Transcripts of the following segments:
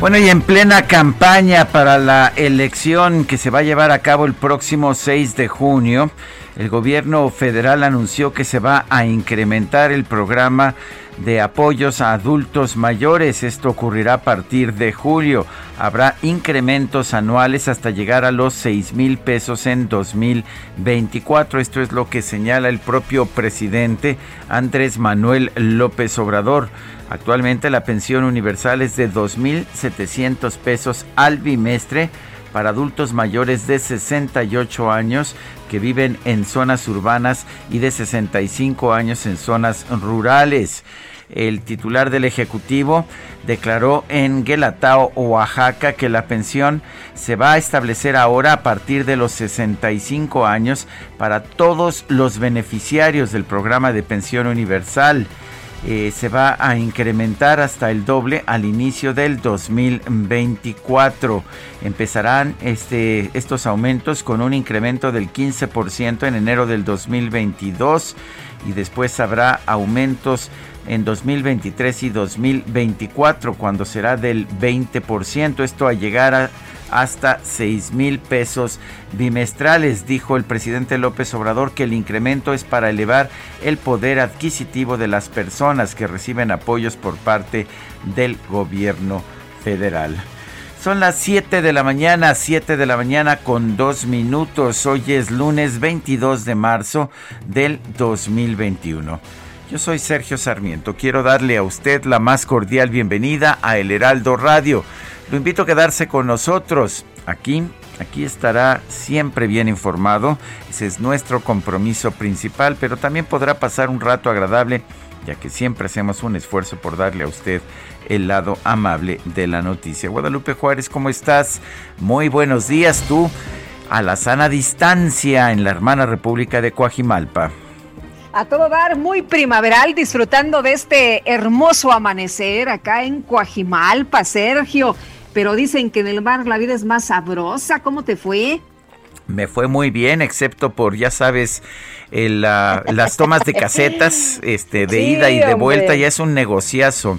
Bueno, y en plena campaña para la elección que se va a llevar a cabo el próximo 6 de junio, el gobierno federal anunció que se va a incrementar el programa de apoyos a adultos mayores. Esto ocurrirá a partir de julio. Habrá incrementos anuales hasta llegar a los 6 mil pesos en 2024. Esto es lo que señala el propio presidente Andrés Manuel López Obrador. Actualmente la pensión universal es de 2.700 pesos al bimestre para adultos mayores de 68 años que viven en zonas urbanas y de 65 años en zonas rurales. El titular del Ejecutivo declaró en Guelatao, Oaxaca, que la pensión se va a establecer ahora a partir de los 65 años para todos los beneficiarios del programa de pensión universal. Eh, se va a incrementar hasta el doble al inicio del 2024. Empezarán este, estos aumentos con un incremento del 15% en enero del 2022 y después habrá aumentos en 2023 y 2024 cuando será del 20%. Esto a llegar a hasta 6 mil pesos bimestrales. Dijo el presidente López Obrador que el incremento es para elevar el poder adquisitivo de las personas que reciben apoyos por parte del gobierno federal. Son las 7 de la mañana, 7 de la mañana con 2 minutos. Hoy es lunes 22 de marzo del 2021. Yo soy Sergio Sarmiento. Quiero darle a usted la más cordial bienvenida a El Heraldo Radio. Lo invito a quedarse con nosotros. Aquí, aquí estará siempre bien informado. Ese es nuestro compromiso principal, pero también podrá pasar un rato agradable, ya que siempre hacemos un esfuerzo por darle a usted el lado amable de la noticia. Guadalupe Juárez, ¿cómo estás? Muy buenos días tú a la sana distancia en la hermana República de Coajimalpa. A todo dar, muy primaveral, disfrutando de este hermoso amanecer acá en Coajimalpa, Sergio. Pero dicen que en el mar la vida es más sabrosa. ¿Cómo te fue? Me fue muy bien, excepto por, ya sabes, las tomas de casetas este, de ida y de vuelta. Ya es un negociazo.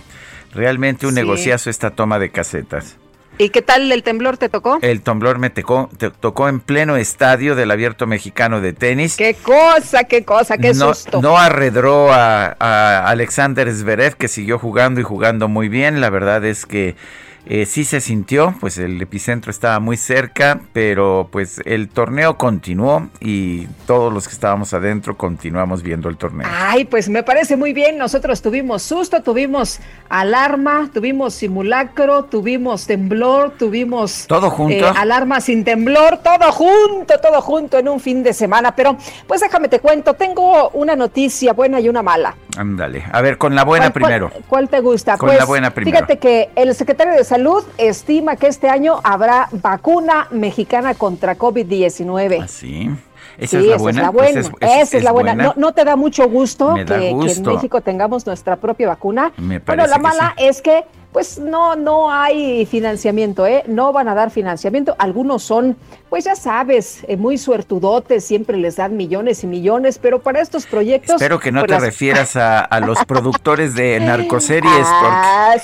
Realmente un negociazo esta toma de casetas. ¿Y qué tal el temblor te tocó? El temblor me tocó, tocó en pleno estadio del Abierto Mexicano de Tenis. ¡Qué cosa, qué cosa, qué no, susto! No arredró a, a Alexander Zverev, que siguió jugando y jugando muy bien. La verdad es que eh, sí se sintió, pues el epicentro estaba muy cerca, pero pues el torneo continuó y todos los que estábamos adentro continuamos viendo el torneo. Ay, pues me parece muy bien. Nosotros tuvimos susto, tuvimos alarma, tuvimos simulacro, tuvimos temblor, tuvimos todo junto. Eh, alarma sin temblor, todo junto, todo junto en un fin de semana. Pero pues déjame te cuento, tengo una noticia buena y una mala. Ándale, a ver, con la buena primero. Cuál, te gusta? Con la pues, buena primero. Fíjate que el secretario de Salud estima que este año habrá vacuna mexicana contra COVID-19. ¿Ah, sí? ¿Esa es la buena? Pues esa es la buena. No, te da mucho gusto, que, en México tengamos nuestra propia vacuna. Me bueno, la mala es que pues no, no hay financiamiento, ¿eh? No van a dar financiamiento. Algunos son, pues ya sabes, eh, muy suertudotes, siempre les dan millones y millones, pero para estos proyectos... Espero que no pues te refieras a, los productores de narcoseries, porque...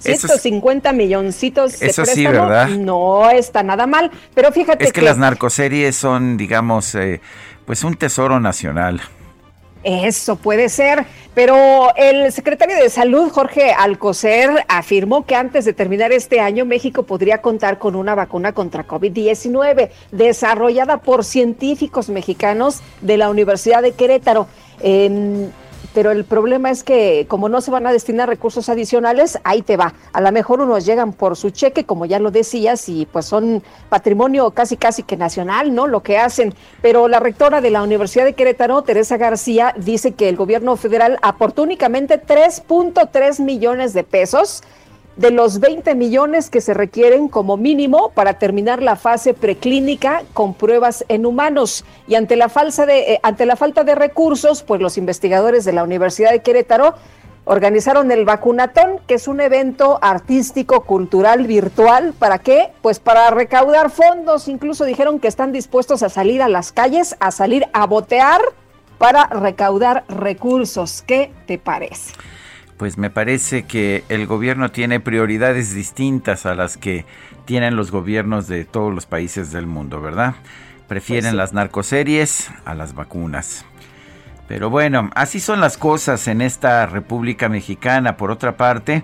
150 milloncitos Eso sí, ¿verdad? No está nada mal, pero fíjate es que, las narcoseries son, digamos, eh, pues un tesoro nacional. Eso puede ser, pero el secretario de Salud, Jorge Alcocer, afirmó que antes de terminar este año México podría contar con una vacuna contra COVID-19 desarrollada por científicos mexicanos de la Universidad de Querétaro pero el problema es que como no se van a destinar recursos adicionales, ahí te va. A lo mejor unos llegan por su cheque, como ya lo decías, y pues son patrimonio casi casi que nacional, ¿no? Lo que hacen. Pero la rectora de la Universidad de Querétaro, Teresa García, dice que el gobierno federal aportó únicamente 3.3 millones de pesos de los 20 millones que se requieren como mínimo para terminar la fase preclínica con pruebas en humanos. Y ante la, falsa de, eh, ante la falta de recursos, pues los investigadores de la Universidad de Querétaro organizaron el Vacunatón, que es un evento artístico, cultural, virtual. ¿Para qué? Pues para recaudar fondos. Incluso dijeron que están dispuestos a salir a las calles, a salir a botear para recaudar recursos. ¿Qué te parece? Pues me parece que el gobierno tiene prioridades distintas a las que tienen los gobiernos de todos los países del mundo, ¿verdad? Prefieren pues las narcoseries a las vacunas. Pero bueno, así son las cosas en esta República Mexicana. Por otra parte,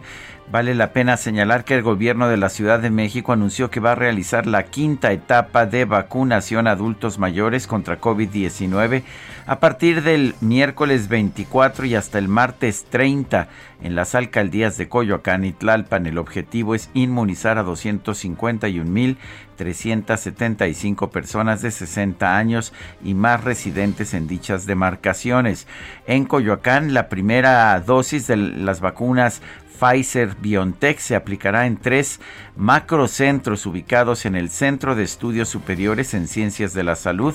Vale la pena señalar que el gobierno de la Ciudad de México anunció que va a realizar la quinta etapa de vacunación a adultos mayores contra COVID-19 a partir del miércoles 24 y hasta el martes 30 en las alcaldías de Coyoacán y Tlalpan. El objetivo es inmunizar a 251.375 personas de 60 años y más residentes en dichas demarcaciones. En Coyoacán, la primera dosis de las vacunas Pfizer BioNTech se aplicará en tres macrocentros ubicados en el Centro de Estudios Superiores en Ciencias de la Salud,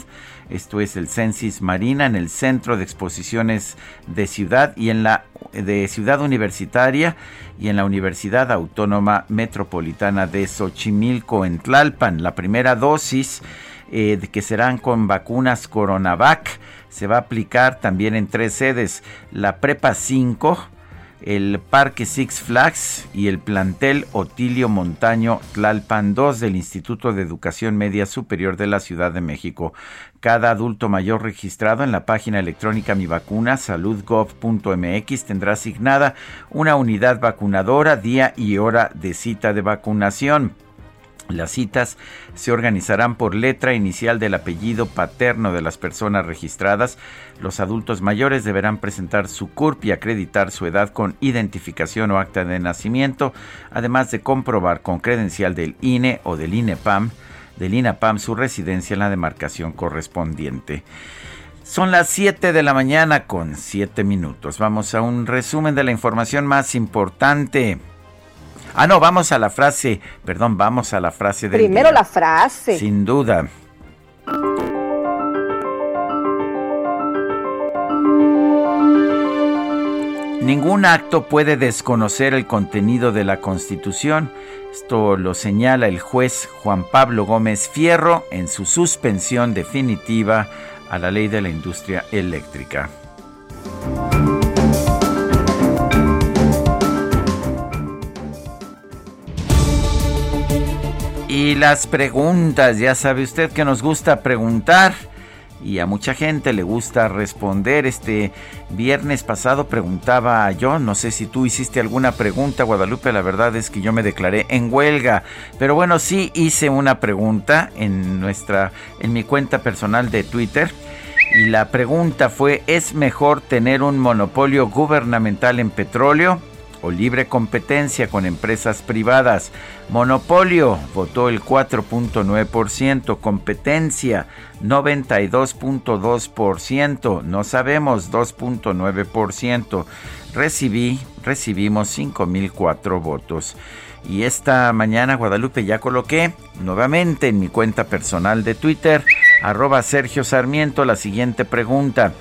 esto es el Censis Marina, en el Centro de Exposiciones de Ciudad y en la de Ciudad Universitaria y en la Universidad Autónoma Metropolitana de Xochimilco en Tlalpan. La primera dosis eh, que serán con vacunas Coronavac se va a aplicar también en tres sedes, la Prepa 5 el Parque Six Flags y el plantel Otilio Montaño Tlalpan 2 del Instituto de Educación Media Superior de la Ciudad de México. Cada adulto mayor registrado en la página electrónica Mi Vacuna saludgov.mx tendrá asignada una unidad vacunadora, día y hora de cita de vacunación. Las citas se organizarán por letra inicial del apellido paterno de las personas registradas. Los adultos mayores deberán presentar su CURP y acreditar su edad con identificación o acta de nacimiento, además de comprobar con credencial del INE o del INEPAM, del INAPAM su residencia en la demarcación correspondiente. Son las 7 de la mañana con 7 minutos. Vamos a un resumen de la información más importante. Ah, no, vamos a la frase, perdón, vamos a la frase del Primero la frase. Sin duda. Ningún acto puede desconocer el contenido de la Constitución. Esto lo señala el juez Juan Pablo Gómez Fierro en su suspensión definitiva a la ley de la industria eléctrica. Y las preguntas, ya sabe usted que nos gusta preguntar y a mucha gente le gusta responder. Este viernes pasado preguntaba yo, no sé si tú hiciste alguna pregunta, Guadalupe, la verdad es que yo me declaré en huelga, pero bueno, sí hice una pregunta en nuestra en mi cuenta personal de Twitter. Y la pregunta fue, ¿es mejor tener un monopolio gubernamental en petróleo o libre competencia con empresas privadas. Monopolio votó el 4.9%, competencia 92.2%, no sabemos 2.9%. Recibí, recibimos 5.004 votos. Y esta mañana, Guadalupe, ya coloqué nuevamente en mi cuenta personal de Twitter, arroba Sergio Sarmiento, la siguiente pregunta.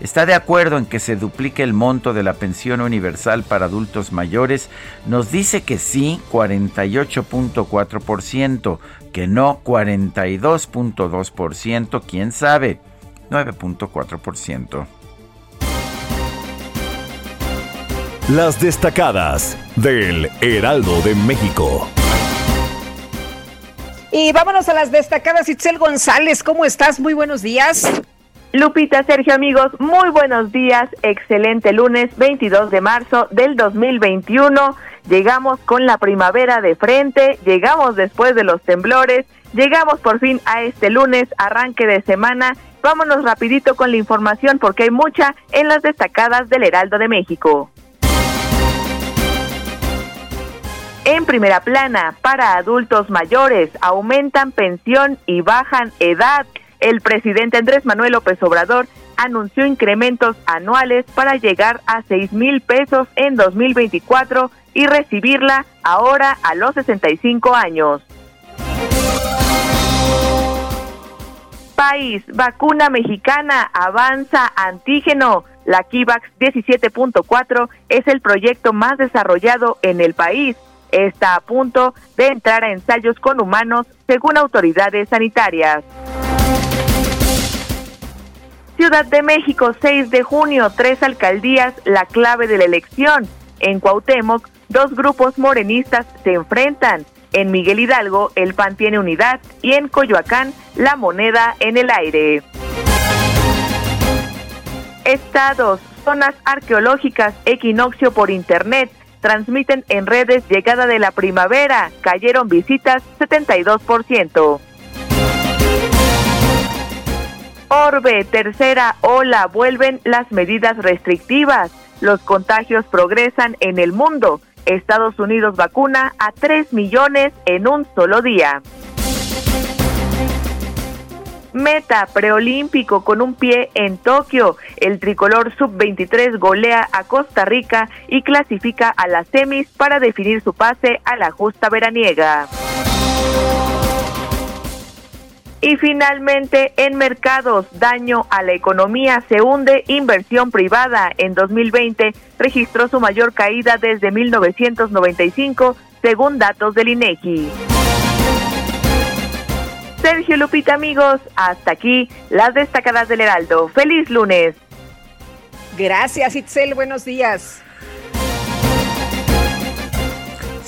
¿Está de acuerdo en que se duplique el monto de la pensión universal para adultos mayores? Nos dice que sí, 48.4%, que no, 42.2%, quién sabe, 9.4%. Las destacadas del Heraldo de México. Y vámonos a las destacadas. Itzel González, ¿cómo estás? Muy buenos días. Lupita, Sergio, amigos, muy buenos días. Excelente lunes 22 de marzo del 2021. Llegamos con la primavera de frente, llegamos después de los temblores, llegamos por fin a este lunes, arranque de semana. Vámonos rapidito con la información porque hay mucha en las destacadas del Heraldo de México. En primera plana, para adultos mayores, aumentan pensión y bajan edad. El presidente Andrés Manuel López Obrador anunció incrementos anuales para llegar a 6 mil pesos en 2024 y recibirla ahora a los 65 años. País, vacuna mexicana, avanza antígeno. La Kivax 17.4 es el proyecto más desarrollado en el país. Está a punto de entrar a ensayos con humanos según autoridades sanitarias. Ciudad de México, 6 de junio, tres alcaldías, la clave de la elección. En Cuauhtémoc, dos grupos morenistas se enfrentan. En Miguel Hidalgo, el PAN tiene unidad y en Coyoacán, la moneda en el aire. Estados, zonas arqueológicas, equinoccio por internet, transmiten en redes llegada de la primavera, cayeron visitas 72%. Orbe, tercera ola, vuelven las medidas restrictivas. Los contagios progresan en el mundo. Estados Unidos vacuna a 3 millones en un solo día. Meta preolímpico con un pie en Tokio. El tricolor sub-23 golea a Costa Rica y clasifica a las semis para definir su pase a la justa veraniega. Y finalmente, en mercados, daño a la economía se hunde, inversión privada en 2020 registró su mayor caída desde 1995, según datos del INEGI. Sergio Lupita, amigos, hasta aquí las destacadas del Heraldo. ¡Feliz lunes! Gracias, Itzel, buenos días.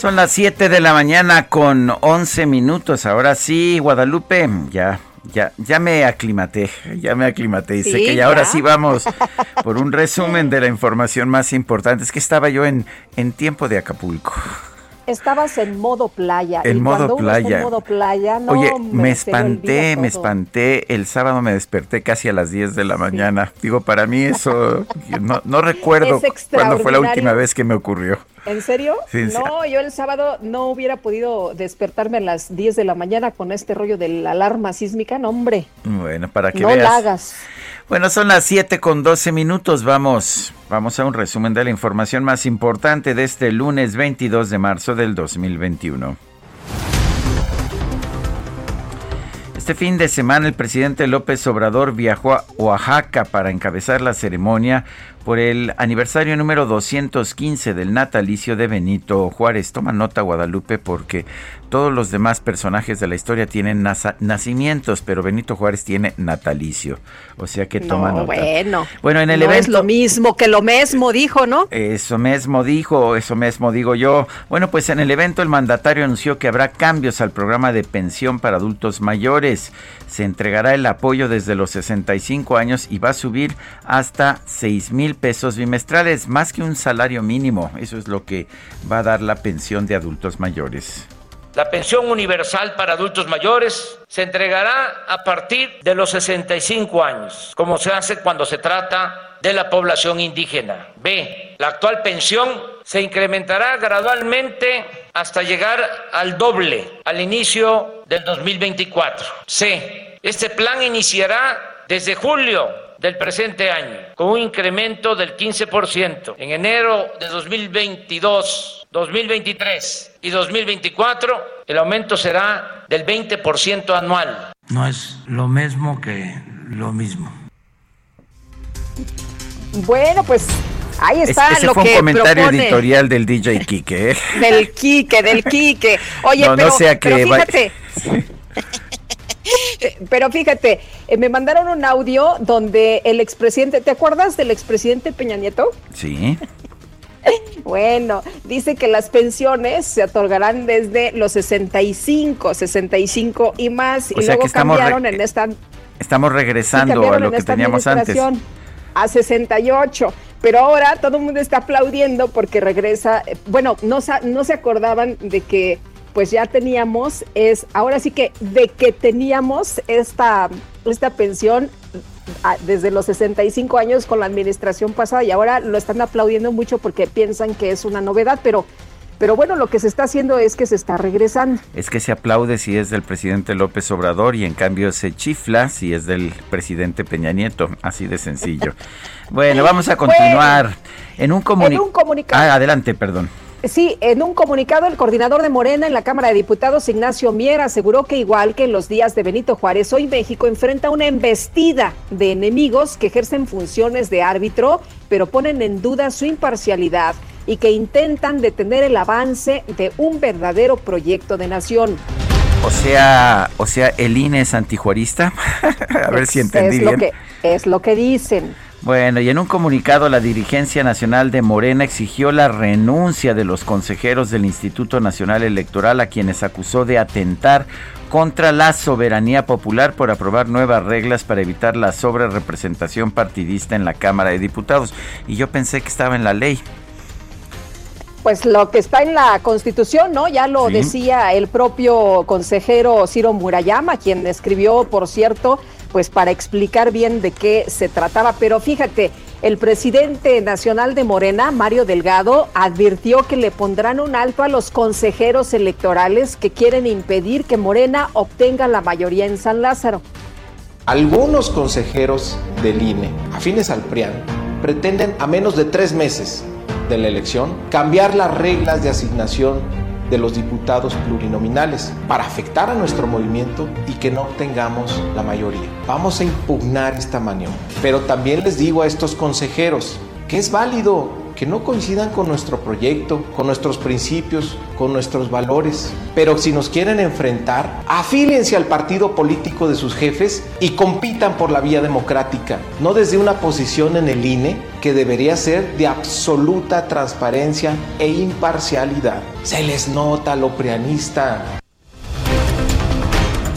Son las 7 de la mañana con 11 minutos. Ahora sí, Guadalupe, ya, ya, ya me aclimaté, ya me aclimaté y sé que ya ahora sí vamos por un resumen de la información más importante. Es que estaba yo en, en tiempo de Acapulco. Estabas en modo playa. En modo playa. en modo playa, no, Oye, me espanté, me espanté. El sábado me desperté casi a las 10 de la mañana. Digo, para mí eso, no, no recuerdo cuándo fue la última vez que me ocurrió. ¿En serio? no, yo el sábado no hubiera podido despertarme a las 10 de la mañana con este rollo de la alarma sísmica, no, hombre. Bueno, para que no veas. la hagas. Bueno, son las 7 con 12 minutos. Vamos, vamos a un resumen de la información más importante de este lunes 22 de marzo del 2021. Este fin de semana el presidente López Obrador viajó a Oaxaca para encabezar la ceremonia por el aniversario número 215 del natalicio de Benito Juárez. Toma nota Guadalupe porque todos los demás personajes de la historia tienen nacimientos, pero Benito Juárez tiene natalicio. O sea que toma nota. Bueno, bueno en el evento, es lo mismo que lo mismo dijo, ¿no? Eso mismo dijo, eso mismo digo yo. Bueno, pues en el evento el mandatario anunció que habrá cambios al programa de pensión para adultos mayores. Se entregará el apoyo desde los 65 años y va a subir hasta 6 mil pesos bimestrales, más que un salario mínimo. Eso es lo que va a dar la pensión de adultos mayores. La pensión universal para adultos mayores se entregará a partir de los 65 años, como se hace cuando se trata de la población indígena. B. La actual pensión se incrementará gradualmente hasta llegar al doble al inicio del 2024. C. Este plan iniciará desde julio del presente año, con un incremento del 15%. En enero de 2022, 2023 y 2024, el aumento será del 20% anual. No es lo mismo que lo mismo. Bueno, pues Ahí está ese lo fue un comentario editorial del DJ Kike. ¿eh? Del Kike, del Kike. Oye, no, pero, no sea que pero fíjate. Pero fíjate, eh, me mandaron un audio donde el expresidente, ¿te acuerdas del expresidente Peña Nieto? Sí. Bueno, dice que las pensiones se otorgarán desde los 65, 65 y más, y luego cambiaron en esta Estamos regresando a lo que teníamos antes. A 68. Pero ahora todo el mundo está aplaudiendo porque regresa. Eh, bueno, no, no se acordaban de que pues ya teníamos, es ahora sí que de que teníamos esta, esta pensión desde los 65 años con la administración pasada y ahora lo están aplaudiendo mucho porque piensan que es una novedad, pero pero bueno, lo que se está haciendo es que se está regresando. Es que se aplaude si es del presidente López Obrador y en cambio se chifla si es del presidente Peña Nieto. Así de sencillo. bueno, vamos a continuar. en un, comunicado. Ah, adelante, perdón. Sí, en un comunicado el coordinador de Morena en la Cámara de Diputados, Ignacio Mier, aseguró que igual que en los días de Benito Juárez, hoy México enfrenta una embestida de enemigos que ejercen funciones de árbitro, pero ponen en duda su imparcialidad y que intentan detener el avance de un verdadero proyecto de nación. O sea, o sea, el INE es antijuarista. A ver si entendí es bien. Lo que, es lo que dicen. Bueno, y en un comunicado la dirigencia nacional de Morena exigió la renuncia de los consejeros del Instituto Nacional Electoral a quienes acusó de atentar contra la soberanía popular por aprobar nuevas reglas para evitar la sobrerepresentación partidista en la Cámara de Diputados. Y yo pensé que estaba en la ley pues lo que está en la Constitución, ¿no? Ya lo decía el propio consejero Ciro Murayama, quien escribió, por cierto, pues para explicar bien de qué se trataba. Pero fíjate, el presidente nacional de Morena, Mario Delgado, advirtió que le pondrán un alto a los consejeros electorales que quieren impedir que Morena obtenga la mayoría en San Lázaro. Algunos consejeros del INE, afines al PRIAN, pretenden a menos de tres meses de la elección, cambiar las reglas de asignación de los diputados plurinominales para afectar a nuestro movimiento y que no obtengamos la mayoría. Vamos a impugnar esta maniobra. Pero también les digo a estos consejeros que es válido que no coincidan con nuestro proyecto, con nuestros principios, con nuestros valores. Pero si nos quieren enfrentar, afílense al partido político de sus jefes y compitan por la vía democrática, no desde una posición en el INE que debería ser de absoluta transparencia e imparcialidad. Se les nota lo prianista.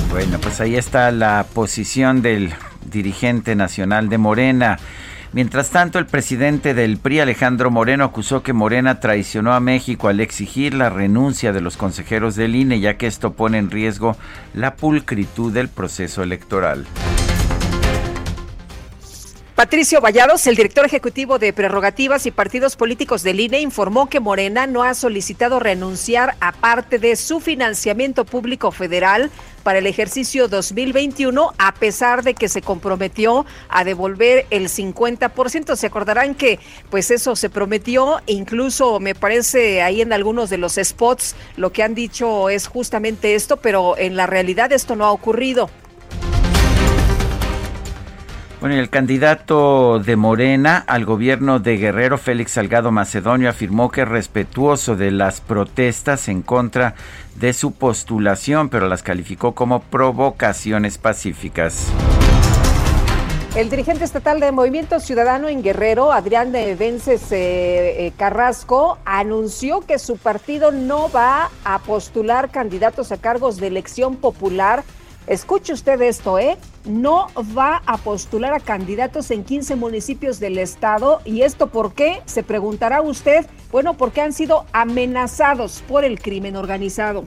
Bueno, pues ahí está la posición del dirigente nacional de Morena. Mientras tanto, el presidente del PRI, Alejandro Moreno, acusó que Morena traicionó a México al exigir la renuncia de los consejeros del INE, ya que esto pone en riesgo la pulcritud del proceso electoral. Patricio Vallados, el director ejecutivo de Prerrogativas y Partidos Políticos del INE, informó que Morena no ha solicitado renunciar a parte de su financiamiento público federal para el ejercicio 2021, a pesar de que se comprometió a devolver el 50%. Se acordarán que pues eso se prometió, incluso me parece ahí en algunos de los spots lo que han dicho es justamente esto, pero en la realidad esto no ha ocurrido. Bueno, el candidato de Morena al gobierno de Guerrero, Félix Salgado Macedonio, afirmó que es respetuoso de las protestas en contra de su postulación, pero las calificó como provocaciones pacíficas. El dirigente estatal de Movimiento Ciudadano en Guerrero, Adrián de Vences eh, eh, Carrasco, anunció que su partido no va a postular candidatos a cargos de elección popular Escuche usted esto, ¿eh? No va a postular a candidatos en 15 municipios del estado. ¿Y esto por qué? Se preguntará usted. Bueno, porque han sido amenazados por el crimen organizado.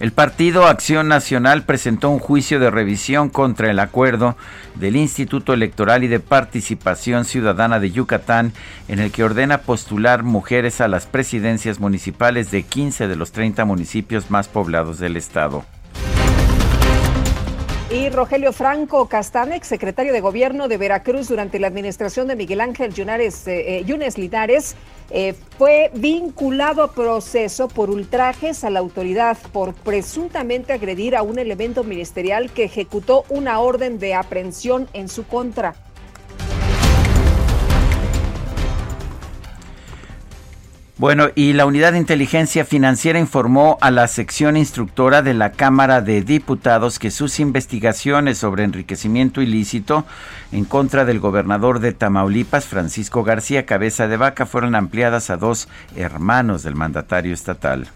El Partido Acción Nacional presentó un juicio de revisión contra el acuerdo del Instituto Electoral y de Participación Ciudadana de Yucatán, en el que ordena postular mujeres a las presidencias municipales de 15 de los 30 municipios más poblados del estado. Y Rogelio Franco Castanex, secretario de Gobierno de Veracruz durante la administración de Miguel Ángel Yunes, eh, eh, Yunes Linares, eh, fue vinculado a proceso por ultrajes a la autoridad por presuntamente agredir a un elemento ministerial que ejecutó una orden de aprehensión en su contra. Bueno, y la Unidad de Inteligencia Financiera informó a la sección instructora de la Cámara de Diputados que sus investigaciones sobre enriquecimiento ilícito en contra del gobernador de Tamaulipas, Francisco García Cabeza de Vaca, fueron ampliadas a dos hermanos del mandatario estatal.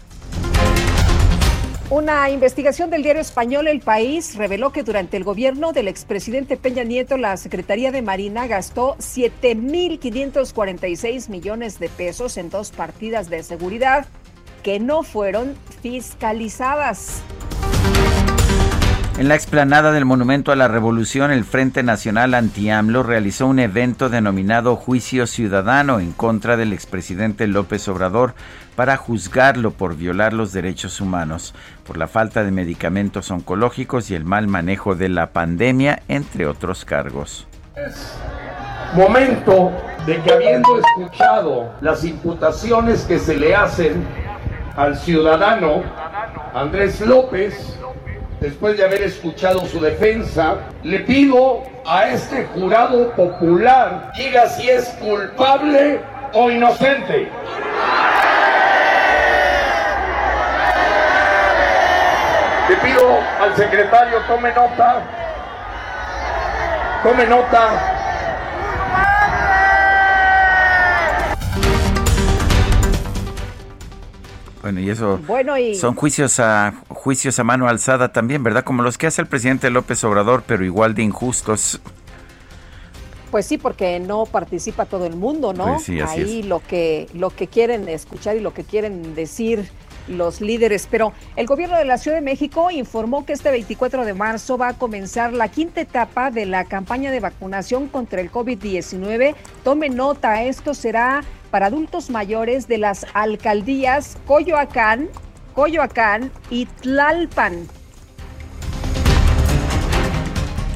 Una investigación del diario español El País reveló que durante el gobierno del expresidente Peña Nieto, la Secretaría de Marina gastó 7.546 millones de pesos en dos partidas de seguridad que no fueron fiscalizadas. En la explanada del Monumento a la Revolución, el Frente Nacional Anti-AMLO realizó un evento denominado Juicio Ciudadano en contra del expresidente López Obrador para juzgarlo por violar los derechos humanos, por la falta de medicamentos oncológicos y el mal manejo de la pandemia, entre otros cargos. Es momento de que habiendo escuchado las imputaciones que se le hacen al ciudadano Andrés López, después de haber escuchado su defensa, le pido a este jurado popular diga si es culpable o inocente. Le pido al secretario tome nota, tome nota Bueno, y eso son juicios a juicios a mano alzada también, ¿verdad? Como los que hace el presidente López Obrador, pero igual de injustos. Pues sí, porque no participa todo el mundo, ¿no? Pues sí, así Ahí lo que lo que quieren escuchar y lo que quieren decir los líderes. Pero el gobierno de la Ciudad de México informó que este 24 de marzo va a comenzar la quinta etapa de la campaña de vacunación contra el COVID-19. Tome nota, esto será para adultos mayores de las alcaldías Coyoacán, Coyoacán y Tlalpan.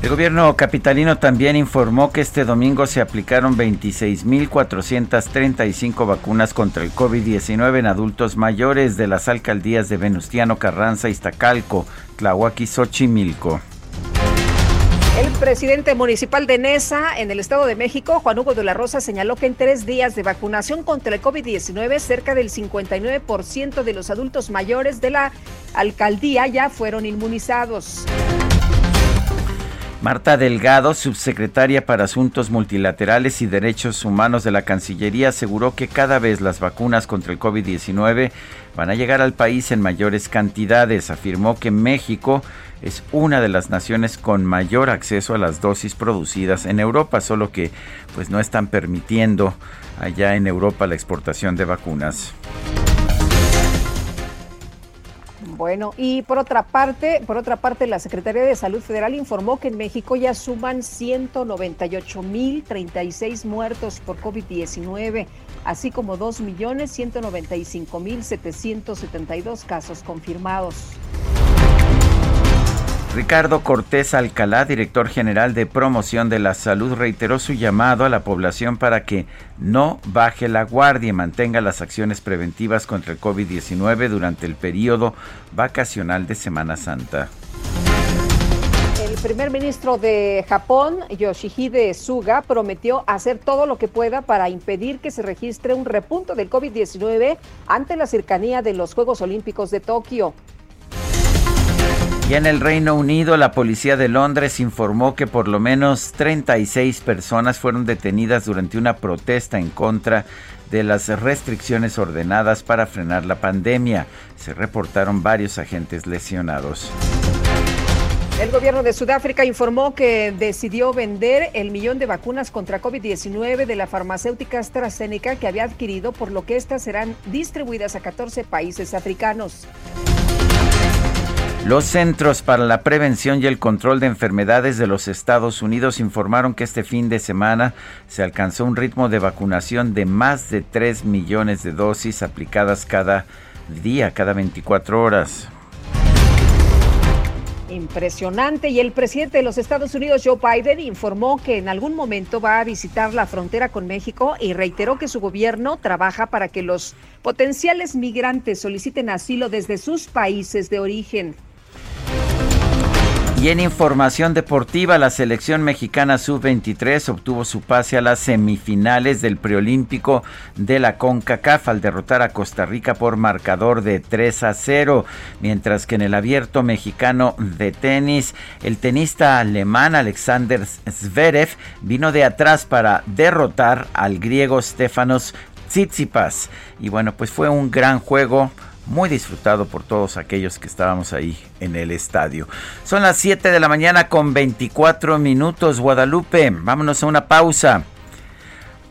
El gobierno capitalino también informó que este domingo se aplicaron 26.435 vacunas contra el COVID-19 en adultos mayores de las alcaldías de Venustiano Carranza, Iztacalco, Tlahuac y Xochimilco. El presidente municipal de Nesa, en el Estado de México, Juan Hugo de la Rosa, señaló que en tres días de vacunación contra el COVID-19, cerca del 59% de los adultos mayores de la alcaldía ya fueron inmunizados. Marta Delgado, subsecretaria para Asuntos Multilaterales y Derechos Humanos de la Cancillería, aseguró que cada vez las vacunas contra el COVID-19 van a llegar al país en mayores cantidades. Afirmó que México es una de las naciones con mayor acceso a las dosis producidas en Europa, solo que pues no están permitiendo allá en Europa la exportación de vacunas. Bueno, y por otra parte, por otra parte, la Secretaría de Salud Federal informó que en México ya suman 198.036 muertos por COVID-19, así como 2.195.772 casos confirmados. Ricardo Cortés Alcalá, director general de promoción de la salud, reiteró su llamado a la población para que no baje la guardia y mantenga las acciones preventivas contra el COVID-19 durante el periodo vacacional de Semana Santa. El primer ministro de Japón, Yoshihide Suga, prometió hacer todo lo que pueda para impedir que se registre un repunto del COVID-19 ante la cercanía de los Juegos Olímpicos de Tokio. Y en el Reino Unido, la policía de Londres informó que por lo menos 36 personas fueron detenidas durante una protesta en contra de las restricciones ordenadas para frenar la pandemia. Se reportaron varios agentes lesionados. El gobierno de Sudáfrica informó que decidió vender el millón de vacunas contra COVID-19 de la farmacéutica AstraZeneca que había adquirido, por lo que estas serán distribuidas a 14 países africanos. Los Centros para la Prevención y el Control de Enfermedades de los Estados Unidos informaron que este fin de semana se alcanzó un ritmo de vacunación de más de 3 millones de dosis aplicadas cada día, cada 24 horas. Impresionante. Y el presidente de los Estados Unidos, Joe Biden, informó que en algún momento va a visitar la frontera con México y reiteró que su gobierno trabaja para que los potenciales migrantes soliciten asilo desde sus países de origen. Y en información deportiva, la selección mexicana sub-23 obtuvo su pase a las semifinales del preolímpico de la CONCACAF al derrotar a Costa Rica por marcador de 3 a 0, mientras que en el abierto mexicano de tenis, el tenista alemán Alexander Zverev vino de atrás para derrotar al griego Stefanos Tsitsipas. Y bueno, pues fue un gran juego muy disfrutado por todos aquellos que estábamos ahí en el estadio. Son las 7 de la mañana con 24 minutos, Guadalupe. Vámonos a una pausa.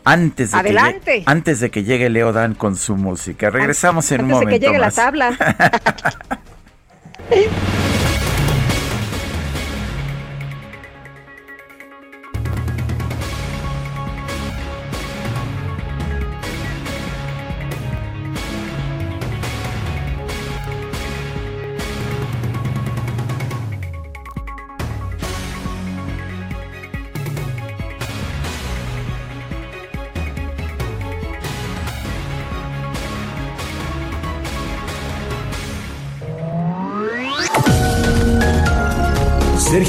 Antes de, Que, llegue, antes de que llegue Leo Dan con su música. Regresamos en un momento. Antes de que llegue la tabla.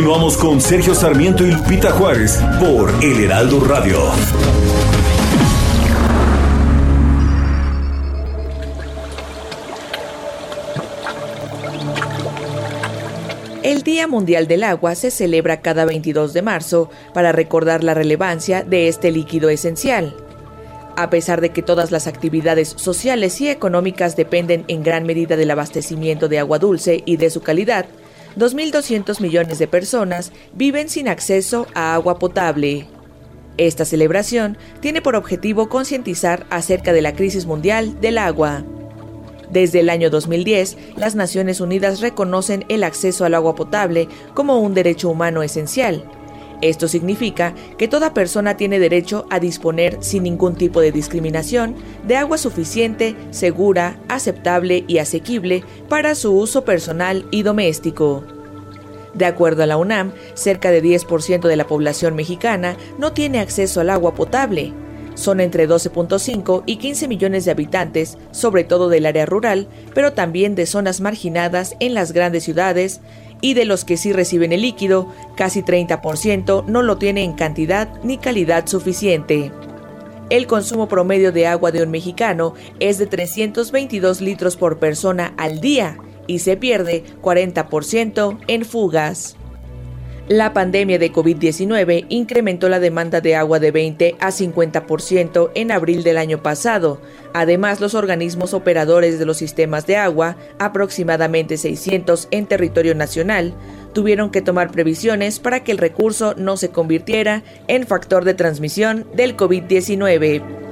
Continuamos con Sergio Sarmiento y Lupita Juárez por El Heraldo Radio. El Día Mundial del Agua se celebra cada 22 de marzo para recordar la relevancia de este líquido esencial. A pesar de que todas las actividades sociales y económicas dependen en gran medida del abastecimiento de agua dulce y de su calidad, 2.200 millones de personas viven sin acceso a agua potable. Esta celebración tiene por objetivo concientizar acerca de la crisis mundial del agua. Desde el año 2010, las Naciones Unidas reconocen el acceso al agua potable como un derecho humano esencial. Esto significa que toda persona tiene derecho a disponer sin ningún tipo de discriminación de agua suficiente, segura, aceptable y asequible para su uso personal y doméstico. De acuerdo a la UNAM, cerca de 10% de la población mexicana no tiene acceso al agua potable. Son entre 12.5 y 15 millones de habitantes, sobre todo del área rural, pero también de zonas marginadas en las grandes ciudades, y de los que sí reciben el líquido, casi 30% no lo tiene en cantidad ni calidad suficiente. El consumo promedio de agua de un mexicano es de 322 litros por persona al día y se pierde 40% en fugas. La pandemia de COVID-19 incrementó la demanda de agua de 20 a 50% en abril del año pasado. Además, los organismos operadores de los sistemas de agua, aproximadamente 600 en territorio nacional, tuvieron que tomar previsiones para que el recurso no se convirtiera en factor de transmisión del COVID-19.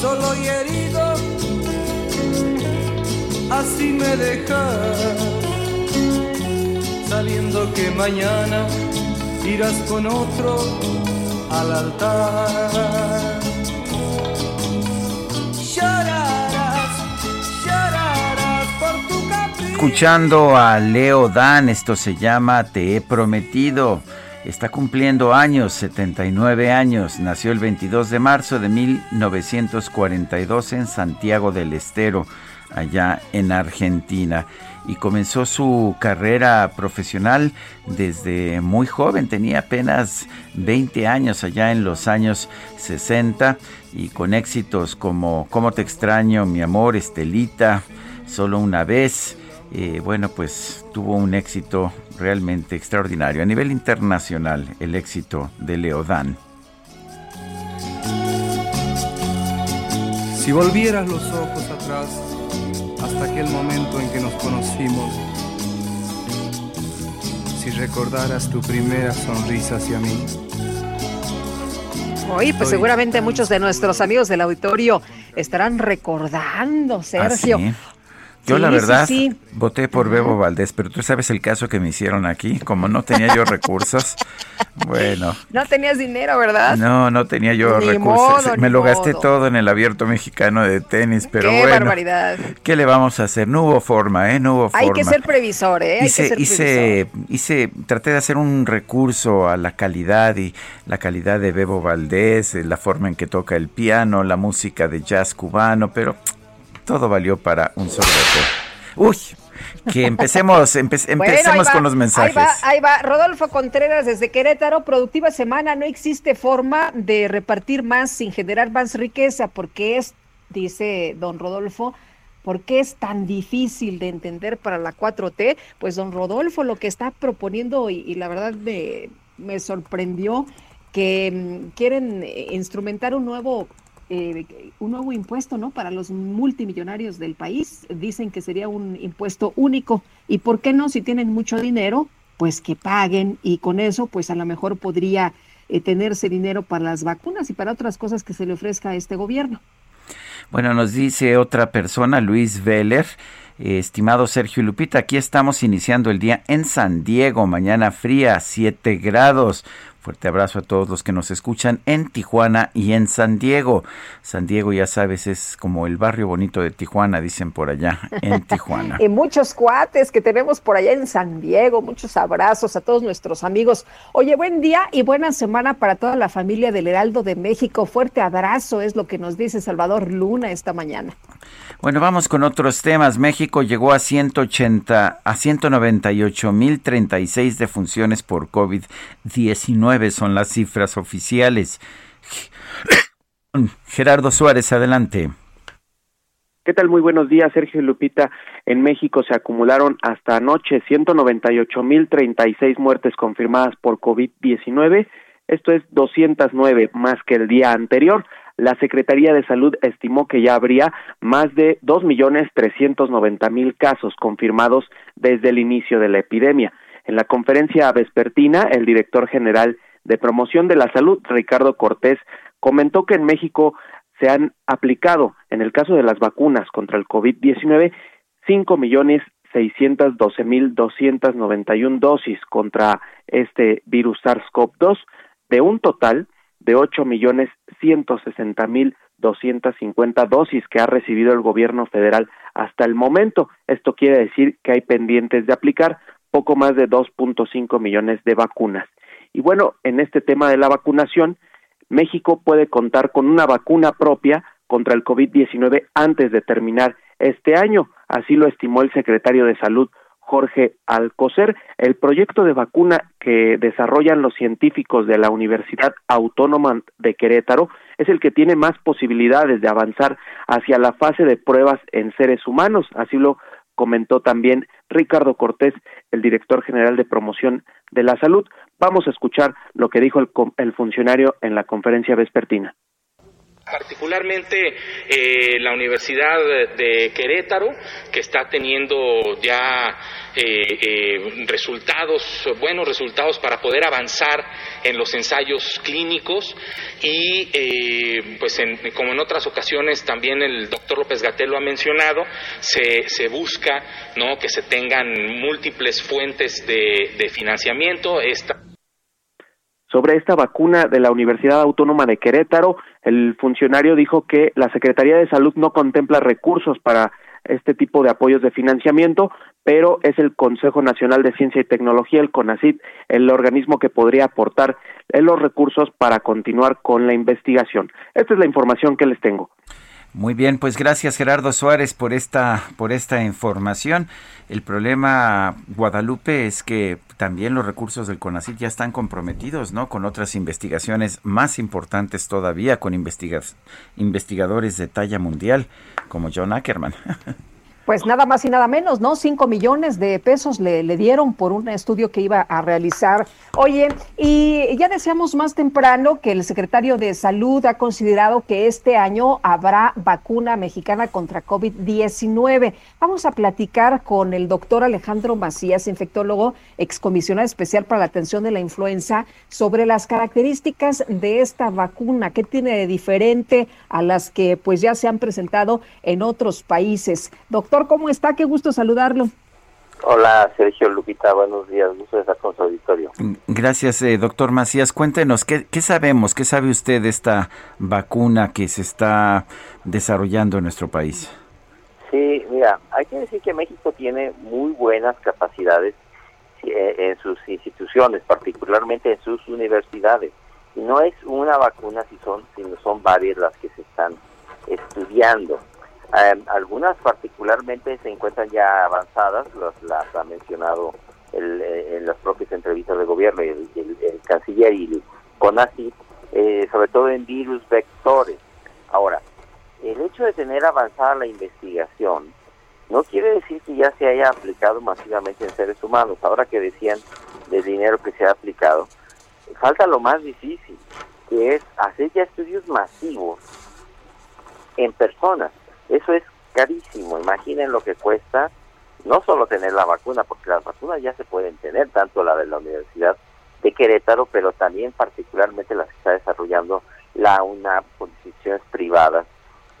Solo y herido, así me dejas, sabiendo que mañana irás con otro al altar. Escuchando a Leo Dan, esto se llama Te he prometido. Está cumpliendo años, 79 años. Nació el 22 de marzo de 1942 en Santiago del Estero, allá en Argentina. Y comenzó su carrera profesional desde muy joven, tenía apenas 20 años allá en los años 60 y con éxitos como Cómo te extraño, mi amor, Estelita, solo una vez. Eh, bueno, pues tuvo un éxito realmente extraordinario. A nivel internacional, el éxito de Leodán. Si volvieras los ojos atrás hasta aquel momento en que nos conocimos, si recordaras tu primera sonrisa hacia mí. Oye, pues seguramente muchos de nuestros amigos del auditorio estarán recordando, Sergio. ¿Ah, Yo la verdad voté por Bebo Valdés, pero tú sabes el caso que me hicieron aquí, como no tenía yo recursos, bueno. No tenías dinero, ¿verdad? No, no tenía yo recursos. me lo gasté todo en el abierto mexicano de tenis, pero Qué barbaridad. ¿Qué le vamos a hacer? No hubo forma, ¿eh? No hubo forma. Hay que ser previsor, ¿eh? Hay hice, que ser hice, hice, traté de hacer un recurso a la calidad y la calidad de Bebo Valdés, la forma en que toca el piano, la música de jazz cubano, pero todo valió para un solo Uy, que empecemos, empecemos con los mensajes. Ahí va, ahí va. Rodolfo Contreras desde Querétaro, productiva semana, no existe forma de repartir más sin generar más riqueza, porque es, dice don Rodolfo, ¿Por qué es tan difícil de entender para la 4T? Pues don Rodolfo lo que está proponiendo, y, la verdad me, me sorprendió, que mm, quieren eh, instrumentar un nuevo eh, un nuevo impuesto, ¿no? Para los multimillonarios del país. Dicen que sería un impuesto único. ¿Y por qué no? Si tienen mucho dinero, pues que paguen y con eso, pues a lo mejor podría eh, tenerse dinero para las vacunas y para otras cosas que se le ofrezca a este gobierno. Bueno, nos dice otra persona, Luis Veller. estimado Sergio Lupita, aquí estamos iniciando el día en San Diego, mañana fría, 7 grados. Fuerte abrazo a todos los que nos escuchan en Tijuana y en San Diego. San Diego, ya sabes, es como el barrio bonito de Tijuana, dicen por allá, en Tijuana. y muchos cuates que tenemos por allá en San Diego, muchos abrazos a todos nuestros amigos. Oye, buen día y buena semana para toda la familia del Heraldo de México. Fuerte abrazo es lo que nos dice Salvador Luna esta mañana. Bueno, vamos con otros temas. México llegó a 180, a 198.036 defunciones por COVID-19 son las cifras oficiales. Gerardo Suárez, adelante. ¿Qué tal? Muy buenos días, Sergio Lupita. En México se acumularon hasta anoche 198.036 muertes confirmadas por COVID-19. Esto es 209 más que el día anterior. La Secretaría de Salud estimó que ya habría más de 2.390.000 casos confirmados desde el inicio de la epidemia. En la conferencia vespertina, el director general de promoción de la salud, Ricardo Cortés, comentó que en México se han aplicado, en el caso de las vacunas contra el COVID-19, cinco millones seiscientos doce mil doscientos noventa y un dosis contra este virus SARS-CoV-2, de un total de ocho millones ciento sesenta mil doscientos cincuenta dosis que ha recibido el gobierno federal hasta el momento. Esto quiere decir que hay pendientes de aplicar poco más de 2.5 millones de vacunas. Y bueno, en este tema de la vacunación, México puede contar con una vacuna propia contra el COVID-19 antes de terminar este año, así lo estimó el secretario de Salud Jorge Alcocer. El proyecto de vacuna que desarrollan los científicos de la Universidad Autónoma de Querétaro es el que tiene más posibilidades de avanzar hacia la fase de pruebas en seres humanos, así lo comentó también Ricardo Cortés, el director general de promoción de la salud. Vamos a escuchar lo que dijo el, funcionario en la conferencia vespertina particularmente eh, la Universidad de Querétaro, que está teniendo ya eh, eh, resultados, buenos resultados para poder avanzar en los ensayos clínicos y, pues, como en otras ocasiones también el doctor López Gatel lo ha mencionado, se, se busca ¿no? que se tengan múltiples fuentes de, de financiamiento. Esta sobre esta vacuna de la Universidad Autónoma de Querétaro. El funcionario dijo que la Secretaría de Salud no contempla recursos para este tipo de apoyos de financiamiento, pero es el Consejo Nacional de Ciencia y Tecnología, el CONACYT, el organismo que podría aportar los recursos para continuar con la investigación. Esta es la información que les tengo. Muy bien, pues gracias Gerardo Suárez por esta por esta información. El problema Guadalupe es que también los recursos del CONACYT ya están comprometidos, ¿no? Con otras investigaciones más importantes todavía, con investigadores de talla mundial como John Ackerman. Pues nada más y nada menos, ¿no? Cinco millones de pesos le, dieron por un estudio que iba a realizar. Oye, y ya decíamos más temprano que el secretario de Salud ha considerado que este año habrá vacuna mexicana contra COVID-19. Vamos a platicar con el doctor Alejandro Macías, infectólogo, excomisionado especial para la atención de la influenza, sobre las características de esta vacuna, qué tiene de diferente a las que pues ya se han presentado en otros países. Doctor Doctor, ¿cómo está? Qué gusto saludarlo. Hola, Sergio Lupita, buenos días, gusto de estar con su auditorio. Gracias, eh, doctor Macías. Cuéntenos, ¿qué, ¿qué, sabemos, qué sabe usted de esta vacuna que se está desarrollando en nuestro país? Sí, mira, hay que decir que México tiene muy buenas capacidades eh, en sus instituciones, particularmente en sus universidades. Y no es una vacuna, si son, sino son varias las que se están estudiando. Em, algunas particularmente se encuentran ya avanzadas, las, ha mencionado eh, en las propias entrevistas de gobierno el, el, canciller y el CONACYT, eh, sobre todo en virus vectores. Ahora, el hecho de tener avanzada la investigación no quiere decir que ya se haya aplicado masivamente en seres humanos. Ahora que decían del dinero que se ha aplicado, falta lo más difícil, que es hacer ya estudios masivos en personas. Eso es carísimo. Imaginen lo que cuesta no solo tener la vacuna, porque las vacunas ya se pueden tener, tanto la de la Universidad de Querétaro, pero también particularmente las que está desarrollando la UNAM con instituciones privadas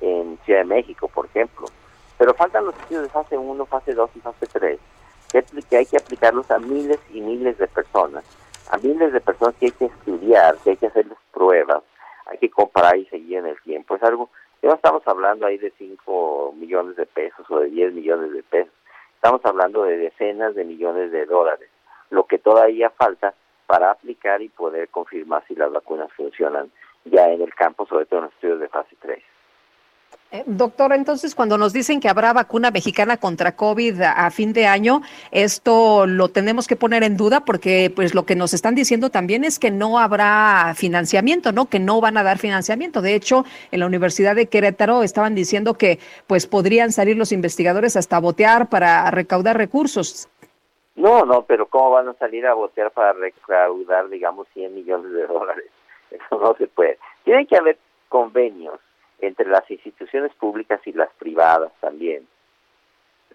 en Ciudad de México, por ejemplo. Pero faltan los estudios de fase 1, fase 2 y fase 3, que hay que aplicarlos a miles y miles de personas, a miles de personas que hay que estudiar, que hay que hacerles pruebas, hay que comparar y seguir en el tiempo. Es algo no estamos hablando ahí de 5 millones de pesos o de 10 millones de pesos. Estamos hablando de decenas de millones de dólares, lo que todavía falta para aplicar y poder confirmar si las vacunas funcionan ya en el campo, sobre todo en los estudios de fase 3. Eh, doctor, entonces cuando nos dicen que habrá vacuna mexicana contra COVID a, fin de año, esto lo tenemos que poner en duda porque pues lo que nos están diciendo también es que no habrá financiamiento, ¿no? Que no van a dar financiamiento. De hecho, en la Universidad de Querétaro estaban diciendo que pues podrían salir los investigadores hasta botear para recaudar recursos. No, no, pero ¿cómo van a salir a botear para recaudar, digamos, 100 millones de dólares? Eso no se puede. Tiene que haber convenios entre las instituciones públicas y las privadas también.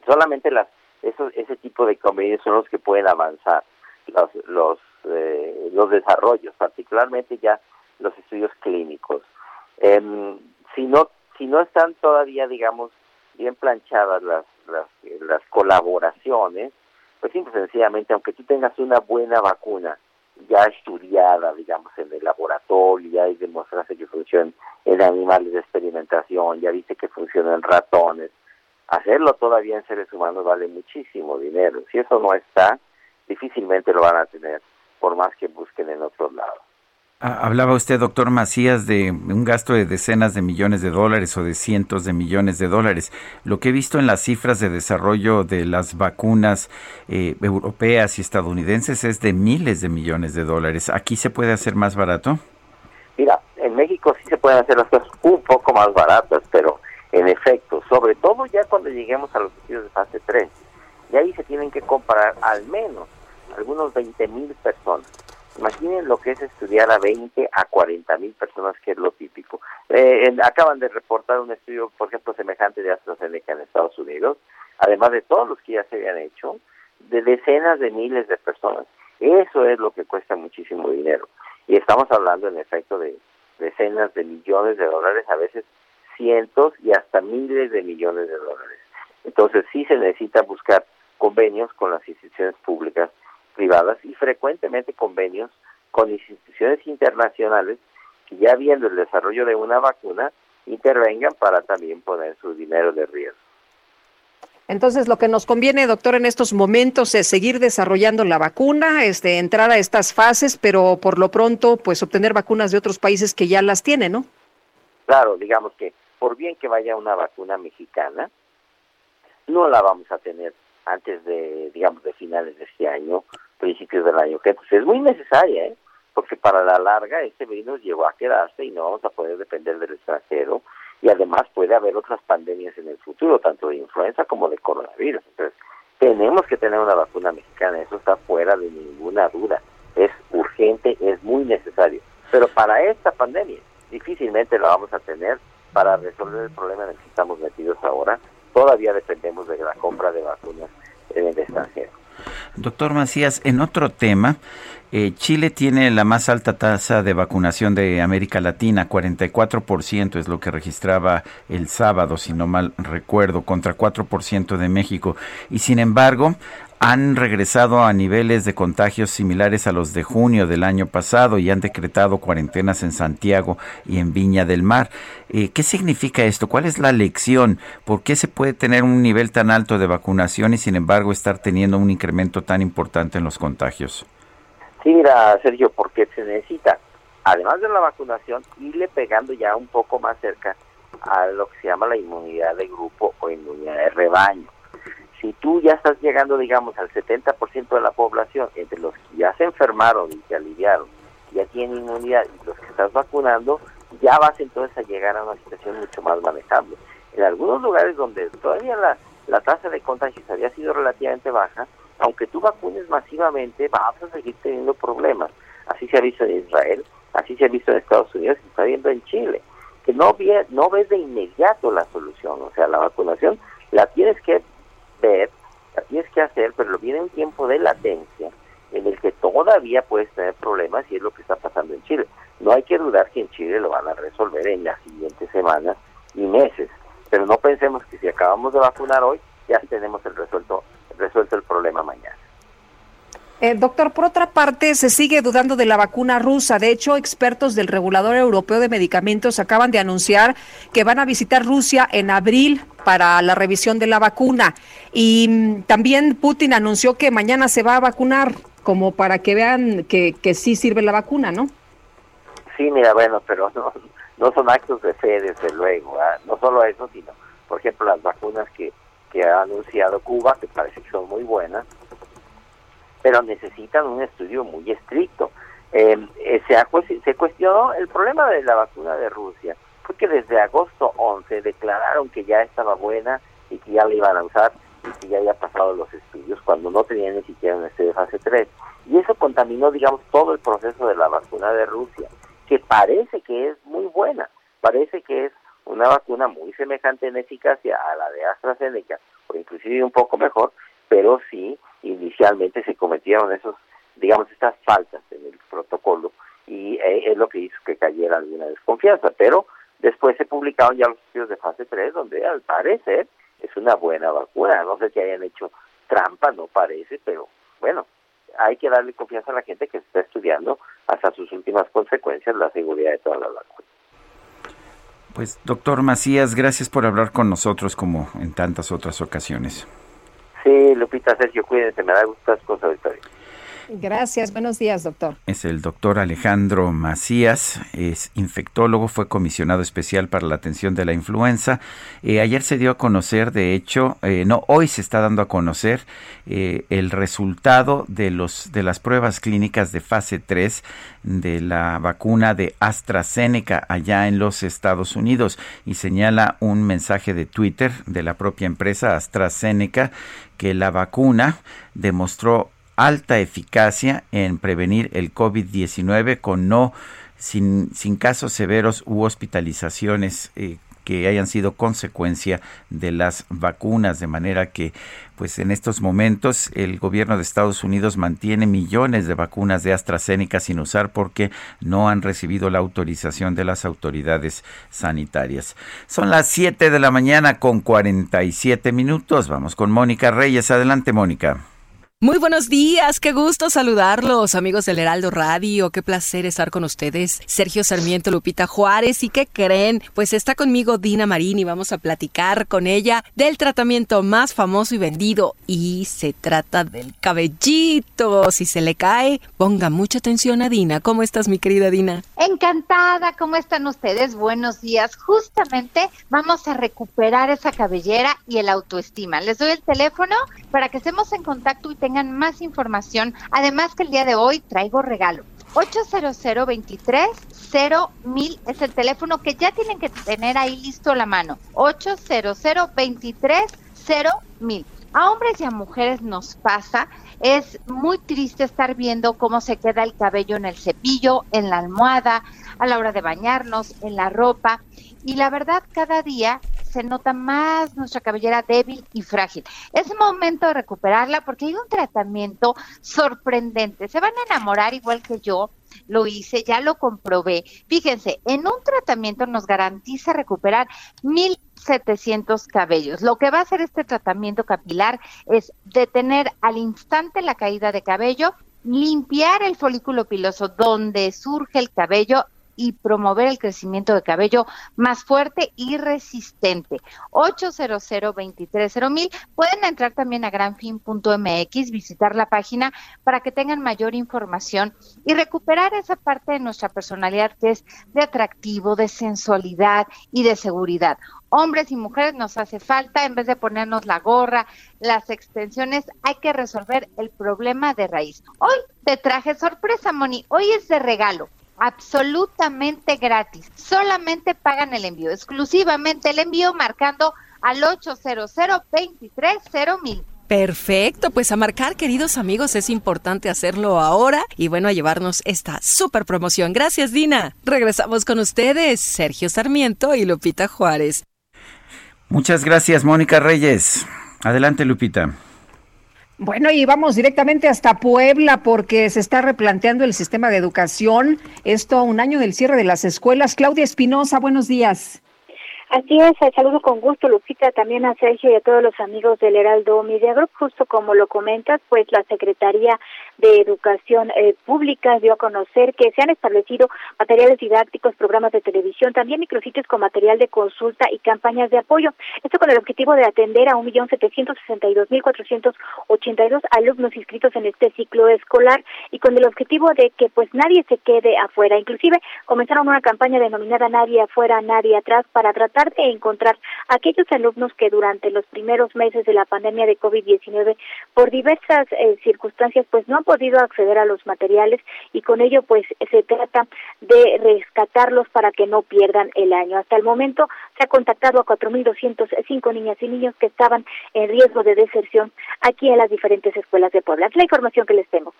Solamente las esos, ese tipo de convenios son los que pueden avanzar los los eh, los desarrollos, particularmente ya los estudios clínicos. Em, si no si no están todavía digamos bien planchadas las las, las colaboraciones, pues simple sencillamente aunque tú tengas una buena vacuna ya estudiada, digamos, en el laboratorio, ya demostrarse que funciona en animales de experimentación, ya viste que funciona en ratones. Hacerlo todavía en seres humanos vale muchísimo dinero. Si eso no está, difícilmente lo van a tener, por más que busquen en otros lados. Ah, hablaba usted, doctor Macías, de un gasto de decenas de millones de dólares o de cientos de millones de dólares. Lo que he visto en las cifras de desarrollo de las vacunas eh, europeas y estadounidenses es de miles de millones de dólares. ¿Aquí se puede hacer más barato? Mira, en México sí se pueden hacer las cosas un poco más baratas, pero en efecto, sobre todo ya cuando lleguemos a los estudios de fase 3, y ahí se tienen que comparar al menos algunos 20 mil personas Imaginen lo que es estudiar a 20 a 40 mil personas, que es lo típico. Eh, acaban de reportar un estudio, por ejemplo, semejante de AstraZeneca en Estados Unidos, además de todos los que ya se habían hecho, de decenas de miles de personas. Eso es lo que cuesta muchísimo dinero. Y estamos hablando, en efecto, de decenas de millones de dólares, a veces cientos y hasta miles de millones de dólares. Entonces sí se necesita buscar convenios con las instituciones públicas privadas y frecuentemente convenios con instituciones internacionales que ya viendo el desarrollo de una vacuna intervengan para también poner su dinero de riesgo. Entonces, lo que nos conviene, doctor, en estos momentos es seguir desarrollando la vacuna, este, entrar a estas fases, pero por lo pronto, pues obtener vacunas de otros países que ya las tienen, ¿no? Claro, digamos que por bien que vaya una vacuna mexicana, no la vamos a tener antes de, digamos, de finales de este año, principios del año que pues es muy necesaria, ¿eh? porque para la larga este virus llegó a quedarse y no vamos a poder depender del extranjero y además puede haber otras pandemias en el futuro, tanto de influenza como de coronavirus. Entonces, tenemos que tener una vacuna mexicana, eso está fuera de ninguna duda, es urgente, es muy necesario. Pero para esta pandemia difícilmente la vamos a tener para resolver el problema en el que estamos metidos ahora. Todavía dependemos de la compra de vacunas en el extranjero. Doctor Macías, en otro tema, eh, Chile tiene la más alta tasa de vacunación de América Latina, 44% es lo que registraba el sábado, si no mal recuerdo, contra 4% de México. Y sin embargo, han regresado a niveles de contagios similares a los de junio del año pasado y han decretado cuarentenas en Santiago y en Viña del Mar. Eh, ¿Qué significa esto? ¿Cuál es la lección? ¿Por qué se puede tener un nivel tan alto de vacunación y sin embargo estar teniendo un incremento tan importante en los contagios? Sí, mira, Sergio, porque se necesita, además de la vacunación, irle pegando ya un poco más cerca a lo que se llama la inmunidad de grupo o inmunidad de rebaño. Si tú ya estás llegando, digamos, al 70% de la población, entre los que ya se enfermaron y se aliviaron, ya tienen inmunidad y los que estás vacunando, ya vas entonces a llegar a una situación mucho más manejable. En algunos lugares donde todavía la, la tasa de contagios había sido relativamente baja, aunque tú vacunes masivamente, vas a seguir teniendo problemas. Así se ha visto en Israel, así se ha visto en Estados Unidos se está viendo en Chile. Que no, no ves de inmediato la solución, o sea, la vacunación la tienes que ver, tienes que hacer, pero viene un tiempo de latencia en el que todavía puedes tener problemas y es lo que está pasando en Chile. No hay que dudar que en Chile lo van a resolver en las siguientes semanas y meses, pero no pensemos que si acabamos de vacunar hoy ya tenemos el resuelto resuelto el problema mañana. Eh, doctor, por otra parte, se sigue dudando de la vacuna rusa. De hecho, expertos del Regulador Europeo de Medicamentos acaban de anunciar que van a visitar Rusia en abril para la revisión de la vacuna. Y mm, también Putin anunció que mañana se va a vacunar, como para que vean que, que sí sirve la vacuna, ¿no? Sí, mira, bueno, pero no, no son actos de fe, desde luego. ¿ah? No solo eso, sino, por ejemplo, las vacunas que que ha anunciado Cuba, que parece que son muy buenas, pero necesitan un estudio muy estricto. Em, eh, se, ha, se cuestionó el problema de la vacuna de Rusia, fue que desde agosto 11 declararon que ya estaba buena y que ya la iban a usar y que ya había pasado los estudios cuando no tenían ni siquiera un estudio de fase 3. Y eso contaminó, digamos, todo el proceso de la vacuna de Rusia, que parece que es muy buena, parece que es una vacuna muy semejante en eficacia a la de AstraZeneca, o inclusive un poco mejor, pero sí inicialmente se cometieron esos, digamos, estas faltas en el protocolo y eh, es lo que hizo que cayera alguna desconfianza, pero después se publicaron ya los estudios de fase 3 donde al parecer es una buena vacuna, no sé si hayan hecho trampa, no parece, pero bueno, hay que darle confianza a la gente que está estudiando hasta sus últimas consecuencias la seguridad de todas las vacunas. Pues doctor Macías, gracias por hablar con nosotros como en tantas otras ocasiones. Sí, Lupita, Sergio, cuídense, me da gusto las cosas, Gracias, buenos días, doctor. Es el doctor Alejandro Macías, es infectólogo, fue comisionado especial para la atención de la influenza. Eh, ayer se dio a conocer, de hecho, eh, no, hoy se está dando a conocer eh, el resultado de, los, de las pruebas clínicas de fase 3 de la vacuna de AstraZeneca allá en los Estados Unidos y señala un mensaje de Twitter de la propia empresa AstraZeneca que la vacuna demostró alta eficacia en prevenir el COVID-19 con no sin, sin, casos severos u hospitalizaciones eh, que hayan sido consecuencia de las vacunas, de manera que pues en estos momentos el gobierno de Estados Unidos mantiene millones de vacunas de AstraZeneca sin usar porque no han recibido la autorización de las autoridades sanitarias. Son las 7 de la mañana con 47 minutos. Vamos con Mónica Reyes. Adelante, Mónica. Muy buenos días, qué gusto saludarlos, amigos del Heraldo Radio, qué placer estar con ustedes. Sergio Sarmiento, Lupita Juárez, ¿y qué creen? Pues está conmigo Dina Marín y vamos a platicar con ella del tratamiento más famoso y vendido. Y se trata del cabellito. Si se le cae, ponga mucha atención a Dina. ¿Cómo estás, mi querida Dina? Encantada, ¿cómo están ustedes? Buenos días. Justamente vamos a recuperar esa cabellera y el autoestima. Les doy el teléfono para que estemos en contacto y tengan más información. Además que el día de hoy traigo regalo. 800 23 mil es el teléfono que ya tienen que tener ahí listo la mano. 800 23 mil. A hombres y a mujeres nos pasa, es muy triste estar viendo cómo se queda el cabello en el cepillo, en la almohada, a la hora de bañarnos, en la ropa. Y la verdad, cada día se nota más nuestra cabellera débil y frágil. Es momento de recuperarla porque hay un tratamiento sorprendente. Se van a enamorar igual que yo lo hice, ya lo comprobé. Fíjense, en un tratamiento nos garantiza recuperar 1.700 cabellos. Lo que va a hacer este tratamiento capilar es detener al instante la caída de cabello, limpiar el folículo piloso donde surge el cabello y promover el crecimiento de cabello más fuerte y resistente. 800 mil Pueden entrar también a granfin.mx, visitar la página para que tengan mayor información y recuperar esa parte de nuestra personalidad que es de atractivo, de sensualidad y de seguridad. Hombres y mujeres nos hace falta, en vez de ponernos la gorra, las extensiones, hay que resolver el problema de raíz. Hoy te traje sorpresa, Moni, hoy es de regalo absolutamente gratis. Solamente pagan el envío, exclusivamente el envío marcando al 800 mil. Perfecto, pues a marcar, queridos amigos, es importante hacerlo ahora y bueno, a llevarnos esta super promoción. Gracias, Dina. Regresamos con ustedes, Sergio Sarmiento y Lupita Juárez. Muchas gracias, Mónica Reyes. Adelante, Lupita. Bueno, y vamos directamente hasta Puebla porque se está replanteando el sistema de educación. Esto un año del cierre de las escuelas. Claudia Espinosa, buenos días. Así es, saludo con gusto, Lupita, también a Sergio y a todos los amigos del Heraldo Media Group. Justo como lo comentas, pues la Secretaría de Educación eh, Pública dio a conocer que se han establecido materiales didácticos, programas de televisión, también micrositios con material de consulta y campañas de apoyo. Esto con el objetivo de atender a 1.762.482 alumnos inscritos en este ciclo escolar y con el objetivo de que pues nadie se quede afuera. Inclusive comenzaron una campaña denominada Nadie afuera, nadie atrás para tratar de encontrar aquellos alumnos que durante los primeros meses de la pandemia de COVID-19 por diversas eh, circunstancias pues no han podido acceder a los materiales y con ello pues se trata de rescatarlos para que no pierdan el año. Hasta el momento se ha contactado a 4.205 niñas y niños que estaban en riesgo de deserción aquí en las diferentes escuelas de Puebla. Es la información que les tengo.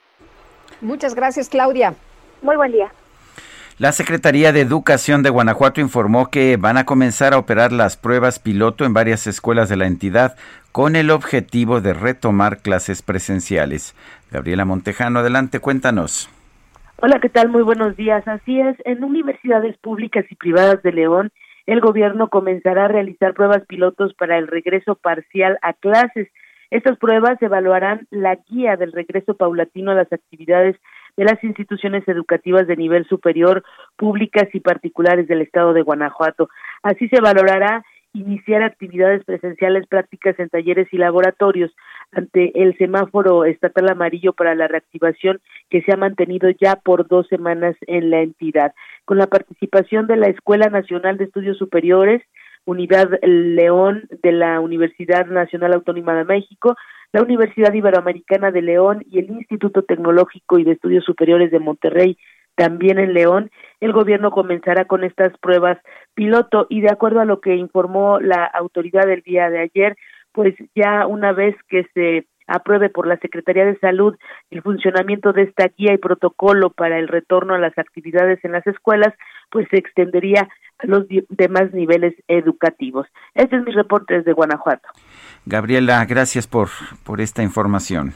Muchas gracias, Claudia. Muy buen día. La Secretaría de Educación de Guanajuato informó que van a comenzar a operar las pruebas piloto en varias escuelas de la entidad con el objetivo de retomar clases presenciales. Gabriela Montejano, adelante, cuéntanos. Hola, ¿qué tal? Muy buenos días. Así es, en universidades públicas y privadas de León, el gobierno comenzará a realizar pruebas pilotos para el regreso parcial a clases. Estas pruebas evaluarán la guía del regreso paulatino a las actividades de las instituciones educativas de nivel superior, públicas y particulares del estado de Guanajuato. Así se valorará iniciar actividades presenciales prácticas en talleres y laboratorios ante el semáforo estatal amarillo para la reactivación que se ha mantenido ya por dos semanas en la entidad. Con la participación de la Escuela Nacional de Estudios Superiores, Unidad León de la Universidad Nacional Autónoma de México, la Universidad Iberoamericana de León y el Instituto Tecnológico y de Estudios Superiores de Monterrey, también en León, el gobierno comenzará con estas pruebas piloto y de acuerdo a lo que informó la autoridad el día de ayer, pues ya una vez que se apruebe por la Secretaría de Salud el funcionamiento de esta guía y protocolo para el retorno a las actividades en las escuelas, pues se extendería a los demás niveles educativos. Este es mi reporte desde Guanajuato. Gabriela, gracias por, por esta información.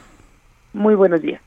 Muy buenos días.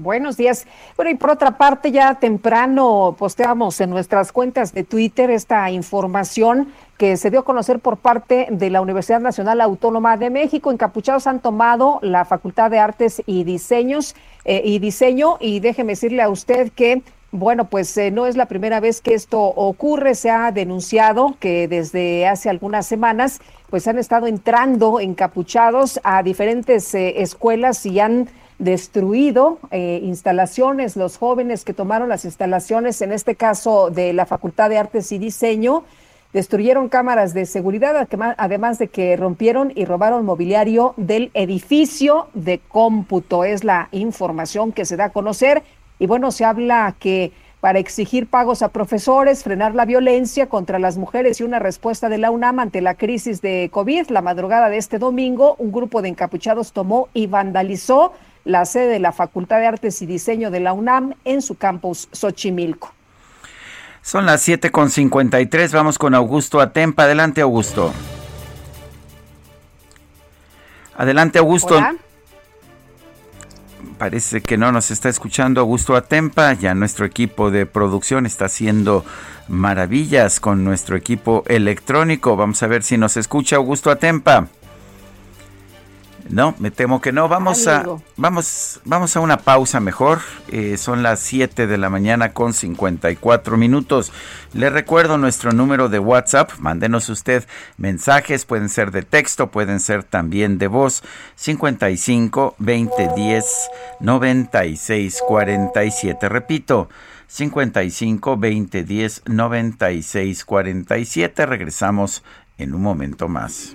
Buenos días. Bueno, y por otra parte, ya temprano posteamos en nuestras cuentas de Twitter esta información que se dio a conocer por parte de la Universidad Nacional Autónoma de México. Encapuchados han tomado la Facultad de Artes y Diseños eh, y Diseño y déjeme decirle a usted que bueno, pues eh, no es la primera vez que esto ocurre. Se ha denunciado que desde hace algunas semanas, pues han estado entrando encapuchados a diferentes eh, escuelas y han destruido eh, instalaciones. Los jóvenes que tomaron las instalaciones, en este caso de la Facultad de Artes y Diseño, destruyeron cámaras de seguridad, además de que rompieron y robaron mobiliario del edificio de cómputo. Es la información que se da a conocer. Y bueno, se habla que para exigir pagos a profesores, frenar la violencia contra las mujeres y una respuesta de la UNAM ante la crisis de COVID, la madrugada de este domingo, un grupo de encapuchados tomó y vandalizó la sede de la Facultad de Artes y Diseño de la UNAM en su campus Xochimilco. Son las 7.53, vamos con Augusto Atempa. Adelante, Augusto. Adelante, Augusto. Parece que no nos está escuchando Augusto Atempa. Ya nuestro equipo de producción está haciendo maravillas con nuestro equipo electrónico. Vamos a ver si nos escucha Augusto Atempa. No, me temo que no. Vamos a vamos vamos a una pausa mejor. Eh, son las 7 de la mañana con 54 minutos. Le recuerdo nuestro número de WhatsApp. Mándenos usted mensajes, pueden ser de texto, pueden ser también de voz. 55 20 10 96 47. Repito, 55 20 10 96 47. Regresamos en un momento más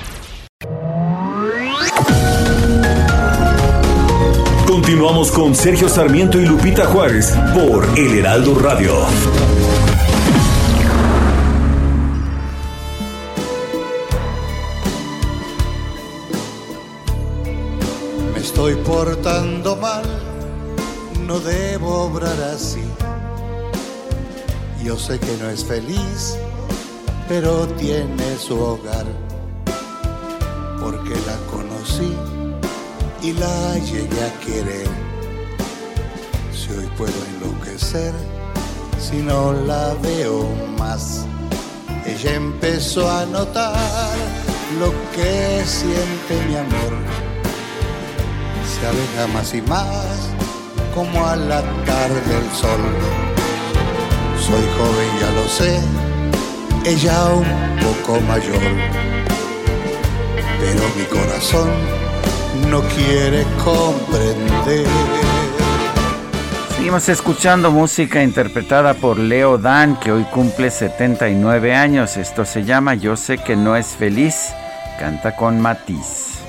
Continuamos con Sergio Sarmiento y Lupita Juárez por El Heraldo Radio. Me estoy portando mal, no debo obrar así. Yo sé que no es feliz, pero tiene su hogar, porque la conocí y la llegué a querer. Si hoy puedo enloquecer, si no la veo más. Ella empezó a notar lo que siente mi amor. Se aleja más y más, como a la tarde del sol. Soy joven, ya lo sé, ella un poco mayor. Pero mi corazón no quiere comprender. Seguimos escuchando música interpretada por Leo Dan, que hoy cumple 79 años. Esto se llama Yo sé que no es feliz. Canta con Matiz.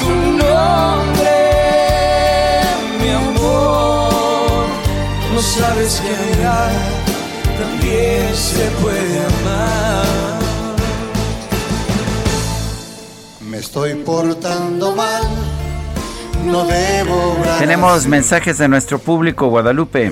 Tu nombre, mi amor, no sabes que también se puede amar. Me estoy portando mal. No debo. Tenemos mensajes de nuestro público, Guadalupe.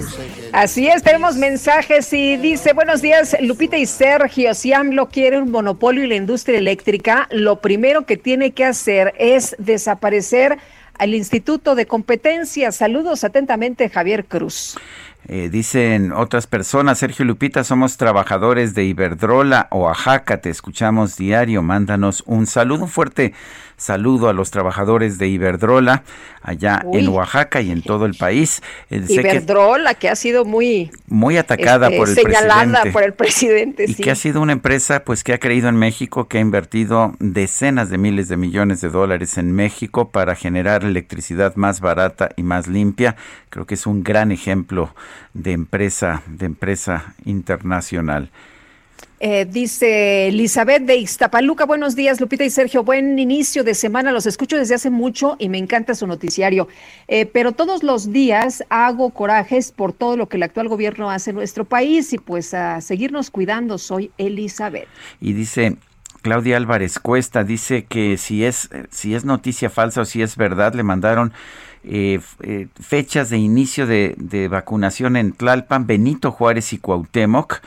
Así es, tenemos mensajes y dice, buenos días, Lupita y Sergio, si AMLO quiere un monopolio en la industria eléctrica, lo primero que tiene que hacer es desaparecer al Instituto de Competencia. Saludos atentamente, Javier Cruz. Eh, dicen otras personas, Sergio Lupita, somos trabajadores de Iberdrola, Oaxaca, te escuchamos diario, mándanos un saludo, un fuerte saludo a los trabajadores de Iberdrola allá en Oaxaca y en todo el país. Eh, Iberdrola, que, ha sido muy muy atacada este, por el señalada por el presidente, y que ha sido una empresa pues que ha creído en México, que ha invertido decenas de miles de millones de dólares en México para generar electricidad más barata y más limpia. Creo que es un gran ejemplo de empresa de empresa internacional. Eh, dice Elizabeth de Iztapaluca, buenos días Lupita y Sergio, buen inicio de semana, los escucho desde hace mucho y me encanta su noticiario, eh, pero todos los días hago corajes por todo lo que el actual gobierno hace en nuestro país y pues a seguirnos cuidando, soy Elizabeth. Y dice, Claudia Álvarez Cuesta dice que si es, si es noticia falsa o si es verdad, le mandaron eh, fechas de inicio de, de, vacunación en Tlalpan, Benito Juárez y Cuauhtémoc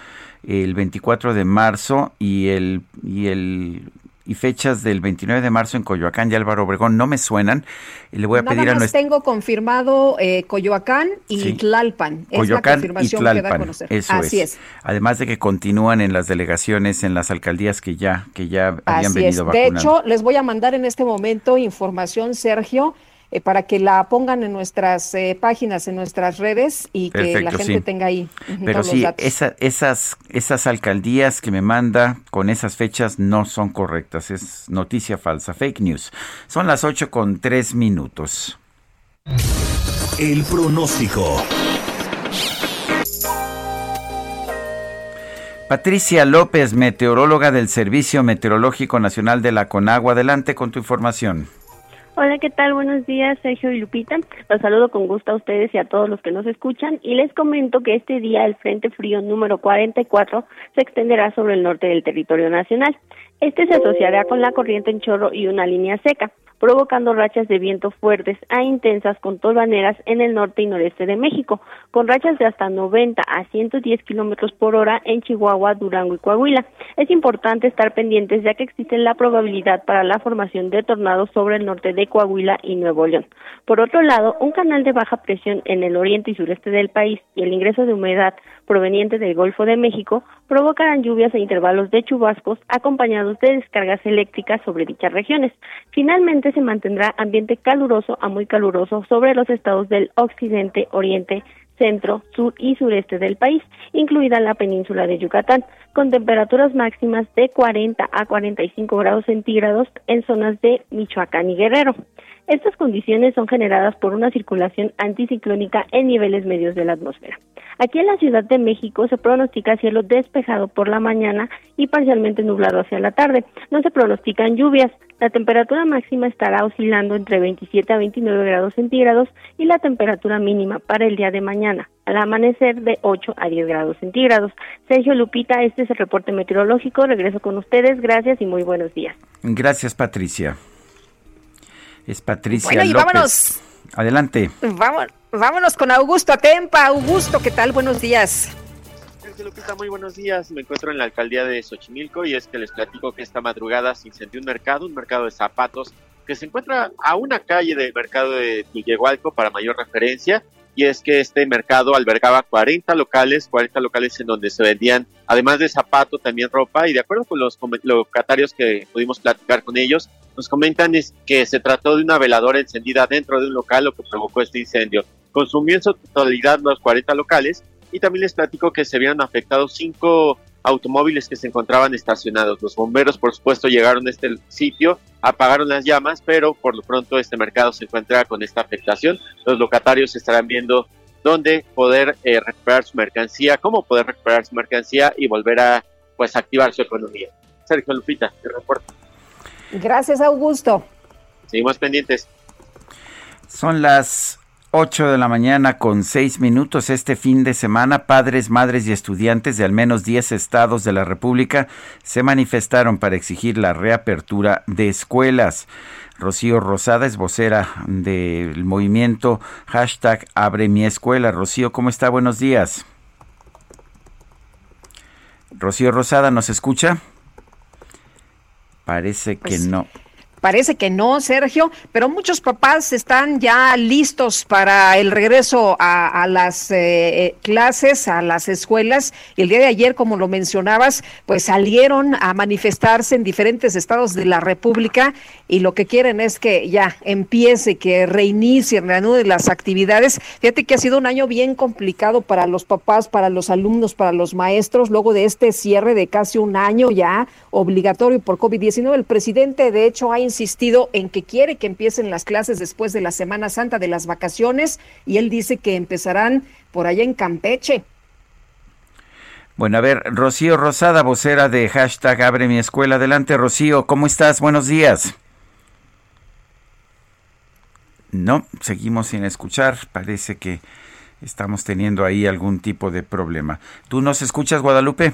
el 24 de marzo y el, y el y fechas del 29 de marzo en Coyoacán y Álvaro Obregón no me suenan. Le voy a pedir a nuestro... tengo confirmado eh, Coyoacán y Tlalpan. Coyoacán y Tlalpan. Eso Así es. Además de que continúan en las delegaciones, en las alcaldías que ya, que ya habían venido es. De hecho, les voy a mandar en este momento información, Sergio, eh, para que la pongan en nuestras eh, páginas, en nuestras redes y que la gente tenga ahí. Pero sí, esas, esas alcaldías que me manda con esas fechas no son correctas, es noticia falsa, fake news. Son las 8 con 3 minutos. El pronóstico. Patricia López, meteoróloga del Servicio Meteorológico Nacional de la Conagua. Adelante con tu información. Hola, ¿qué tal? Buenos días, Sergio y Lupita. Los saludo con gusto a ustedes y a todos los que nos escuchan y les comento que este día el Frente Frío número 44 se extenderá sobre el norte del territorio nacional. Este se asociará con la corriente en chorro y una línea seca provocando rachas de viento fuertes a intensas con tolvaneras en el norte y noreste de México, con rachas de hasta 90 a 110 kilómetros por hora en Chihuahua, Durango y Coahuila. Es importante estar pendientes ya que existe la probabilidad para la formación de tornados sobre el norte de Coahuila y Nuevo León. Por otro lado, un canal de baja presión en el oriente y sureste del país y el ingreso de humedad proveniente del Golfo de México provocarán lluvias e intervalos de chubascos acompañados de descargas eléctricas sobre dichas regiones. Finalmente se mantendrá ambiente caluroso a muy caluroso sobre los estados del occidente, oriente, centro, sur y sureste del país, incluida la península de Yucatán, con temperaturas máximas de 40 a 45 grados centígrados en zonas de Michoacán y Guerrero. Estas condiciones son generadas por una circulación anticiclónica en niveles medios de la atmósfera. Aquí en la Ciudad de México se pronostica cielo despejado por la mañana y parcialmente nublado hacia la tarde. No se pronostican lluvias. La temperatura máxima estará oscilando entre 27 a 29 grados centígrados y la temperatura mínima para el día de mañana al amanecer de 8 a 10 grados centígrados. Sergio Lupita, este es el reporte meteorológico. Regreso con ustedes. Gracias y muy buenos días. Gracias, Patricia. Es Patricia bueno, y vámonos. Adelante. Vamos, vámonos con Augusto Atempa. Augusto, ¿qué tal? Buenos días. Lupita, muy buenos días. Me encuentro en la alcaldía de Xochimilco y es que les platico que esta madrugada se incendió un mercado, un mercado de zapatos, que se encuentra a una calle del mercado de Tullehualco para mayor referencia. Y es que este mercado albergaba 40 locales, 40 locales en donde se vendían, además de zapatos, también ropa. Y de acuerdo con los locatarios que pudimos platicar con ellos, nos comentan es que se trató de una veladora encendida dentro de un local, lo que provocó este incendio. Consumió en su totalidad los 40 locales y también les platico que se habían afectado cinco automóviles que se encontraban estacionados. Los bomberos, por supuesto, llegaron a este sitio, apagaron las llamas, pero por lo pronto este mercado se encuentra con esta afectación. Los locatarios estarán viendo dónde poder eh, recuperar su mercancía, cómo poder recuperar su mercancía y volver a pues activar su economía. Sergio Lupita, te reporto. Gracias, Augusto. Seguimos pendientes. Son las 8 de la mañana con 6 minutos. Este fin de semana, padres, madres y estudiantes de al menos 10 estados de la República se manifestaron para exigir la reapertura de escuelas. Rocío Rosada es vocera del movimiento hashtag Abre mi escuela. Rocío, ¿cómo está? Buenos días. Rocío Rosada, ¿nos escucha? Parece que pues no. Parece que no, Sergio, pero muchos papás están ya listos para el regreso a, las eh, eh, clases, a las escuelas. Y el día de ayer, como lo mencionabas, pues salieron a manifestarse en diferentes estados de la República y lo que quieren es que ya empiece, que reinicie, reanude las actividades. Fíjate que ha sido un año bien complicado para los papás, para los alumnos, para los maestros, luego de este cierre de casi un año ya obligatorio por COVID-19. El presidente, de hecho, ha insistido en que quiere que empiecen las clases después de la Semana Santa, de las vacaciones, y él dice que empezarán por allá en Campeche. Bueno, a ver, Rocío Rosada, vocera de hashtag Abre mi escuela. Adelante, Rocío, ¿cómo estás? Buenos días. No, seguimos sin escuchar. Parece que estamos teniendo ahí algún tipo de problema. ¿Tú nos escuchas, Guadalupe?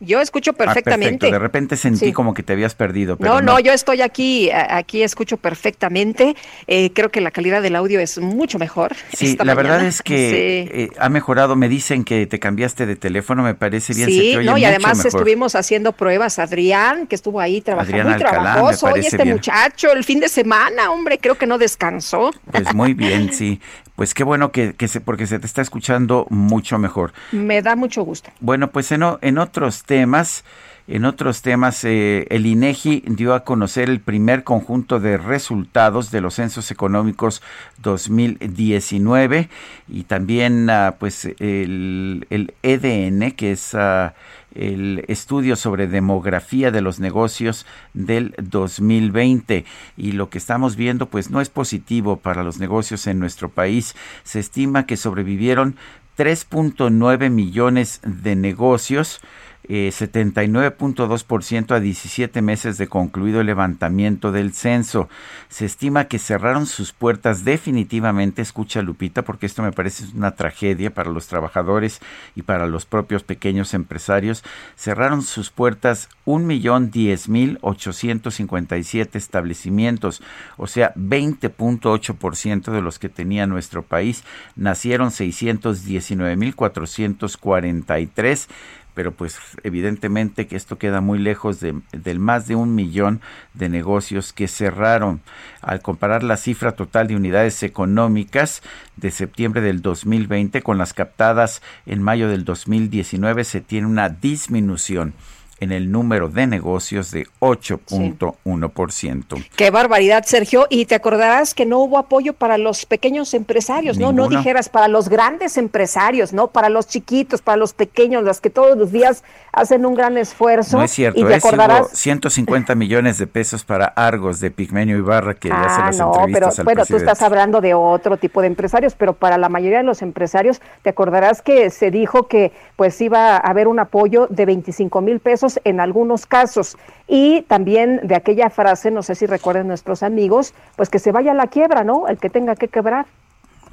Yo escucho ah, perfectamente. De repente sentí como que te habías perdido. no, no, yo estoy aquí, aquí escucho perfectamente. Eh, creo que la calidad del audio es mucho mejor. Sí, la verdad es que eh, ha mejorado. Me dicen que te cambiaste de teléfono, me parece bien. Sí, no, y además estuvimos haciendo pruebas. Adrián, que estuvo ahí trabajando, muy trabajoso. Oye, este muchacho, el fin de semana, hombre, creo que no descansó. Pues muy bien, sí. Pues qué bueno que, que se, porque se te está escuchando mucho mejor. Me da mucho gusto. Bueno, pues en, en otros temas, en otros temas, eh, el INEGI dio a conocer el primer conjunto de resultados de los censos económicos 2019 y también, ah, pues, el, el, EDN, que es ah, el estudio sobre demografía de los negocios del 2020 y lo que estamos viendo pues no es positivo para los negocios en nuestro país. Se estima que sobrevivieron 3.9 millones de negocios 79.2% eh, a 17 meses de concluido el levantamiento del censo. Se estima que cerraron sus puertas definitivamente, escucha Lupita, porque esto me parece una tragedia para los trabajadores y para los propios pequeños empresarios. Cerraron sus puertas 1.010.857 establecimientos, o sea, 20.8% de los que tenía nuestro país. Nacieron 619.443 pero pues evidentemente que esto queda muy lejos de, del más de un millón de negocios que cerraron. Al comparar la cifra total de unidades económicas de septiembre del 2020 con las captadas en mayo del 2019, se tiene una disminución en el número de negocios de 8.1%. Qué barbaridad, Sergio. Y te acordarás que no hubo apoyo para los pequeños empresarios, ¿no? No dijeras para los grandes empresarios, ¿no? Para los chiquitos, para los pequeños, los que todos los días hacen un gran esfuerzo. No es cierto, y te acordarás... 150 millones de pesos para Argos de Pigmenio Ibarra que ah, hace las no, pero bueno, tú estás hablando de otro tipo de empresarios, pero para la mayoría de los empresarios, te acordarás que se dijo que pues iba a haber un apoyo de 25 mil pesos en algunos casos. Y también de aquella frase, no sé si recuerden nuestros amigos, pues que se vaya a la quiebra, ¿no? El que tenga que quebrar.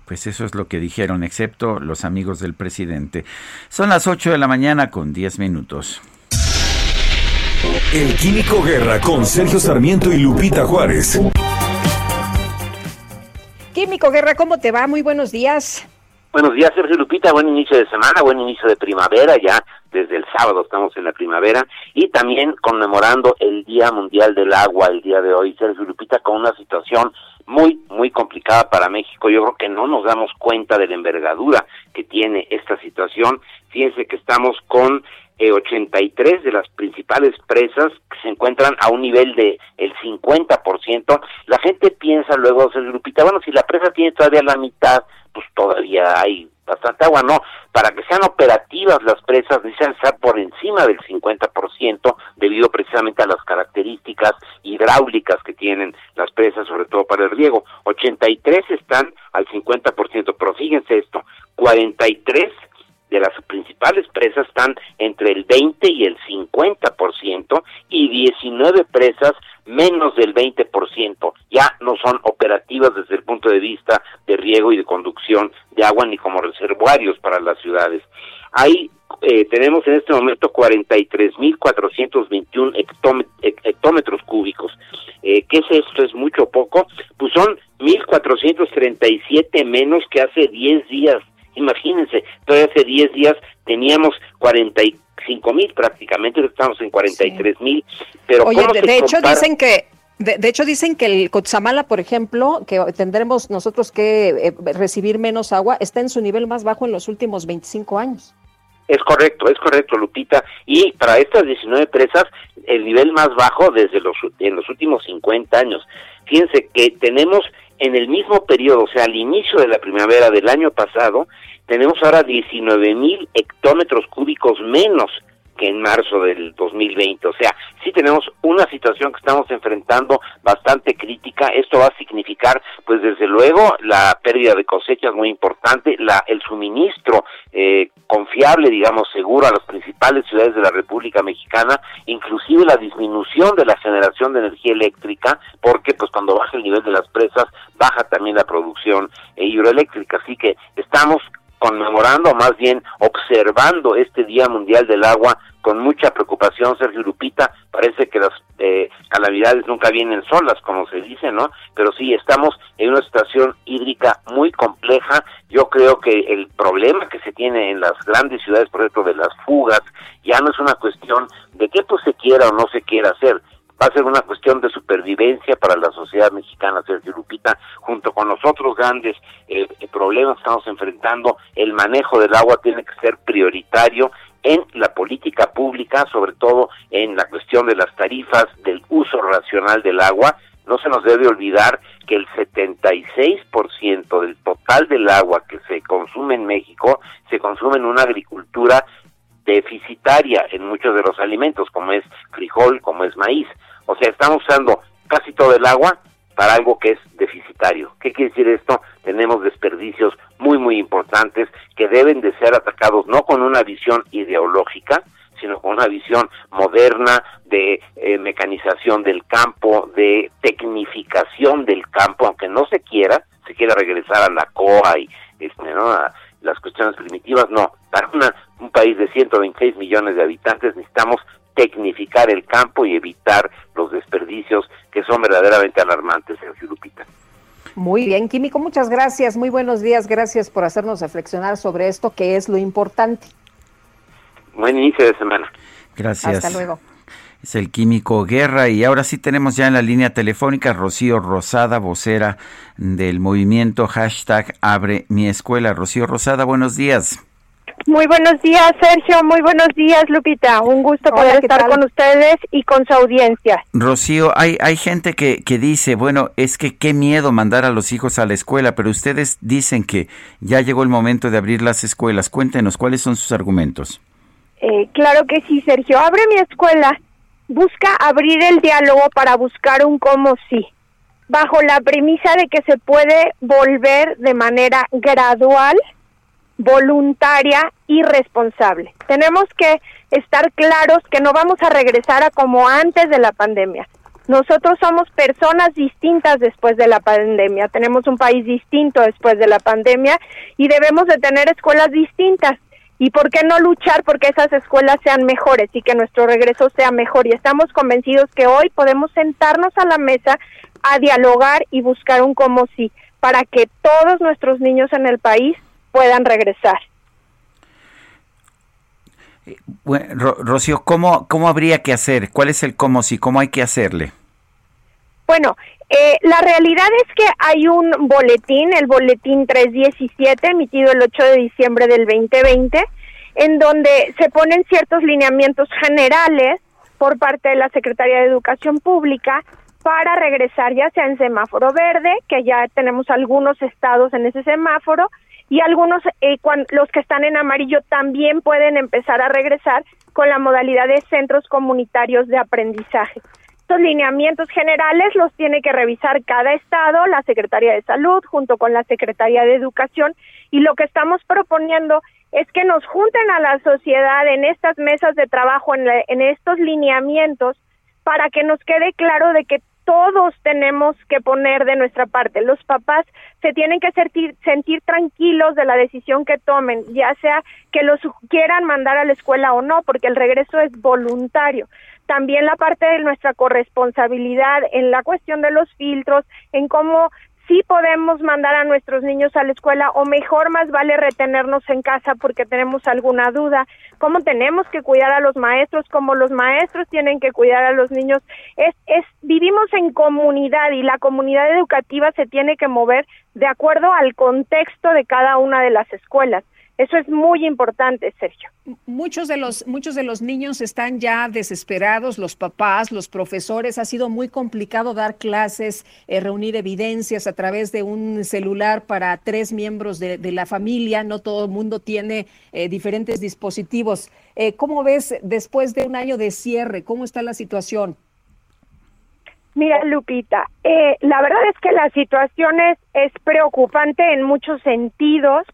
Pues eso es lo que dijeron, excepto los amigos del presidente. Son las 8 de la mañana con 10 minutos. El Químico Guerra con Sergio Sarmiento y Lupita Juárez. Químico Guerra, ¿cómo te va? Muy buenos días. Buenos días, Sergio Lupita. Buen inicio de semana, buen inicio de primavera. Ya desde el sábado estamos en la primavera y también conmemorando el Día Mundial del Agua el día de hoy, Sergio Lupita, con una situación muy, muy complicada para México. Yo creo que no nos damos cuenta de la envergadura que tiene esta situación. Fíjense que estamos con eh, 83 de las principales presas que se encuentran a un nivel de el 50%. La gente piensa luego, Sergio Lupita, bueno, si la presa tiene todavía la mitad, pues todavía hay bastante agua, no, para que sean operativas las presas necesitan estar por encima del 50% debido precisamente a las características hidráulicas que tienen las presas, sobre todo para el riego. 83 están al 50%, pero fíjense esto, 43 de las principales presas están entre el 20 y el 50% y 19 presas menos del 20%. Ya no son operativas desde el punto de vista de riego y de conducción de agua ni como reservorios para las ciudades. Ahí eh, tenemos en este momento 43.421 hectómetros cúbicos. Eh, ¿Qué es esto? ¿Es mucho poco? Pues son 1.437 menos que hace 10 días Imagínense, todavía hace 10 días teníamos 45 mil prácticamente, estamos en 43 mil. Pero Oye, de, hecho dicen que de, hecho, dicen que el Cotzamala, por ejemplo, que tendremos nosotros que eh, recibir menos agua, está en su nivel más bajo en los últimos 25 años. Es correcto, es correcto, Lupita. Y para estas 19 presas, el nivel más bajo desde los, en los últimos 50 años. Fíjense que tenemos en el mismo periodo, o sea, al inicio de la primavera del año pasado, tenemos ahora 19 mil hectómetros cúbicos menos que en marzo del 2020. O sea, sí tenemos una situación que estamos enfrentando bastante crítica. Esto va a significar, pues desde luego, la pérdida de cosechas muy importante, la, el suministro eh, confiable, digamos, seguro a las principales ciudades de la República Mexicana, inclusive la disminución de la generación de energía eléctrica, porque pues cuando baja el nivel de las presas, baja también la producción eh, hidroeléctrica. Así que estamos conmemorando, más bien observando este Día Mundial del Agua con mucha preocupación, Sergio Lupita. Parece que las eh, calamidades nunca vienen solas, como se dice, ¿no? Pero sí, estamos en una situación hídrica muy compleja. Yo creo que el problema que se tiene en las grandes ciudades, por ejemplo, de las fugas, ya no es una cuestión de que pues se quiera o no se quiera hacer, va a ser una cuestión de supervivencia para la sociedad mexicana, Sergio Lupita, junto con los otros grandes eh, problemas que estamos enfrentando, el manejo del agua tiene que ser prioritario en la política pública, sobre todo en la cuestión de las tarifas, del uso racional del agua. No se nos debe olvidar que el 76% del total del agua que se consume en México se consume en una agricultura deficitaria en muchos de los alimentos, como es frijol, como es maíz. O sea, estamos usando casi todo el agua para algo que es deficitario. ¿Qué quiere decir esto? Tenemos desperdicios muy, muy importantes que deben de ser atacados no con una visión ideológica, sino con una visión moderna de eh, mecanización del campo, de tecnificación del campo, aunque no se quiera, se quiera regresar a la COA y este, ¿no? a las cuestiones primitivas, no. Para un país de 126 millones de habitantes necesitamos tecnificar el campo y evitar los desperdicios que son verdaderamente alarmantes, Sergio Lupita. Muy bien, Químico, muchas gracias, muy buenos días, gracias por hacernos reflexionar sobre esto que es lo importante. Buen inicio de semana. Gracias. Hasta luego. Es el Químico Guerra y ahora sí tenemos ya en la línea telefónica Rocío Rosada, vocera del movimiento hashtag Abre mi escuela. Rocío Rosada, buenos días. Muy buenos días, Sergio. Muy buenos días, Lupita. Un gusto poder estar con ustedes y con su audiencia. Rocío, hay, hay gente que, que dice, bueno, es que qué miedo mandar a los hijos a la escuela, pero ustedes dicen que ya llegó el momento de abrir las escuelas. Cuéntenos, ¿cuáles son sus argumentos? Eh, claro que sí, Sergio. Abre mi escuela. Busca abrir el diálogo para buscar un cómo sí, bajo la premisa de que se puede volver de manera gradual voluntaria y responsable. Tenemos que estar claros que no vamos a regresar a como antes de la pandemia. Nosotros somos personas distintas después de la pandemia, tenemos un país distinto después de la pandemia y debemos de tener escuelas distintas. ¿Y por qué no luchar porque esas escuelas sean mejores y que nuestro regreso sea mejor? Y estamos convencidos que hoy podemos sentarnos a la mesa a dialogar y buscar un cómo sí para que todos nuestros niños en el país puedan regresar. Bueno, Rocío, ¿cómo, ¿cómo habría que hacer? ¿Cuál es el cómo si? ¿Cómo hay que hacerle? Bueno, eh, la realidad es que hay un boletín, el boletín 317, emitido el 8 de diciembre del 2020, en donde se ponen ciertos lineamientos generales por parte de la Secretaría de Educación Pública para regresar ya sea en semáforo verde, que ya tenemos algunos estados en ese semáforo, y algunos, eh, los que están en amarillo, también pueden empezar a regresar con la modalidad de centros comunitarios de aprendizaje. Estos lineamientos generales los tiene que revisar cada estado, la Secretaría de Salud, junto con la Secretaría de Educación, y lo que estamos proponiendo es que nos junten a la sociedad en estas mesas de trabajo, en, en estos lineamientos, para que nos quede claro de que todos tenemos que poner de nuestra parte. Los papás se tienen que sentir, tranquilos de la decisión que tomen, ya sea que los quieran mandar a la escuela o no, porque el regreso es voluntario. También la parte de nuestra corresponsabilidad en la cuestión de los filtros, en cómo sí podemos mandar a nuestros niños a la escuela o mejor más vale retenernos en casa porque tenemos alguna duda, cómo tenemos que cuidar a los maestros, cómo los maestros tienen que cuidar a los niños. Es, es vivimos en comunidad y la comunidad educativa se tiene que mover de acuerdo al contexto de cada una de las escuelas. Eso es muy importante, Sergio. Muchos de los muchos de los niños están ya desesperados, los papás, los profesores, ha sido muy complicado dar clases, eh, reunir evidencias a través de un celular para tres miembros de, la familia, no todo el mundo tiene eh, diferentes dispositivos. Eh, ¿Cómo ves después de un año de cierre? ¿Cómo está la situación? Mira, Lupita, la verdad es que la situación es, es preocupante en muchos sentidos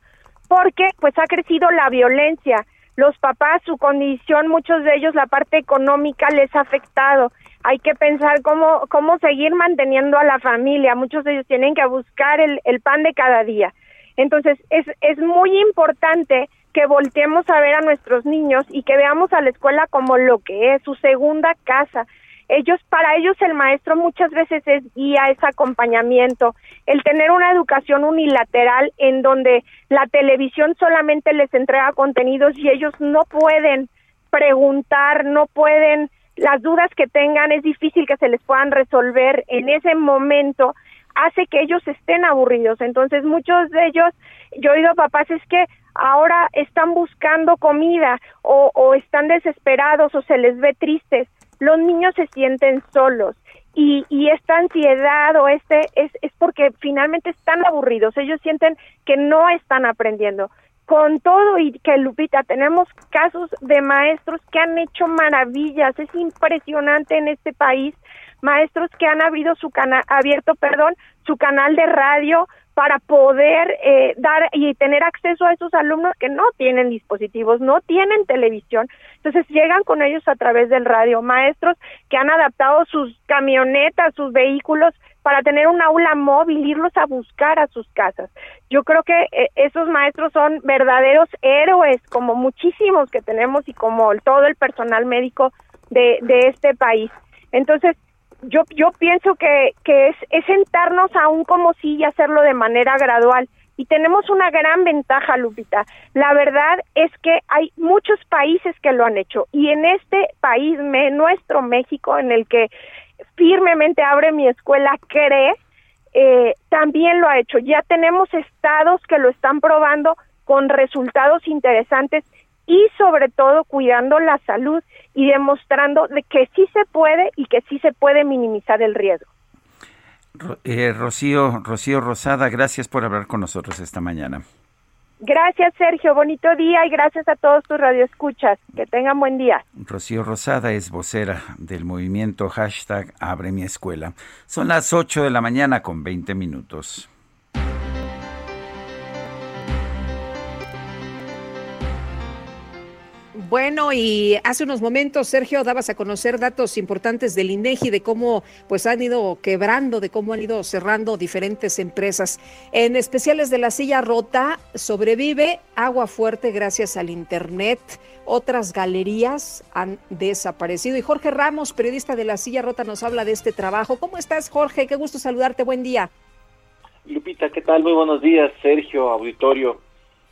porque pues ha crecido la violencia. Los papás, su condición, muchos de ellos la parte económica les ha afectado. Hay que pensar cómo, cómo seguir manteniendo a la familia. Muchos de ellos tienen que buscar el, el pan de cada día. Entonces, es, es muy importante que volteemos a ver a nuestros niños y que veamos a la escuela como lo que es, su segunda casa. Ellos, para ellos el maestro muchas veces es guía, es acompañamiento. El tener una educación unilateral en donde la televisión solamente les entrega contenidos y ellos no pueden preguntar, no pueden, las dudas que tengan, es difícil que se les puedan resolver en ese momento hace que ellos estén aburridos. Entonces, muchos de ellos, yo he oído papás, es que ahora están buscando comida o, o están desesperados o se les ve tristes. Los niños se sienten solos y, y esta ansiedad o este es, es porque finalmente están aburridos. Ellos sienten que no están aprendiendo. Con todo y que Lupita, tenemos casos de maestros que han hecho maravillas. Es impresionante en este país maestros que han abierto su canal, abierto, perdón, su canal de radio para poder eh, dar y tener acceso a esos alumnos que no tienen dispositivos, no tienen televisión. Entonces llegan con ellos a través del radio, maestros que han adaptado sus camionetas, sus vehículos para tener un aula móvil, irlos a buscar a sus casas. Yo creo que eh, esos maestros son verdaderos héroes, como muchísimos que tenemos y como todo el personal médico de, de este país. Entonces, yo, yo pienso que, que es, es sentarnos aún como sí y hacerlo de manera gradual. Y tenemos una gran ventaja, Lupita. La verdad es que hay muchos países que lo han hecho. Y en este país, me, nuestro México, en el que firmemente abre mi escuela, cree, eh, también lo ha hecho. Ya tenemos estados que lo están probando con resultados interesantes y sobre todo cuidando la salud y demostrando de que sí se puede y que sí se puede minimizar el riesgo. Eh, Rocío, Rocío Rosada, gracias por hablar con nosotros esta mañana. Gracias, Sergio. Bonito día y gracias a todos tus radioescuchas. Que tengan buen día. Rocío Rosada es vocera del movimiento hashtag Abre mi escuela. Son las 8 de la mañana con 20 minutos. Bueno, y hace unos momentos, Sergio, dabas a conocer datos importantes del INEGI de cómo pues han ido quebrando, de cómo han ido cerrando diferentes empresas. En especiales de la silla rota, sobrevive agua fuerte gracias al internet. Otras galerías han desaparecido. Y Jorge Ramos, periodista de la silla rota, nos habla de este trabajo. ¿Cómo estás, Jorge? Qué gusto saludarte. Buen día. Lupita, ¿qué tal? Muy buenos días, Sergio, auditorio.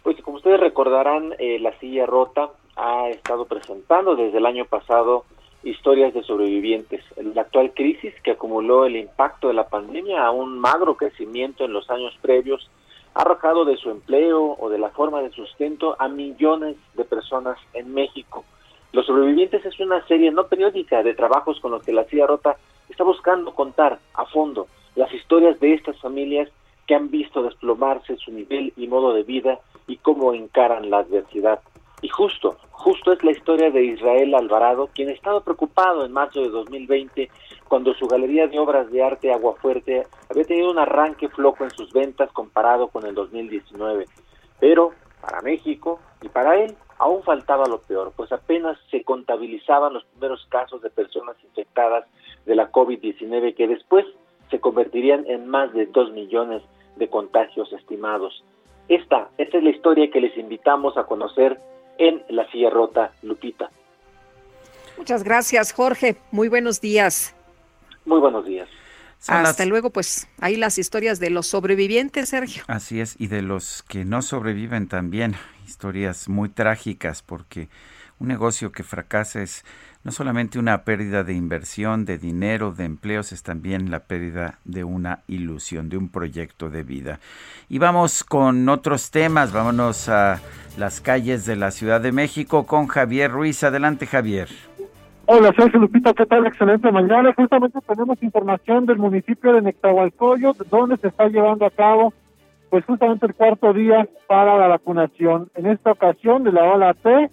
Pues como ustedes recordarán, eh, la silla rota ha estado presentando desde el año pasado historias de sobrevivientes. La actual crisis que acumuló el impacto de la pandemia a un magro crecimiento en los años previos ha arrojado de su empleo o de la forma de sustento a millones de personas en México. Los sobrevivientes es una serie no periódica de trabajos con los que la CIA Rota está buscando contar a fondo las historias de estas familias que han visto desplomarse su nivel y modo de vida y cómo encaran la adversidad. Y justo, justo es la historia de Israel Alvarado, quien estaba preocupado en marzo de 2020 cuando su galería de obras de arte Aguafuerte había tenido un arranque flojo en sus ventas comparado con el 2019. Pero para México y para él aún faltaba lo peor, pues apenas se contabilizaban los primeros casos de personas infectadas de la COVID-19 que después se convertirían en más de 2 millones de contagios estimados. Esta, esta es la historia que les invitamos a conocer en la silla rota Lupita. Muchas gracias, Jorge. Muy buenos días. Muy buenos días. Hasta luego, pues ahí las historias de los sobrevivientes, Sergio. Así es, y de los que no sobreviven también, historias muy trágicas, porque un negocio que fracasa es no solamente una pérdida de inversión, de dinero, de empleos, es también la pérdida de una ilusión, de un proyecto de vida. Y vamos con otros temas, vámonos a las calles de la Ciudad de México con Javier Ruiz. Adelante, Javier. Hola, Sergio Lupita, ¿qué tal? Excelente mañana. Justamente tenemos información del municipio de Nectahualcoyot, donde se está llevando a cabo, pues justamente el cuarto día para la vacunación. En esta ocasión, de la ola T,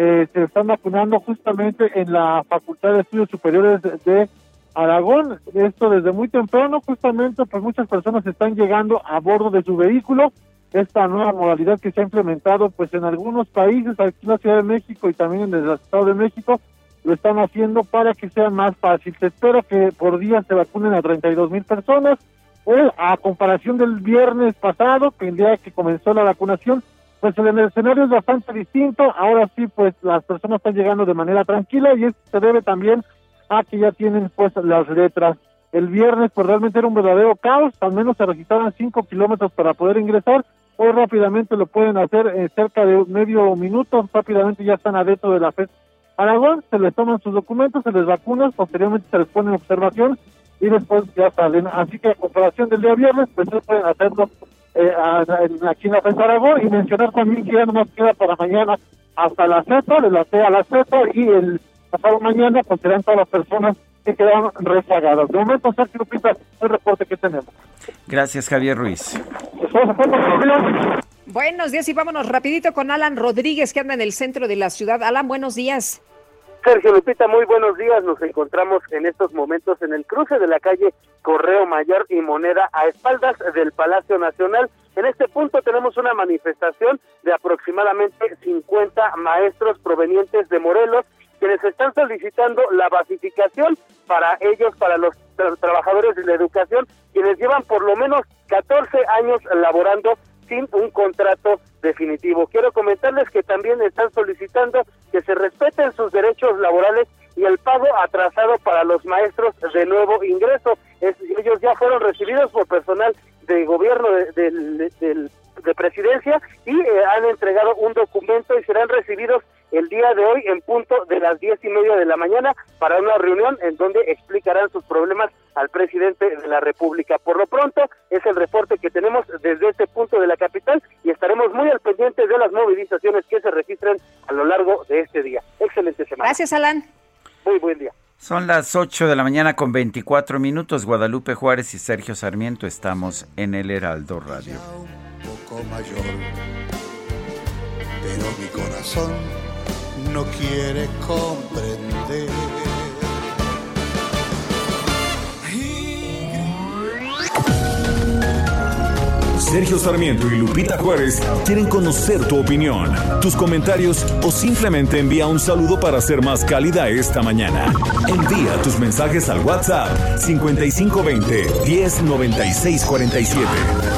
eh, se están vacunando justamente en la Facultad de Estudios Superiores de, Aragón. Esto desde muy temprano, justamente, pues muchas personas están llegando a bordo de su vehículo. Esta nueva modalidad que se ha implementado, pues en algunos países, aquí en la Ciudad de México y también en el Estado de México, lo están haciendo para que sea más fácil. Se espera que por día se vacunen a 32 mil personas, Hoy, a comparación del viernes pasado, que el día que comenzó la vacunación, pues el escenario es bastante distinto. Ahora sí, pues las personas están llegando de manera tranquila y esto se debe también a que ya tienen pues las letras. El viernes pues realmente era un verdadero caos, al menos se registraban cinco kilómetros para poder ingresar. Hoy rápidamente lo pueden hacer en cerca de medio minuto, rápidamente ya están adentro de la FES Aragón, se les toman sus documentos, se les vacunan, posteriormente se les pone en observación y después ya salen. Así que a comparación del día viernes, pues no pueden hacerlo eh, aquí en la FES Aragón y mencionar también que ya no nos queda para mañana hasta la CEPA, de la C a la CEPA y el pasado mañana pues serán todas las personas que quedaron rezagadas. De momento, Sergio Lupita, el reporte que tenemos. Gracias, Javier Ruiz. Buenos días y vámonos rapidito con Alan Rodríguez que anda en el centro de la ciudad. Alan, buenos días. Sergio Lupita, muy buenos días. Nos encontramos en estos momentos en el cruce de la calle Correo Mayor y Moneda a espaldas del Palacio Nacional. En este punto tenemos una manifestación de aproximadamente 50 maestros provenientes de Morelos quienes están solicitando la basificación para ellos, para los trabajadores de la educación, quienes llevan por lo menos 14 años laborando sin un contrato definitivo. Quiero comentarles que también están solicitando que se respeten sus derechos laborales y el pago atrasado para los maestros de nuevo ingreso. ellos ya fueron recibidos por personal de gobierno de, de presidencia y eh, han entregado un documento y serán recibidos el día de hoy en punto de las diez y media de la mañana para una reunión en donde explicarán sus problemas al presidente de la República. Por lo pronto, es el reporte que tenemos desde este punto de la capital y estaremos muy al pendiente de las movilizaciones que se registren a lo largo de este día. Excelente semana. Gracias, Alan. Muy buen día. Son las 8 de la mañana con 24 minutos. Guadalupe Juárez y Sergio Sarmiento estamos en el Heraldo Radio. Mayor, pero mi corazón no quiere comprender. Sergio Sarmiento y Lupita Juárez quieren conocer tu opinión, tus comentarios o simplemente envía un saludo para ser más cálida esta mañana. Envía tus mensajes al WhatsApp 5520 109647.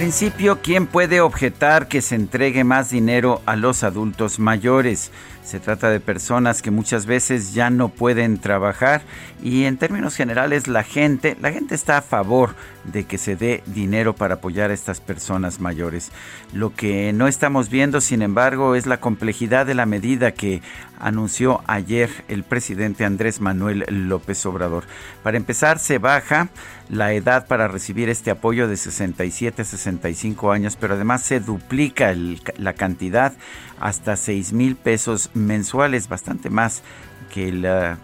Principio, ¿quién puede objetar que se entregue más dinero a los adultos mayores? Se trata de personas que muchas veces ya no pueden trabajar y en términos generales la gente, la gente está a favor de que se dé dinero para apoyar a estas personas mayores. Lo que no estamos viendo, sin embargo, es la complejidad de la medida que anunció ayer el presidente Andrés Manuel López Obrador. Para empezar, se baja la edad para recibir este apoyo de 67 a 65 años, pero además se duplica la cantidad hasta 6 mil pesos mensuales, bastante más que la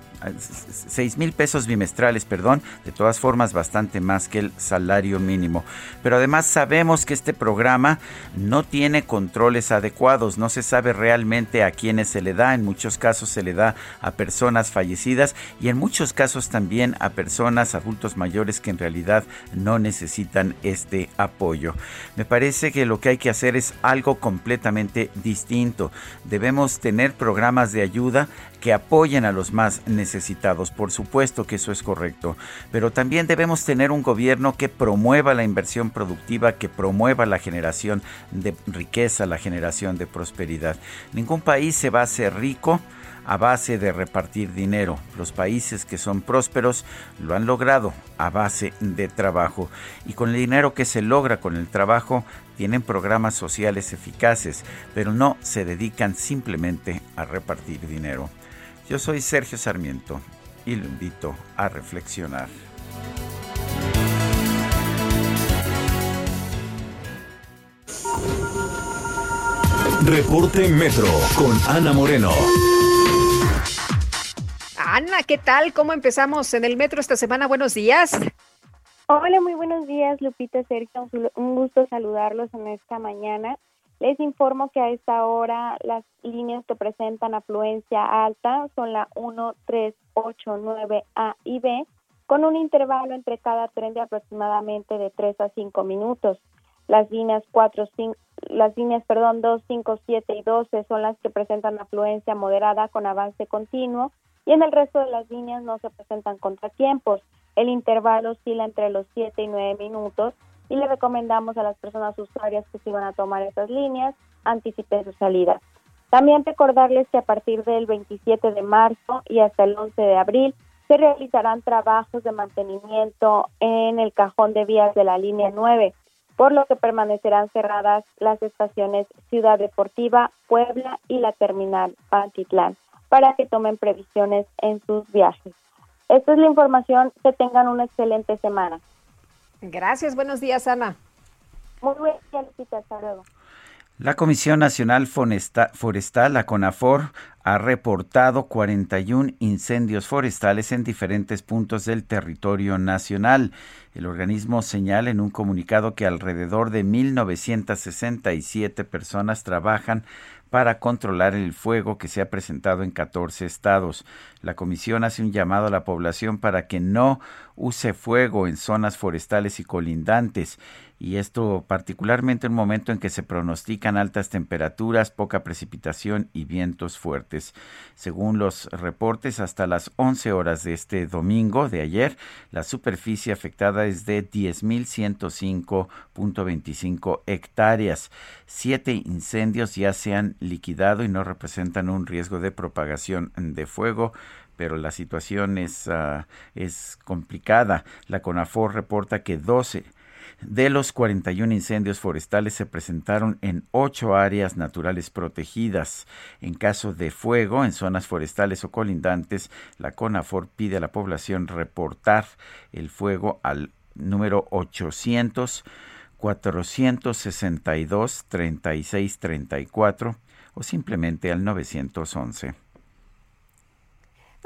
6 mil pesos bimestrales, perdón, de todas formas bastante más que el salario mínimo. Pero además sabemos que este programa no tiene controles adecuados, no se sabe realmente a quiénes se le da, en muchos casos se le da a personas fallecidas y en muchos casos también a personas adultos mayores que en realidad no necesitan este apoyo. Me parece que lo que hay que hacer es algo completamente distinto. Debemos tener programas de ayuda que apoyen a los más necesitados. Por supuesto que eso es correcto, pero también debemos tener un gobierno que promueva la inversión productiva, que promueva la generación de riqueza, la generación de prosperidad. Ningún país se va a hacer rico a base de repartir dinero. Los países que son prósperos lo han logrado a base de trabajo. Y con el dinero que se logra con el trabajo, tienen programas sociales eficaces, pero no se dedican simplemente a repartir dinero. Yo soy Sergio Sarmiento y lo invito a reflexionar. Reporte Metro con Ana Moreno. Ana, ¿qué tal? ¿Cómo empezamos en el metro esta semana? Buenos días. Hola, muy buenos días, Lupita Sergio. Un gusto saludarlos en esta mañana. Les informo que a esta hora las líneas que presentan afluencia alta son la 1, 3, 8, 9 A y B, con un intervalo entre cada tren de aproximadamente de 3 a 5 minutos. Las líneas 4, 5, las líneas, perdón, 2, 5, 7 y 12 son las que presentan afluencia moderada con avance continuo y en el resto de las líneas no se presentan contratiempos. El intervalo oscila entre los 7 y 9 minutos y le recomendamos a las personas usuarias que si van a tomar esas líneas, anticipen su salida. También recordarles que a partir del 27 de marzo y hasta el 11 de abril se realizarán trabajos de mantenimiento en el cajón de vías de la línea 9, por lo que permanecerán cerradas las estaciones Ciudad Deportiva, Puebla y la terminal Pantitlán para que tomen previsiones en sus viajes. Esta es la información. Que tengan una excelente semana. Gracias. Buenos días, Ana. Muy buenos días, Hasta luego. La Comisión Nacional Forestal, la CONAFOR, ha reportado 41 incendios forestales en diferentes puntos del territorio nacional. El organismo señala en un comunicado que alrededor de 1.967 personas trabajan para controlar el fuego que se ha presentado en 14 estados. La comisión hace un llamado a la población para que no use fuego en zonas forestales y colindantes y esto particularmente en un momento en que se pronostican altas temperaturas, poca precipitación y vientos fuertes. Según los reportes, hasta las 11 horas de este domingo de ayer, la superficie afectada es de 10.105.25 hectáreas. Siete incendios ya se han liquidado y no representan un riesgo de propagación de fuego pero la situación es, ah, es complicada. La CONAFOR reporta que 12 de los 41 incendios forestales se presentaron en ocho áreas naturales protegidas. En caso de fuego en zonas forestales o colindantes, la CONAFOR pide a la población reportar el fuego al número 800 462 3634 o simplemente al 911.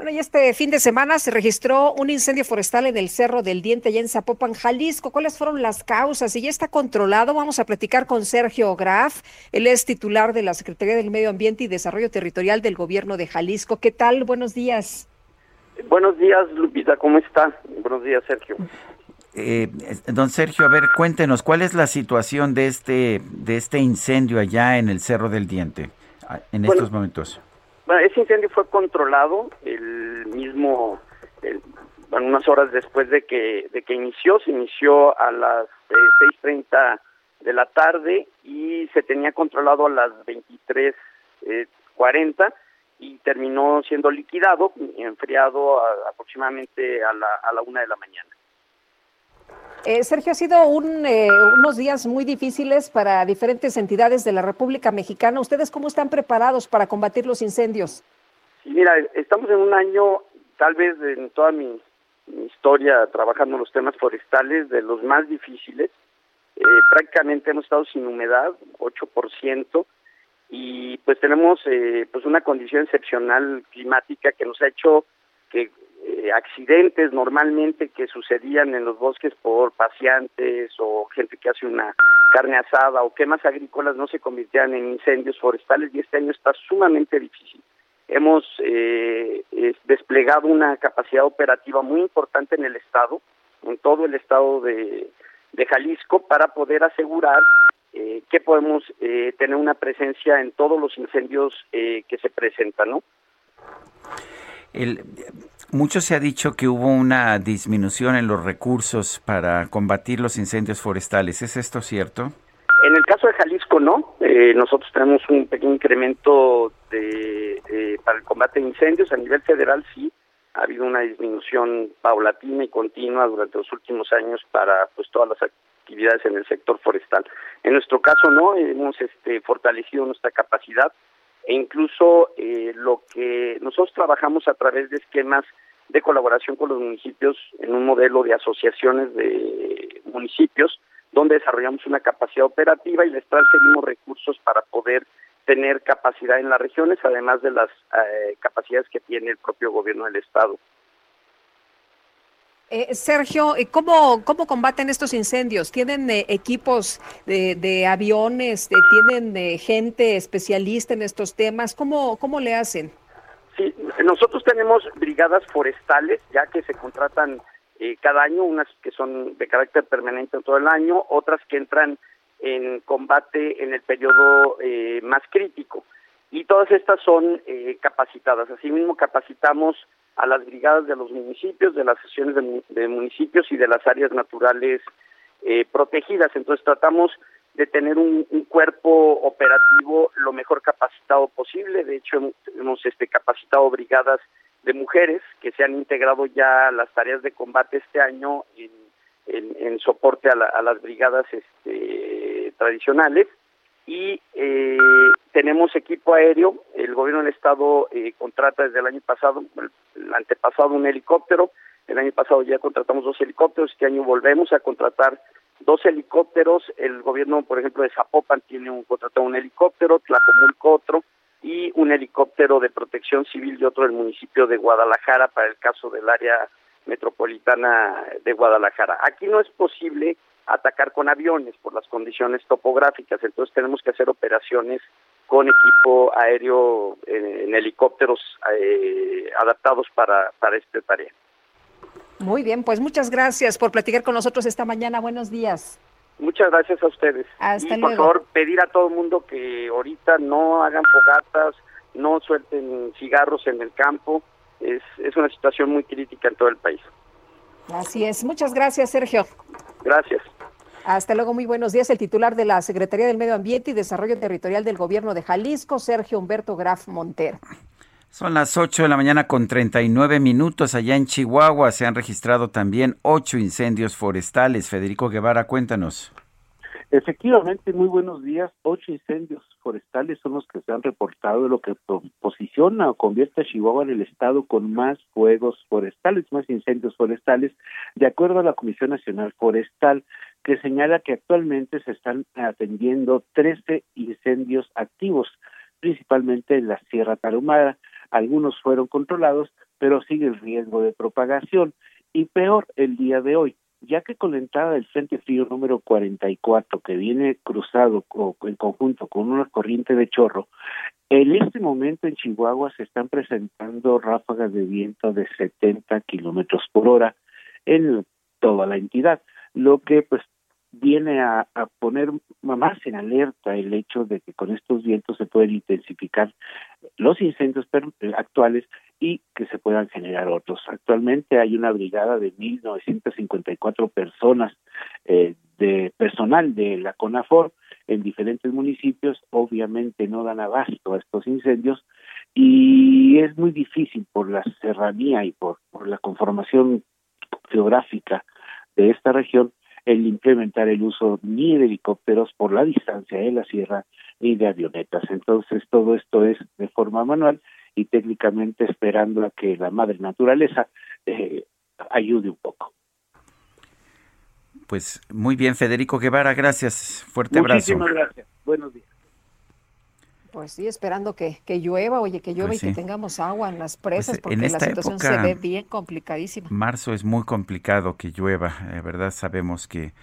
Bueno, y este fin de semana se registró un incendio forestal en el Cerro del Diente, allá en Zapopan, Jalisco. ¿Cuáles fueron las causas? Y ya está controlado. Vamos a platicar con Sergio Graf. Él es titular de la Secretaría del Medio Ambiente y Desarrollo Territorial del Gobierno de Jalisco. ¿Qué tal? Buenos días. Buenos días, Lupita. ¿Cómo está? Buenos días, Sergio. Eh, don Sergio, a ver, cuéntenos, ¿cuál es la situación de este, de este incendio allá en el Cerro del Diente en estos momentos? Ese incendio fue controlado el mismo, bueno, unas horas después de que, de que inició, se inició a las eh, seis 6.30 de la tarde y se tenía controlado a las 23.40 eh, y terminó siendo liquidado, enfriado aproximadamente a la, a la una de la mañana. Eh, Sergio, ha sido un, eh, unos días muy difíciles para diferentes entidades de la República Mexicana. ¿Ustedes cómo están preparados para combatir los incendios? Mira, estamos en un año, tal vez en toda mi, historia trabajando los temas forestales, de los más difíciles. Eh, prácticamente hemos estado sin humedad, 8%, y pues tenemos pues una condición excepcional climática que nos ha hecho que eh, accidentes normalmente que sucedían en los bosques por paseantes o gente que hace una carne asada o quemas agrícolas no se convirtieran en incendios forestales y este año está sumamente difícil. Hemos eh, desplegado una capacidad operativa muy importante en el estado, en todo el estado de, Jalisco, para poder asegurar eh, que podemos eh, tener una presencia en todos los incendios eh, que se presentan, ¿no? El, mucho se ha dicho que hubo una disminución en los recursos para combatir los incendios forestales. ¿Es esto cierto? En el caso de Jalisco no. Eh, nosotros tenemos un pequeño incremento de, para el combate de incendios. A nivel federal sí ha habido una disminución paulatina y continua durante los últimos años para pues todas las actividades en el sector forestal. En nuestro caso no, hemos este, fortalecido nuestra capacidad e incluso eh, lo que nosotros trabajamos a través de esquemas de colaboración con los municipios en un modelo de asociaciones de municipios donde desarrollamos una capacidad operativa y les transferimos recursos para poder tener capacidad en las regiones, además de las eh, capacidades que tiene el propio gobierno del Estado. Eh, Sergio, ¿cómo, ¿cómo combaten estos incendios? ¿Tienen equipos de, aviones? ¿Tienen gente especialista en estos temas? ¿Cómo, ¿Cómo le hacen? Sí, nosotros tenemos brigadas forestales, ya que se contratan cada año, unas que son de carácter permanente todo el año, otras que entran en combate en el periodo más crítico y todas estas son eh, capacitadas. Asimismo, capacitamos a las brigadas de los municipios, de las sesiones de, municipios y de las áreas naturales eh, protegidas. Entonces, tratamos de tener un, cuerpo operativo lo mejor capacitado posible. De hecho, hemos, este, capacitado brigadas de mujeres que se han integrado ya a las tareas de combate este año en, en, soporte a, a, las brigadas este, tradicionales y eh, tenemos equipo aéreo. El gobierno del estado eh, contrata desde el año pasado, el, antepasado, un helicóptero. El año pasado ya contratamos dos helicópteros. Este año volvemos a contratar dos helicópteros. El gobierno, por ejemplo, de Zapopan tiene un contratado un helicóptero, Tlajomulco otro y un helicóptero de protección civil y otro del municipio de Guadalajara para el caso del área metropolitana de Guadalajara. Aquí no es posible atacar con aviones por las condiciones topográficas, entonces tenemos que hacer operaciones con equipo aéreo en, helicópteros eh, adaptados para, para esta tarea. Muy bien, pues muchas gracias por platicar con nosotros esta mañana. Buenos días. Muchas gracias a ustedes. Hasta y por favor, pedir a todo el mundo que ahorita no hagan fogatas, no suelten cigarros en el campo. Es, es una situación muy crítica en todo el país. Así es. Muchas gracias, Sergio. Gracias. Hasta luego, muy buenos días. El titular de la Secretaría del Medio Ambiente y Desarrollo Territorial del Gobierno de Jalisco, Sergio Humberto Graf Montero. Son las 8 de la mañana con 39 minutos. Allá en Chihuahua se han registrado también ocho incendios forestales. Federico Guevara, cuéntanos. Efectivamente, muy buenos días. Ocho incendios forestales son los que se han reportado, lo que posiciona o convierte a Chihuahua en el estado con más fuegos forestales, más incendios forestales, de acuerdo a la Comisión Nacional Forestal, que señala que actualmente se están atendiendo 13 incendios activos, principalmente en la Sierra Tarahumara. Algunos fueron controlados, pero sigue el riesgo de propagación. Y peor, el día de hoy, ya que con la entrada del Frente Frío número 44, que viene cruzado en conjunto con una corriente de chorro, en este momento en Chihuahua se están presentando ráfagas de viento de 70 kilómetros por hora en toda la entidad, lo que pues viene a, a, poner más en alerta el hecho de que con estos vientos se pueden intensificar los incendios actuales y que se puedan generar otros. Actualmente hay una brigada de 1.954 personas eh, de personal de la CONAFOR en diferentes municipios, obviamente no dan abasto a estos incendios y es muy difícil por la serranía y por, por la conformación geográfica de esta región el implementar el uso ni de helicópteros por la distancia de la sierra ni de avionetas. Entonces todo esto es de forma manual y técnicamente esperando a que la madre naturaleza eh, ayude un poco. Pues muy bien, Federico Guevara, gracias. Fuerte abrazo. Muchísimas gracias. Buenos días. Pues sí, esperando que, que llueva, oye, que llueva pues y que tengamos agua en las pues, presas, porque la situación se ve bien complicadísima. Marzo es muy complicado que llueva, de verdad sabemos que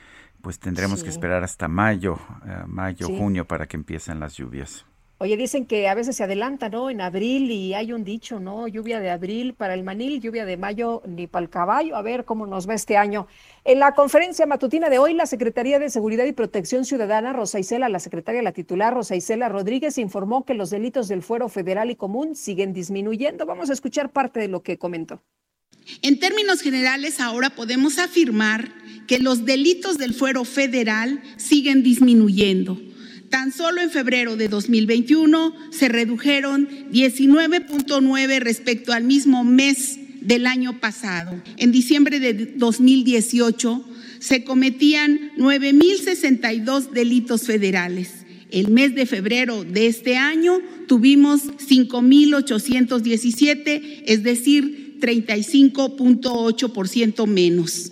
pues tendremos que esperar hasta mayo, eh, mayo, junio para que empiecen las lluvias. Oye, dicen que a veces se adelanta, ¿no? En abril y hay un dicho, ¿no? Lluvia de abril para el manil, lluvia de mayo ni para el caballo. A ver cómo nos va este año. En la conferencia matutina de hoy, la Secretaría de Seguridad y Protección Ciudadana, Rosa Isela, la secretaria la titular, Rosa Isela Rodríguez, informó que los delitos del fuero federal y común siguen disminuyendo. Vamos a escuchar parte de lo que comentó. En términos generales, ahora podemos afirmar que los delitos del fuero federal siguen disminuyendo Tan solo en febrero de 2021 se redujeron 19.9 respecto al mismo mes del año pasado. En diciembre de 2018 se cometían 9.062 delitos federales. El mes de febrero de este año tuvimos 5.817, es decir, 35.8% menos.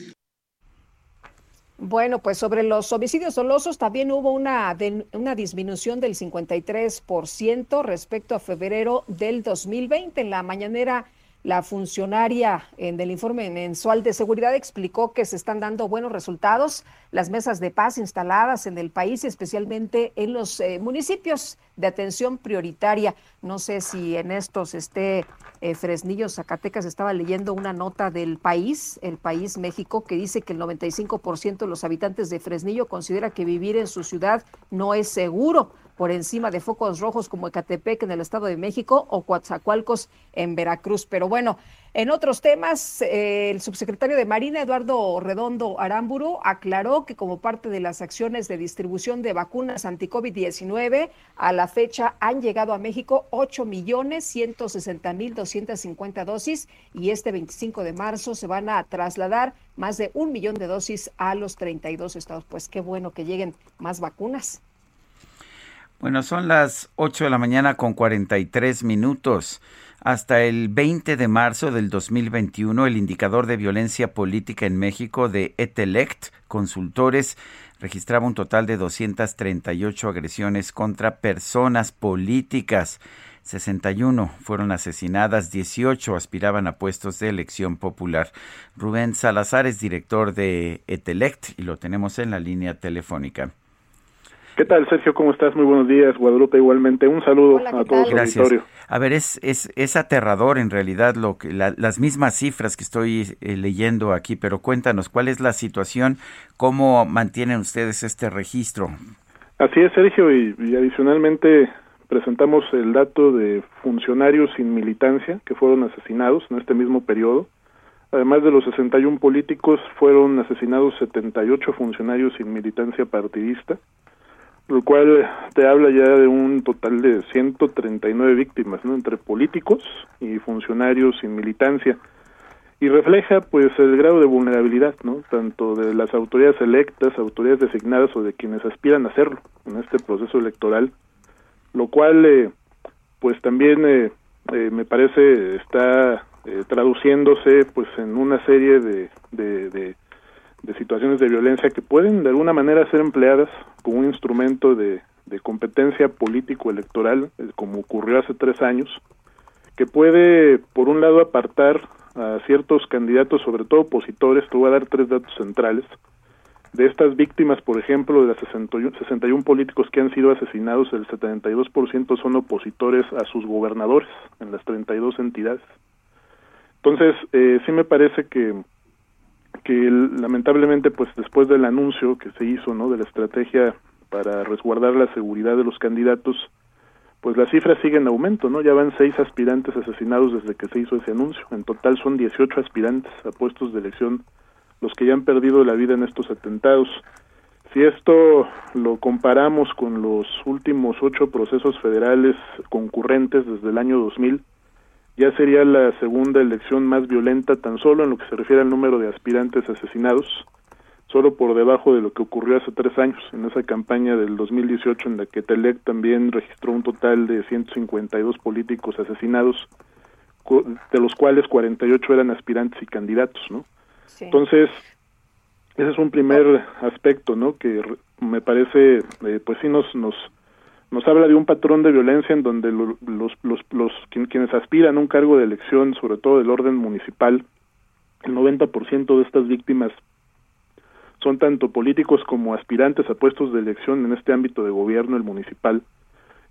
Bueno, pues sobre los homicidios dolosos también hubo una, una disminución del 53% respecto a febrero del 2020. En la mañanera La funcionaria en el informe mensual de seguridad explicó que se están dando buenos resultados las mesas de paz instaladas en el país, especialmente en los eh, municipios de atención prioritaria. No sé si en estos esté eh, Fresnillo, Zacatecas. Estaba leyendo una nota del país, el país México, que dice que el 95% de los habitantes de Fresnillo considera que vivir en su ciudad no es seguro por encima de focos rojos como Ecatepec en el Estado de México o Coatzacoalcos en Veracruz. Pero bueno, en otros temas, eh, el subsecretario de Marina, Eduardo Redondo Aramburu, aclaró que como parte de las acciones de distribución de vacunas anti-COVID-19, a la fecha han llegado a México 8 millones 160 mil 250 dosis y este 25 de marzo se van a trasladar más de un millón de dosis a los 32 estados. Pues qué bueno que lleguen más vacunas. Bueno, son las 8 de la mañana con 43 minutos. Hasta el 20 de marzo del 2021, el indicador de violencia política en México de Etelect Consultores registraba un total de 238 agresiones contra personas políticas. 61 fueron asesinadas, 18 aspiraban a puestos de elección popular. Rubén Salazar es director de Etelect y lo tenemos en la línea telefónica. ¿Qué tal, Sergio? ¿Cómo estás? Muy buenos días. Guadalupe, igualmente. Un saludo a todos el auditorio. A ver, es, es, es aterrador en realidad lo que las mismas cifras que estoy eh, leyendo aquí, pero cuéntanos, ¿cuál es la situación? ¿Cómo mantienen ustedes este registro? Así es, Sergio, y, adicionalmente presentamos el dato de funcionarios sin militancia que fueron asesinados en este mismo periodo. Además de los 61 políticos, fueron asesinados 78 funcionarios sin militancia partidista lo cual te habla ya de un total de 139 víctimas, ¿no? Entre políticos y funcionarios sin militancia y refleja pues el grado de vulnerabilidad, ¿no? Tanto de las autoridades electas, autoridades designadas o de quienes aspiran a hacerlo en este proceso electoral, lo cual eh, pues también eh, eh, me parece está traduciéndose pues en una serie de, de de situaciones de violencia que pueden de alguna manera ser empleadas como un instrumento de, competencia político-electoral, eh, como ocurrió hace tres años, que puede, por un lado, apartar a ciertos candidatos, sobre todo opositores, te voy a dar tres datos centrales, de estas víctimas, por ejemplo, de las 61, 61 políticos que han sido asesinados, el 72% son opositores a sus gobernadores en las 32 entidades. Entonces, eh, sí me parece que que lamentablemente pues después del anuncio que se hizo no de la estrategia para resguardar la seguridad de los candidatos pues las cifras siguen en aumento no ya van seis aspirantes asesinados desde que se hizo ese anuncio. En total son 18 aspirantes a puestos de elección los que ya han perdido la vida en estos atentados. Si esto lo comparamos con los últimos ocho procesos federales concurrentes desde el año 2000 ya sería la segunda elección más violenta tan solo en lo que se refiere al número de aspirantes asesinados, solo por debajo de lo que ocurrió hace tres años, en esa campaña del 2018 en la que Telec también registró un total de 152 políticos asesinados, de los cuales 48 eran aspirantes y candidatos, ¿no? Entonces, ese es un primer aspecto, ¿no? Que me parece, eh, pues sí nos, nos nos habla de un patrón de violencia en donde los, los, los, quienes aspiran a un cargo de elección, sobre todo del orden municipal, el 90% de estas víctimas son tanto políticos como aspirantes a puestos de elección en este ámbito de gobierno, el municipal.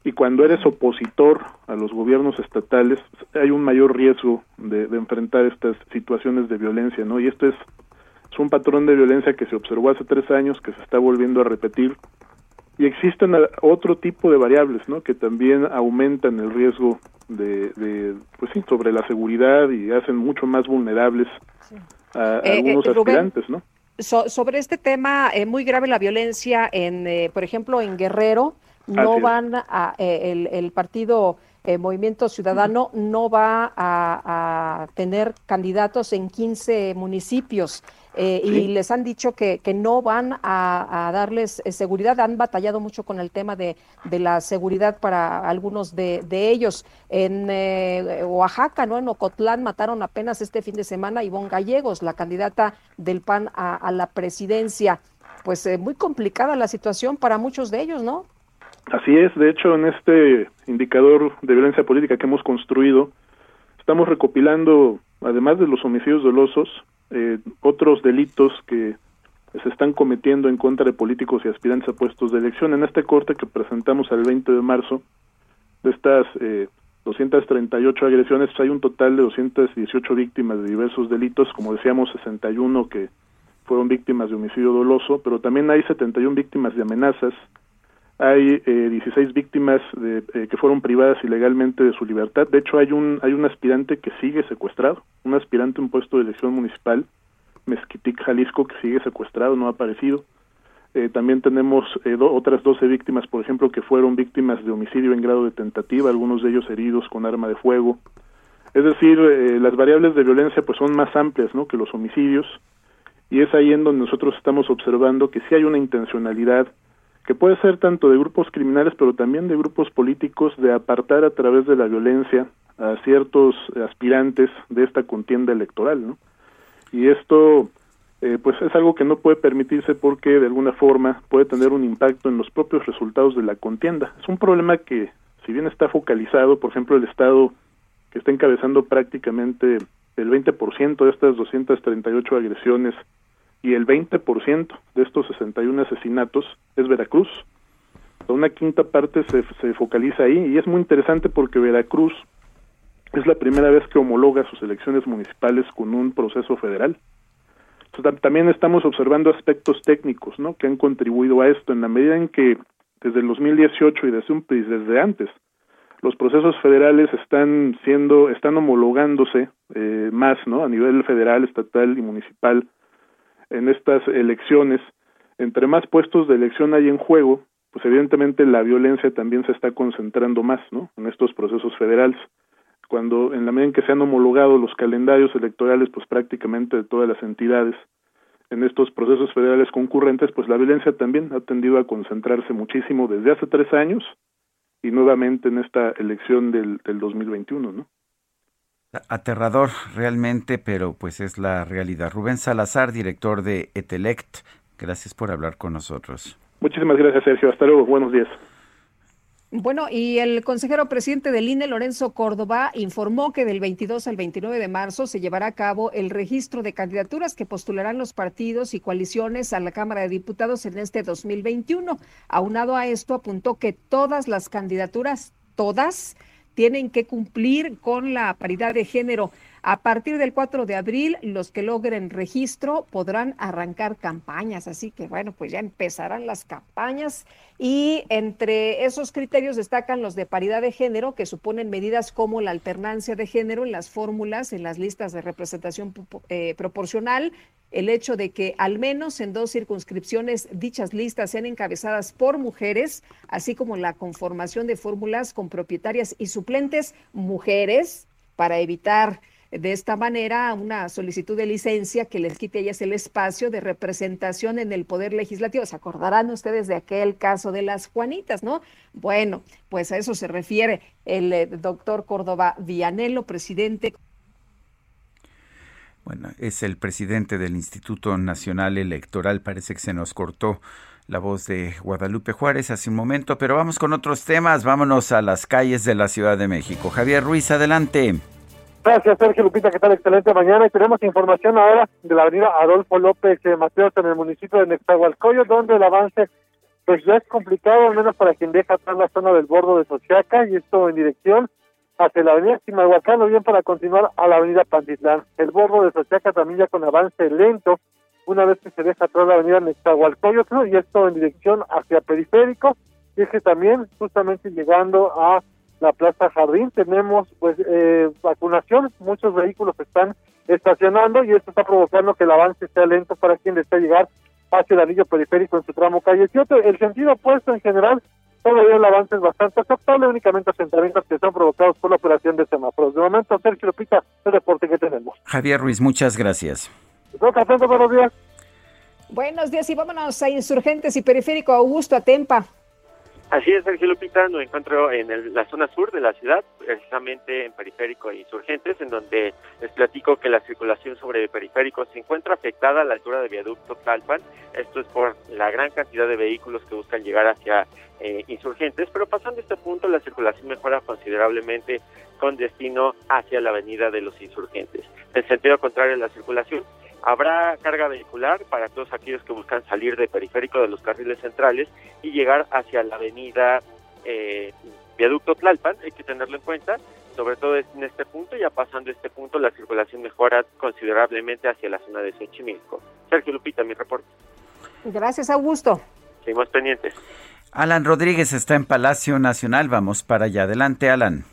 Y cuando eres opositor a los gobiernos estatales, hay un mayor riesgo de, de enfrentar estas situaciones de violencia, ¿no? Y esto es, es un patrón de violencia que se observó hace tres años, que se está volviendo a repetir y existen otro tipo de variables no que también aumentan el riesgo de, de pues sí sobre la seguridad y hacen mucho más vulnerables a, eh, algunos eh, aspirantes no sobre este tema eh, muy grave la violencia en por ejemplo en Guerrero no van a el, el partido Movimiento Ciudadano no va a, a, tener candidatos en 15 municipios. Eh, y les han dicho que, que no van a, darles eh, seguridad. Han batallado mucho con el tema de, de la seguridad para algunos de, de ellos. En eh, Oaxaca, ¿no? En Ocotlán mataron apenas este fin de semana a Ivonne Gallegos, la candidata del PAN a, la presidencia. Pues muy complicada la situación para muchos de ellos, ¿no? Así es, de hecho, en este indicador de violencia política que hemos construido, estamos recopilando, además de los homicidios dolosos, eh, otros delitos que se están cometiendo en contra de políticos y aspirantes a puestos de elección. En este corte que presentamos el 20 de marzo, de estas eh, 238 agresiones, hay un total de 218 víctimas de diversos delitos, como decíamos, 61 que fueron víctimas de homicidio doloso, pero también hay 71 víctimas de amenazas, hay eh, 16 víctimas de, eh, que fueron privadas ilegalmente de su libertad. De hecho, hay un hay un aspirante que sigue secuestrado, un aspirante un puesto de elección municipal, Mezquitic, Jalisco, que sigue secuestrado, no ha aparecido. Eh, también tenemos eh, otras 12 víctimas, por ejemplo, que fueron víctimas de homicidio en grado de tentativa, algunos de ellos heridos con arma de fuego. Es decir, las variables de violencia pues son más amplias, ¿no? que los homicidios y es ahí en donde nosotros estamos observando que sí hay una intencionalidad que puede ser tanto de grupos criminales pero también de grupos políticos de apartar a través de la violencia a ciertos aspirantes de esta contienda electoral, ¿no? Y esto eh, pues es algo que no puede permitirse porque de alguna forma puede tener un impacto en los propios resultados de la contienda. Es un problema que si bien está focalizado, por ejemplo, el Estado que está encabezando prácticamente el 20% de estas 238 agresiones y el 20% de estos 61 asesinatos es Veracruz. Una quinta parte se, se focaliza ahí y es muy interesante porque Veracruz es la primera vez que homologa sus elecciones municipales con un proceso federal. también estamos observando aspectos técnicos ¿no? que han contribuido a esto en la medida en que desde el 2018 y desde, un, desde antes los procesos federales están siendo están homologándose eh, más no a nivel federal estatal y municipal en estas elecciones. Entre más puestos de elección hay en juego pues evidentemente la violencia también se está concentrando más no en estos procesos federales. Cuando en la medida en que se han homologado los calendarios electorales pues prácticamente de todas las entidades en estos procesos federales concurrentes pues la violencia también ha tendido a concentrarse muchísimo desde hace tres años y nuevamente en esta elección del, del 2021, ¿no? Aterrador realmente, pero pues es la realidad. Rubén Salazar, director de Etelect, gracias por hablar con nosotros. Muchísimas gracias, Sergio. Hasta luego. Buenos días. Bueno, y el consejero presidente del INE, Lorenzo Córdoba, informó que del 22 al 29 de marzo se llevará a cabo el registro de candidaturas que postularán los partidos y coaliciones a la Cámara de Diputados en este 2021. Aunado a esto, apuntó que todas las candidaturas, todas, tienen que cumplir con la paridad de género. A partir del 4 de abril, los que logren registro podrán arrancar campañas. Así que bueno, pues ya empezarán las campañas y entre esos criterios destacan los de paridad de género, que suponen medidas como la alternancia de género en las fórmulas, en las listas de representación eh, proporcional, el hecho de que al menos en dos circunscripciones dichas listas sean encabezadas por mujeres, así como la conformación de fórmulas con propietarias y suplentes mujeres para evitar de esta manera una solicitud de licencia que les quite a ellas el espacio de representación en el Poder Legislativo. Se acordarán ustedes de aquel caso de las Juanitas, ¿no? Bueno, pues a eso se refiere el eh, doctor Córdoba Vianello, presidente. Bueno, es el presidente del Instituto Nacional Electoral. Parece que se nos cortó la voz de Guadalupe Juárez hace un momento, pero vamos con otros temas. Vámonos a las calles de la Ciudad de México. Javier Ruiz, adelante. Gracias, Sergio Lupita. ¿Qué tal? Excelente mañana. Y tenemos información ahora de la avenida Adolfo López Mateos en el municipio de Nextahualcoyo, donde el avance pues ya es complicado, al menos para quien deja atrás la zona del bordo de Sochiaca, y esto en dirección hacia la avenida Chimalhuacán o bien para continuar a la avenida Pantitlán. El bordo de Sochiaca también ya con avance lento, una vez que se deja atrás la avenida Nextahualcoyo, y esto en dirección hacia Periférico, y es que también justamente llegando a la Plaza Jardín. Tenemos pues eh, vacunación, muchos vehículos están estacionando y esto está provocando que el avance sea lento para quien desea llegar hacia el anillo periférico en su tramo calle 7. El sentido opuesto en general, todavía el avance es bastante aceptable, únicamente asentamientos que son provocados por la operación de semáforos. De momento, Sergio Lupita, el reporte que tenemos. Javier Ruiz, muchas gracias. buenos días. Buenos días y vámonos a Insurgentes y Periférico Augusto Atempa. Así es, Sergio Lupita, me encuentro en la zona sur de la ciudad, precisamente en Periférico e Insurgentes, en donde les platico que la circulación sobre Periférico se encuentra afectada a la altura de Viaducto Tlalpan. Esto es por la gran cantidad de vehículos que buscan llegar hacia eh, Insurgentes, pero pasando este punto la circulación mejora considerablemente con destino hacia la Avenida de los Insurgentes. En sentido contrario, la circulación Habrá carga vehicular para todos aquellos que buscan salir de periférico de los carriles centrales y llegar hacia la avenida eh, Viaducto Tlalpan, hay que tenerlo en cuenta, sobre todo en este punto, ya pasando este punto la circulación mejora considerablemente hacia la zona de Xochimilco. Sergio Lupita, mi reporte. Gracias, Augusto. Seguimos pendientes. Alan Rodríguez está en Palacio Nacional, vamos para allá. Adelante, Alan.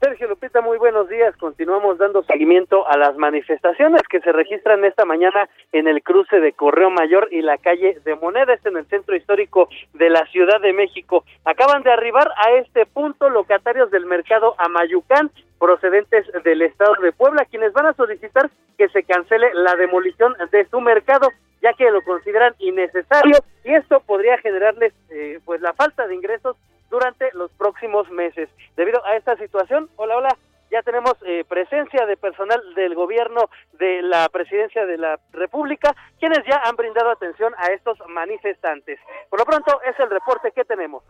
Sergio Lupita, muy buenos días. Continuamos dando seguimiento a las manifestaciones que se registran esta mañana en el cruce de Correo Mayor y la calle de Monedas en el centro histórico de la Ciudad de México. Acaban de arribar a este punto locatarios del mercado Amayucán procedentes del estado de Puebla, quienes van a solicitar que se cancele la demolición de su mercado, ya que lo consideran innecesario y esto podría generarles eh, pues la falta de ingresos durante los próximos meses. Debido a esta situación, hola, hola, ya tenemos eh, presencia de personal del gobierno de la presidencia de la República, quienes ya han brindado atención a estos manifestantes. Por lo pronto, es el reporte que tenemos.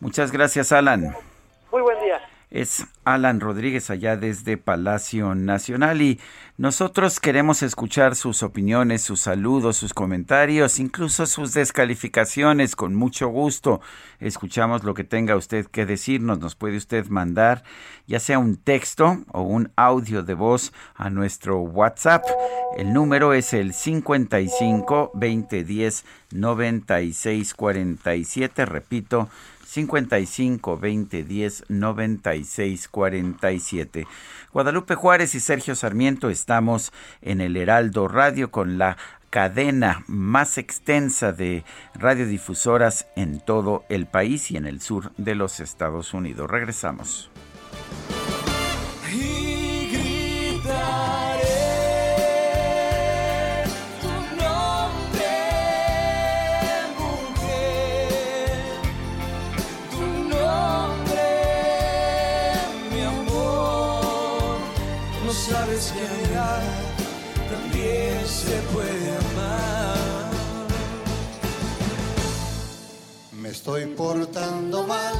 Muchas gracias, Alan. Muy buen día es Alan Rodríguez allá desde Palacio Nacional y nosotros queremos escuchar sus opiniones, sus saludos, sus comentarios, incluso sus descalificaciones con mucho gusto. Escuchamos lo que tenga usted que decirnos, nos puede usted mandar ya sea un texto o un audio de voz a nuestro WhatsApp. El número es el 55 2010 9647, repito, 55 20 10 96 47. Guadalupe Juárez y Sergio Sarmiento estamos en el Heraldo Radio con la cadena más extensa de radiodifusoras en todo el país y en el sur de los Estados Unidos. Regresamos. Estoy portando mal,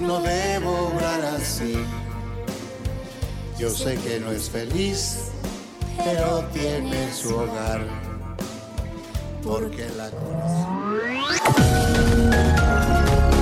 no debo obrar así. Yo sé que no es feliz, pero tiene su hogar, porque la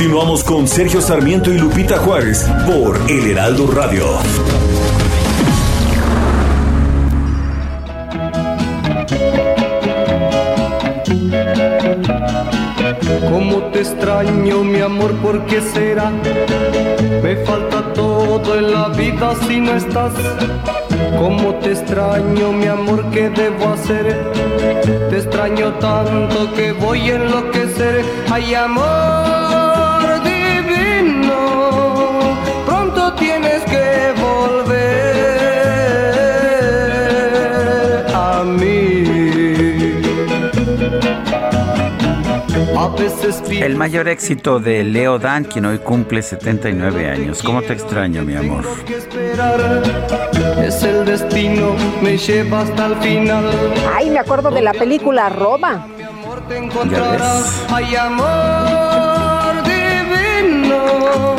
Continuamos con Sergio Sarmiento y Lupita Juárez por El Heraldo Radio. Cómo te extraño, mi amor, ¿por qué será? Me falta todo en la vida si no estás. Cómo te extraño, mi amor, ¿qué debo hacer? Te extraño tanto que voy a enloquecer. Ay, amor. El mayor éxito de Leo Dan, quien hoy cumple 79 años. ¿Cómo te extraño, mi amor? Es el destino, me lleva hasta el final. Ay, me acuerdo de la película Roma. ¿Ya ves?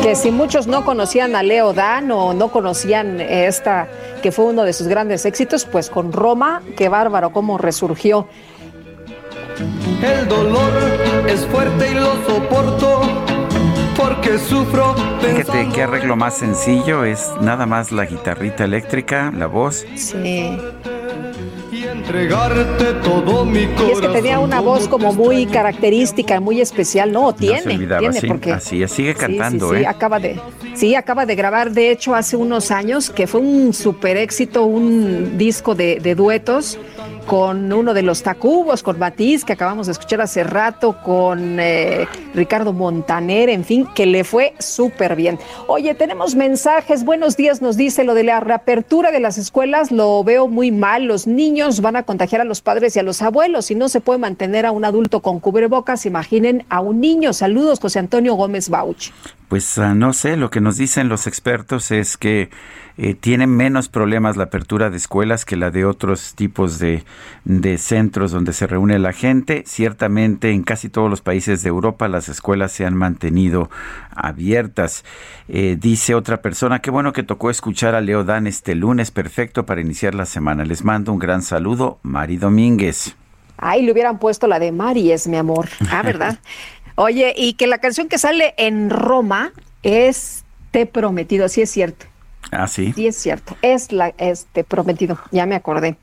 Que si muchos no conocían a Leo Dan o no conocían esta, que fue uno de sus grandes éxitos, pues con Roma, qué bárbaro, cómo resurgió. El dolor es fuerte y lo soporto porque sufro. Fíjate qué arreglo más sencillo es nada más la guitarrita eléctrica, la voz. Sí. Entregarte todo mi corazón. Y es que tenía una voz como muy característica, muy especial, no, tiene, tiene porque así sigue cantando, ¿eh? acaba de Sí, acaba de grabar, de hecho, hace unos años, que fue un super éxito, un disco de, de duetos con uno de los Tacubos, con Matiz, que acabamos de escuchar hace rato, con eh, Ricardo Montaner, en fin, que le fue súper bien. Oye, tenemos mensajes, buenos días, nos dice lo de la reapertura de las escuelas, lo veo muy mal, los niños van a contagiar a los padres y a los abuelos, y no se puede mantener a un adulto con cubrebocas, imaginen a un niño. Saludos, José Antonio Gómez Bauch. Pues ah, no sé, lo que nos dicen los expertos es que eh, tienen menos problemas la apertura de escuelas que la de otros tipos de, centros donde se reúne la gente. Ciertamente en casi todos los países de Europa las escuelas se han mantenido abiertas. Eh, dice otra persona, qué bueno que tocó escuchar a Leo Dan este lunes, perfecto para iniciar la semana. Les mando un gran saludo, Mari Domínguez. Ay, le hubieran puesto la de Mari, es mi amor. Ah, ¿verdad? Oye, y que la canción que sale en Roma es Te Prometido, sí es cierto. Ah, sí. Sí es cierto, es la este prometido, ya me acordé.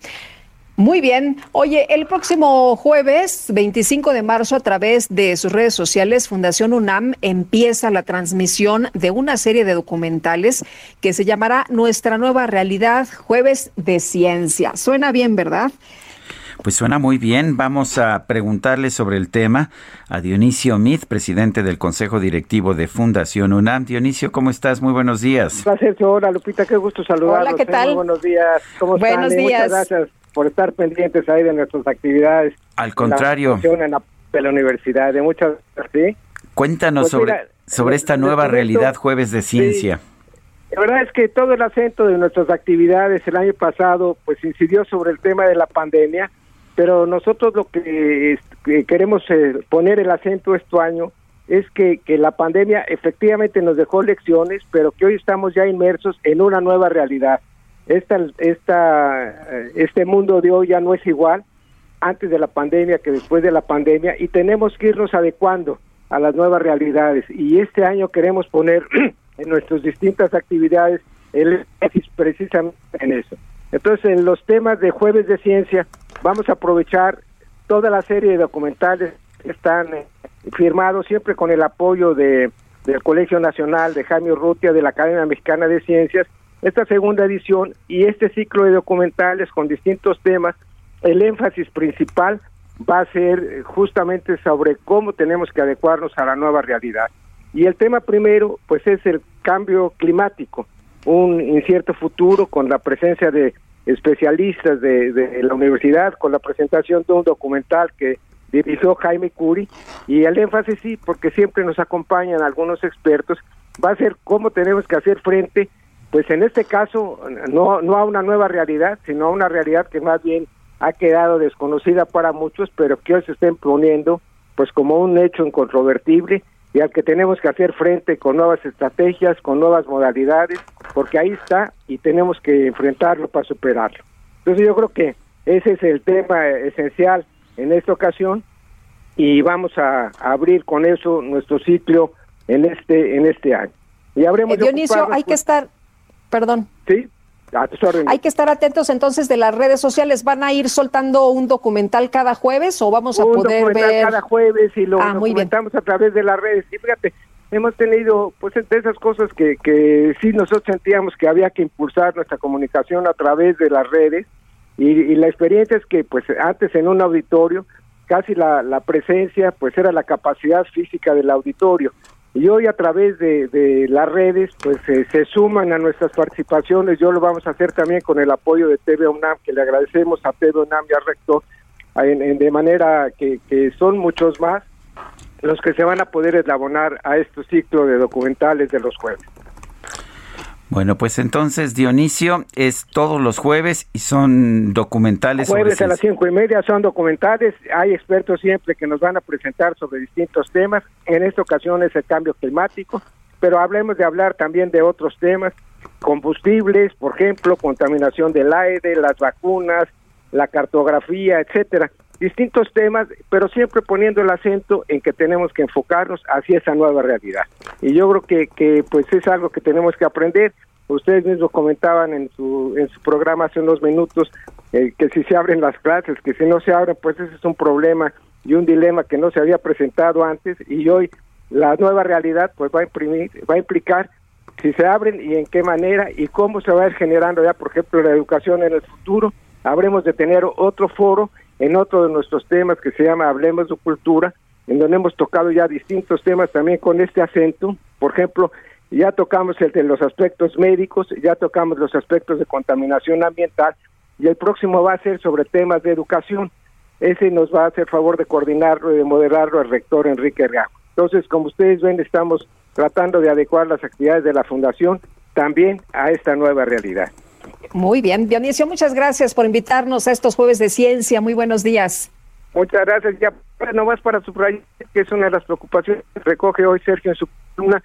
Muy bien. Oye, el próximo jueves 25 de marzo a través de sus redes sociales, Fundación UNAM empieza la transmisión de una serie de documentales que se llamará Nuestra nueva realidad, jueves de ciencia. Suena bien, ¿verdad? Pues suena muy bien. Vamos a preguntarle sobre el tema a Dionisio Mit, presidente del Consejo Directivo de Fundación UNAM. Dionisio, ¿cómo estás? Muy buenos días. Gracias, hola Lupita, qué gusto saludarlos. Hola, ¿qué tal? Muy buenos días. ¿Cómo buenos días. Muchas gracias por estar pendientes ahí de nuestras actividades. Al contrario. En la, de la universidad, de muchas ¿sí? Cuéntanos pues sobre, sobre esta nueva realidad Jueves de Ciencia. La verdad es que todo el acento de nuestras actividades el año pasado pues incidió sobre el tema de la pandemia pero nosotros lo que, queremos eh, poner el acento este año es que, que la pandemia efectivamente nos dejó lecciones, pero que hoy estamos ya inmersos en una nueva realidad. Esta, esta, eh, este mundo de hoy ya no es igual antes de la pandemia que después de la pandemia y tenemos que irnos adecuando a las nuevas realidades y este año queremos poner en nuestras distintas actividades el énfasis precisamente en eso. Entonces, en los temas de jueves de ciencia, vamos a aprovechar toda la serie de documentales que están eh, firmados siempre con el apoyo de, del Colegio Nacional de Jaime Urrutia de la Academia Mexicana de Ciencias, esta segunda edición y este ciclo de documentales con distintos temas, el énfasis principal va a ser justamente sobre cómo tenemos que adecuarnos a la nueva realidad. Y el tema primero, pues es el cambio climático un incierto futuro con la presencia de especialistas de, la universidad, con la presentación de un documental que dirigió Jaime Curi, y el énfasis sí, porque siempre nos acompañan algunos expertos, va a ser cómo tenemos que hacer frente, pues en este caso, no, no a una nueva realidad, sino a una realidad que más bien ha quedado desconocida para muchos, pero que hoy se está imponiendo pues como un hecho incontrovertible y al que tenemos que hacer frente con nuevas estrategias, con nuevas modalidades, porque ahí está y tenemos que enfrentarlo para superarlo. Entonces yo creo que ese es el tema esencial en esta ocasión y vamos a, abrir con eso nuestro ciclo en este en este año. Y habremos eh, Dionisio, hay que estar, perdón. Sí. Hay que estar atentos entonces de las redes sociales. ¿Van a ir soltando un documental cada jueves o vamos a poder ver? cada jueves y lo ah, documentamos a través de las redes. Y fíjate, hemos tenido pues de esas cosas que, que sí nosotros sentíamos que había que impulsar nuestra comunicación a través de las redes y, la experiencia es que pues antes en un auditorio casi la, la presencia pues era la capacidad física del auditorio y hoy a través de, las redes pues se suman a nuestras participaciones, yo lo vamos a hacer también con el apoyo de TV UNAM, que le agradecemos a TV UNAM y al rector, de manera que, que son muchos más los que se van a poder eslabonar a este ciclo de documentales de los jueves. Bueno, pues entonces Dionisio es todos los jueves y son documentales. Jueves a las cinco y media son documentales. Hay expertos siempre que nos van a presentar sobre distintos temas. En esta ocasión es el cambio climático, pero hablemos de hablar también de otros temas, combustibles, por ejemplo, contaminación del aire, las vacunas, la cartografía, etcétera. Distintos temas, pero siempre poniendo el acento en que tenemos que enfocarnos hacia esa nueva realidad. Y yo creo que, que pues es algo que tenemos que aprender. Ustedes mismos comentaban en su, en su programa hace unos minutos eh, que si se abren las clases, que si no se abren, pues ese es un problema y un dilema que no se había presentado antes y hoy la nueva realidad pues va a imprimir, va a implicar si se abren y en qué manera y cómo se va a ir generando ya, por ejemplo, la educación en el futuro. Habremos de tener otro foro en otro de nuestros temas que se llama Hablemos de Cultura, en donde hemos tocado ya distintos temas también con este acento. Por ejemplo, ya tocamos el de los aspectos médicos, ya tocamos los aspectos de contaminación ambiental y el próximo va a ser sobre temas de educación. Ese nos va a hacer favor de coordinarlo y de moderarlo el rector Enrique Ergajo. Entonces, como ustedes ven, estamos tratando de adecuar las actividades de la Fundación también a esta nueva realidad. Muy bien, Dionisio, muchas gracias por invitarnos a estos jueves de ciencia. Muy buenos días. Muchas gracias. Ya nomás para subrayar que es una de las preocupaciones que recoge hoy Sergio en su columna,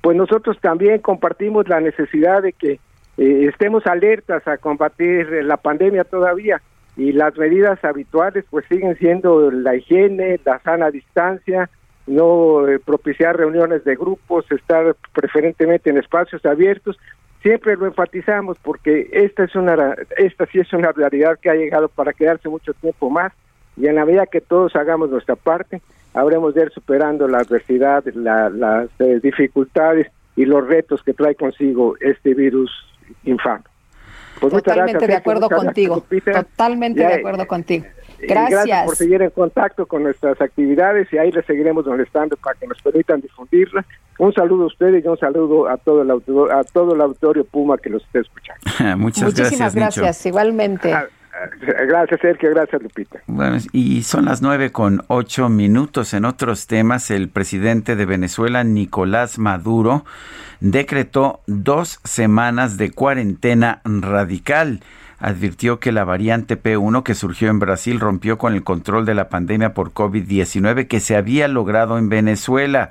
pues nosotros también compartimos la necesidad de que eh, estemos alertas a combatir la pandemia todavía y las medidas habituales pues siguen siendo la higiene, la sana distancia, no eh, propiciar reuniones de grupos, estar preferentemente en espacios abiertos. Siempre lo enfatizamos porque esta es una esta sí es una realidad que ha llegado para quedarse mucho tiempo más y en la medida que todos hagamos nuestra parte, habremos de ir superando la adversidad, las eh, dificultades y los retos que trae consigo este virus infame. Pues Totalmente de acuerdo contigo. Totalmente de acuerdo contigo. Gracias. por seguir en contacto con nuestras actividades y ahí les seguiremos molestando para que nos permitan difundirla. Un saludo a ustedes y un saludo a todo el auditorio, a todo el auditorio Puma que los esté escuchando. Muchas Muchísimas gracias, igualmente. Ah, ah, gracias, Sergio. Gracias, Lupita. Bueno, y son las nueve con ocho minutos. En otros temas, el presidente de Venezuela, Nicolás Maduro, decretó dos semanas de cuarentena radical advirtió que la variante P1 que surgió en Brasil rompió con el control de la pandemia por COVID-19 que se había logrado en Venezuela.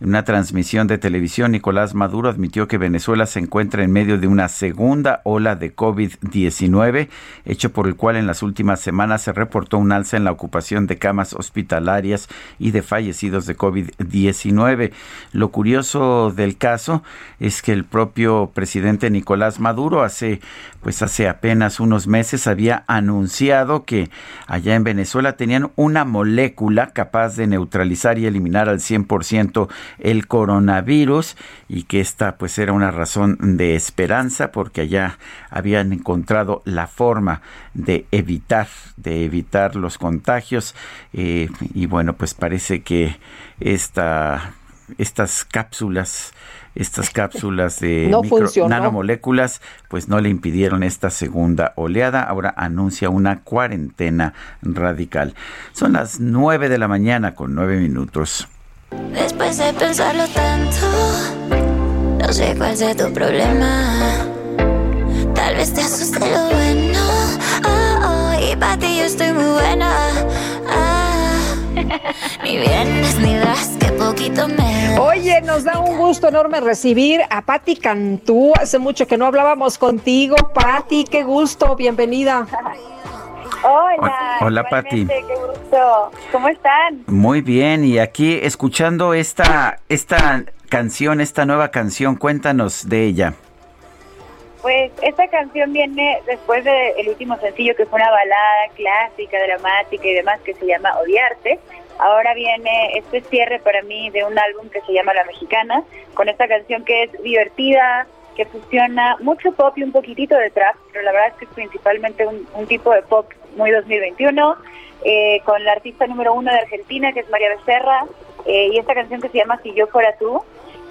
En una transmisión de televisión, Nicolás Maduro admitió que Venezuela se encuentra en medio de una segunda ola de COVID-19, hecho por el cual en las últimas semanas se reportó un alza en la ocupación de camas hospitalarias y de fallecidos de COVID-19. Lo curioso del caso es que el propio presidente Nicolás Maduro hace pues hace apenas unos meses había anunciado que allá en Venezuela tenían una molécula capaz de neutralizar y eliminar al 100% el coronavirus y que esta pues era una razón de esperanza porque allá habían encontrado la forma de evitar de evitar los contagios eh, y bueno pues parece que esta estas cápsulas estas cápsulas de nanomoléculas pues no le impidieron esta segunda oleada. Ahora anuncia una cuarentena radical. Son las nueve de la mañana con nueve minutos. Después de pensarlo tanto, no sé cuál sea tu problema. Tal vez te asuste lo bueno. Oh, oh, y para yo estoy muy buena. Ah, ni vienes ni das. Oye, nos da un gusto enorme recibir a Patti Cantú. Hace mucho que no hablábamos contigo. Patti, qué gusto, bienvenida. Hola. Hola, Pati. Qué gusto. ¿Cómo están? Muy bien, y aquí escuchando esta, esta canción, esta nueva canción, cuéntanos de ella. Pues esta canción viene después del último sencillo que fue una balada clásica, dramática y demás que se llama Odiarte. Ahora viene este cierre para mí de un álbum que se llama La Mexicana, con esta canción que es divertida, que fusiona mucho pop y un poquitito de trap, pero la verdad es que es principalmente un, tipo de pop muy 2021, eh, con la artista número uno de Argentina, que es María Becerra, eh, y esta canción que se llama Si yo fuera tú,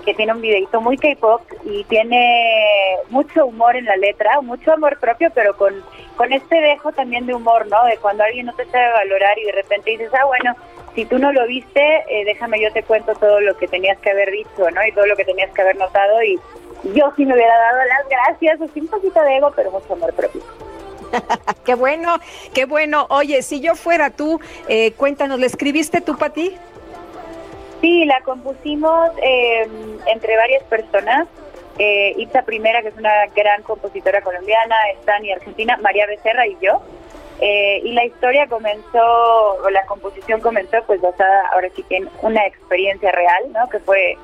que tiene un videito muy K-pop y tiene mucho humor en la letra, mucho amor propio, pero con, con este dejo también de humor, ¿no? De cuando alguien no te sabe valorar y de repente dices, ah, bueno, si tú no lo viste, eh, déjame yo te cuento todo lo que tenías que haber dicho, ¿no? Y todo lo que tenías que haber notado y yo sí me hubiera dado las gracias, así un poquito de ego, pero mucho amor propio. qué bueno, qué bueno. Oye, si yo fuera tú, eh, cuéntanos, ¿le escribiste tú para ti? Sí, la compusimos em, entre varias personas. Eh, Itza Primera, que es una gran compositora colombiana, Estani Argentina, María Becerra y yo. Eh, y la historia comenzó, o la composición comenzó, pues basada ahora sí que en una experiencia real, ¿no? Que fue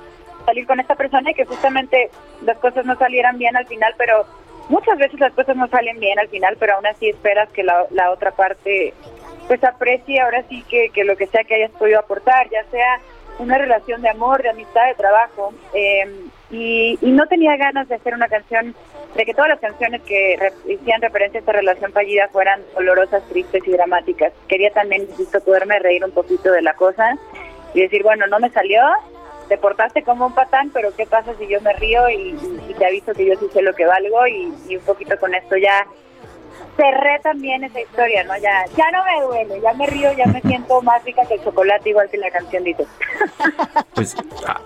salir con esta persona y que justamente las cosas no salieran bien al final, pero muchas veces las cosas no salen bien al final, pero aún así esperas que la, la otra parte pues aprecie ahora sí que, que lo que sea que hayas podido aportar, ya sea una relación de amor, de amistad, de trabajo. Em, y, no tenía ganas de hacer una canción, de que todas las canciones que hicieran referencia a esta relación fallida fueran dolorosas, tristes y dramáticas. Quería también, insisto, poderme reír un poquito de la cosa y decir, bueno, no me salió, te portaste como un patán, pero ¿qué pasa si yo me río y, te aviso que yo sí sé lo que valgo y, y un poquito con esto ya cerré también esa historia, ¿no? Ya, ya no me duele, ya me río, ya me siento más rica que el chocolate, igual que la canción dice. Pues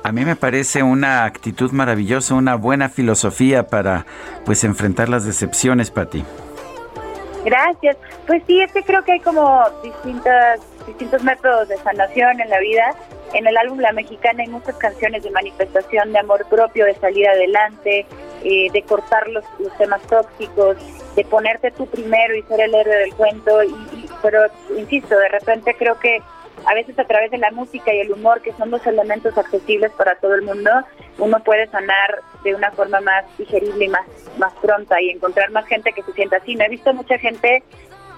a, mí me parece una actitud maravillosa, una buena filosofía para pues enfrentar las decepciones, Pati. Gracias. Pues sí, es que creo que hay como distintas, distintos métodos de sanación en la vida. En el álbum La Mexicana hay muchas canciones de manifestación, de amor propio, de salir adelante, eh, de cortar los, los temas tóxicos de ponerte tú primero y ser el héroe del cuento, y, pero insisto, de repente creo que a veces a través de la música y el humor, que son dos elementos accesibles para todo el mundo, uno puede sanar de una forma más digerible y más, más pronta y encontrar más gente que se sienta así. No he visto mucha gente,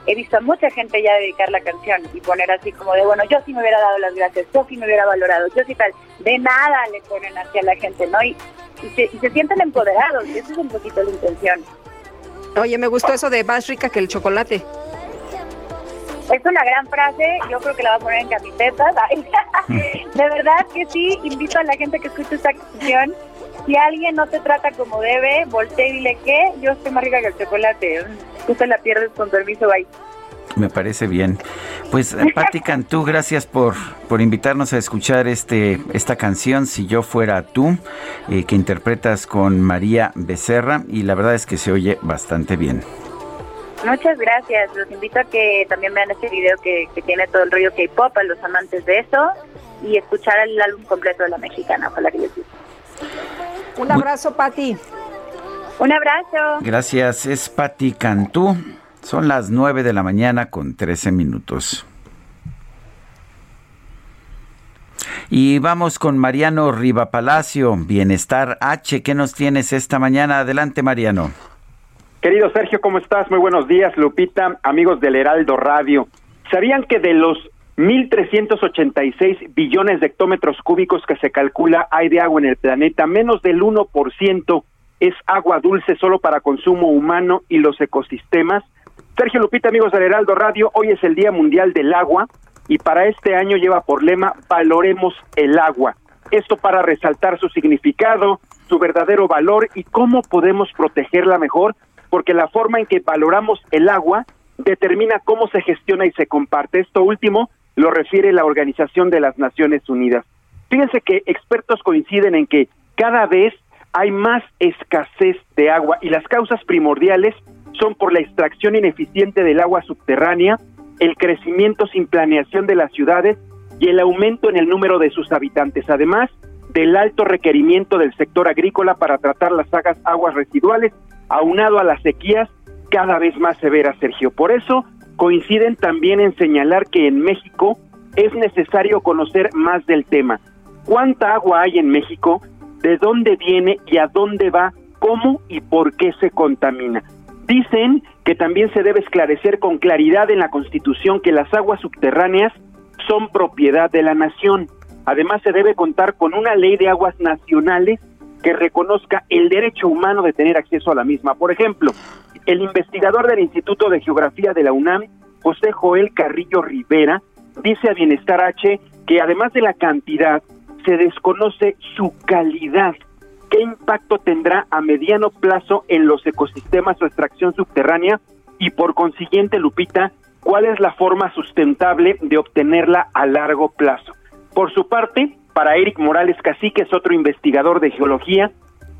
he visto a mucha gente ya dedicar la canción y poner así como de, bueno, yo sí me hubiera dado las gracias, yo sí me hubiera valorado, yo sí tal. De nada le ponen hacia la gente, ¿no? Y, y, se, y se sienten empoderados y esa es un poquito la intención. Oye, me gustó eso de más rica que el chocolate. Es una gran frase, yo creo que la voy a poner en camisetas. de verdad que sí, invito a la gente que escuche esta canción. Si alguien no te trata como debe, voltea y dile que yo estoy más rica que el chocolate. Tú te la pierdes con permiso, bye. Me parece bien. Pues eh, Patti Cantú, gracias por, por invitarnos a escuchar este, esta canción, Si yo fuera tú, eh, que interpretas con María Becerra y la verdad es que se oye bastante bien. Muchas gracias. Los invito a que también vean este video que, tiene todo el rollo K-pop a los amantes de eso y escuchar el álbum completo de la mexicana. Ojalá que les guste. Un abrazo, Patti. Un abrazo. Gracias. Es Patti Cantú. Son las 9 de la mañana con 13 minutos. Y vamos con Mariano Riva Palacio, Bienestar H. ¿Qué nos tienes esta mañana? Adelante, Mariano. Querido Sergio, ¿cómo estás? Muy buenos días, Lupita, amigos del Heraldo Radio. ¿Sabían que de los 1.386 billones de hectómetros cúbicos que se calcula hay de agua en el planeta, menos del 1% es agua dulce solo para consumo humano y los ecosistemas? Sergio Lupita, amigos del Heraldo Radio, hoy es el Día Mundial del Agua y para este año lleva por lema Valoremos el agua. Esto para resaltar su significado, su verdadero valor y cómo podemos protegerla mejor, porque la forma en que valoramos el agua determina cómo se gestiona y se comparte. Esto último lo refiere la Organización de las Naciones Unidas. Fíjense que expertos coinciden en que cada vez hay más escasez de agua y las causas primordiales son por la extracción ineficiente del agua subterránea, el crecimiento sin planeación de las ciudades y el aumento en el número de sus habitantes, además del alto requerimiento del sector agrícola para tratar las aguas residuales, aunado a las sequías cada vez más severas, Sergio. Por eso coinciden también en señalar que en México es necesario conocer más del tema. ¿Cuánta agua hay en México? ¿De dónde viene y a dónde va? ¿Cómo y por qué se contamina? Dicen que también se debe esclarecer con claridad en la Constitución que las aguas subterráneas son propiedad de la nación. Además, se debe contar con una ley de aguas nacionales que reconozca el derecho humano de tener acceso a la misma. Por ejemplo, el investigador del Instituto de Geografía de la UNAM, José Joel Carrillo Rivera, dice a Bienestar H que además de la cantidad, se desconoce su calidad qué impacto tendrá a mediano plazo en los ecosistemas su extracción subterránea y por consiguiente, Lupita, cuál es la forma sustentable de obtenerla a largo plazo. Por su parte, para Eric Morales Cacique, es otro investigador de geología,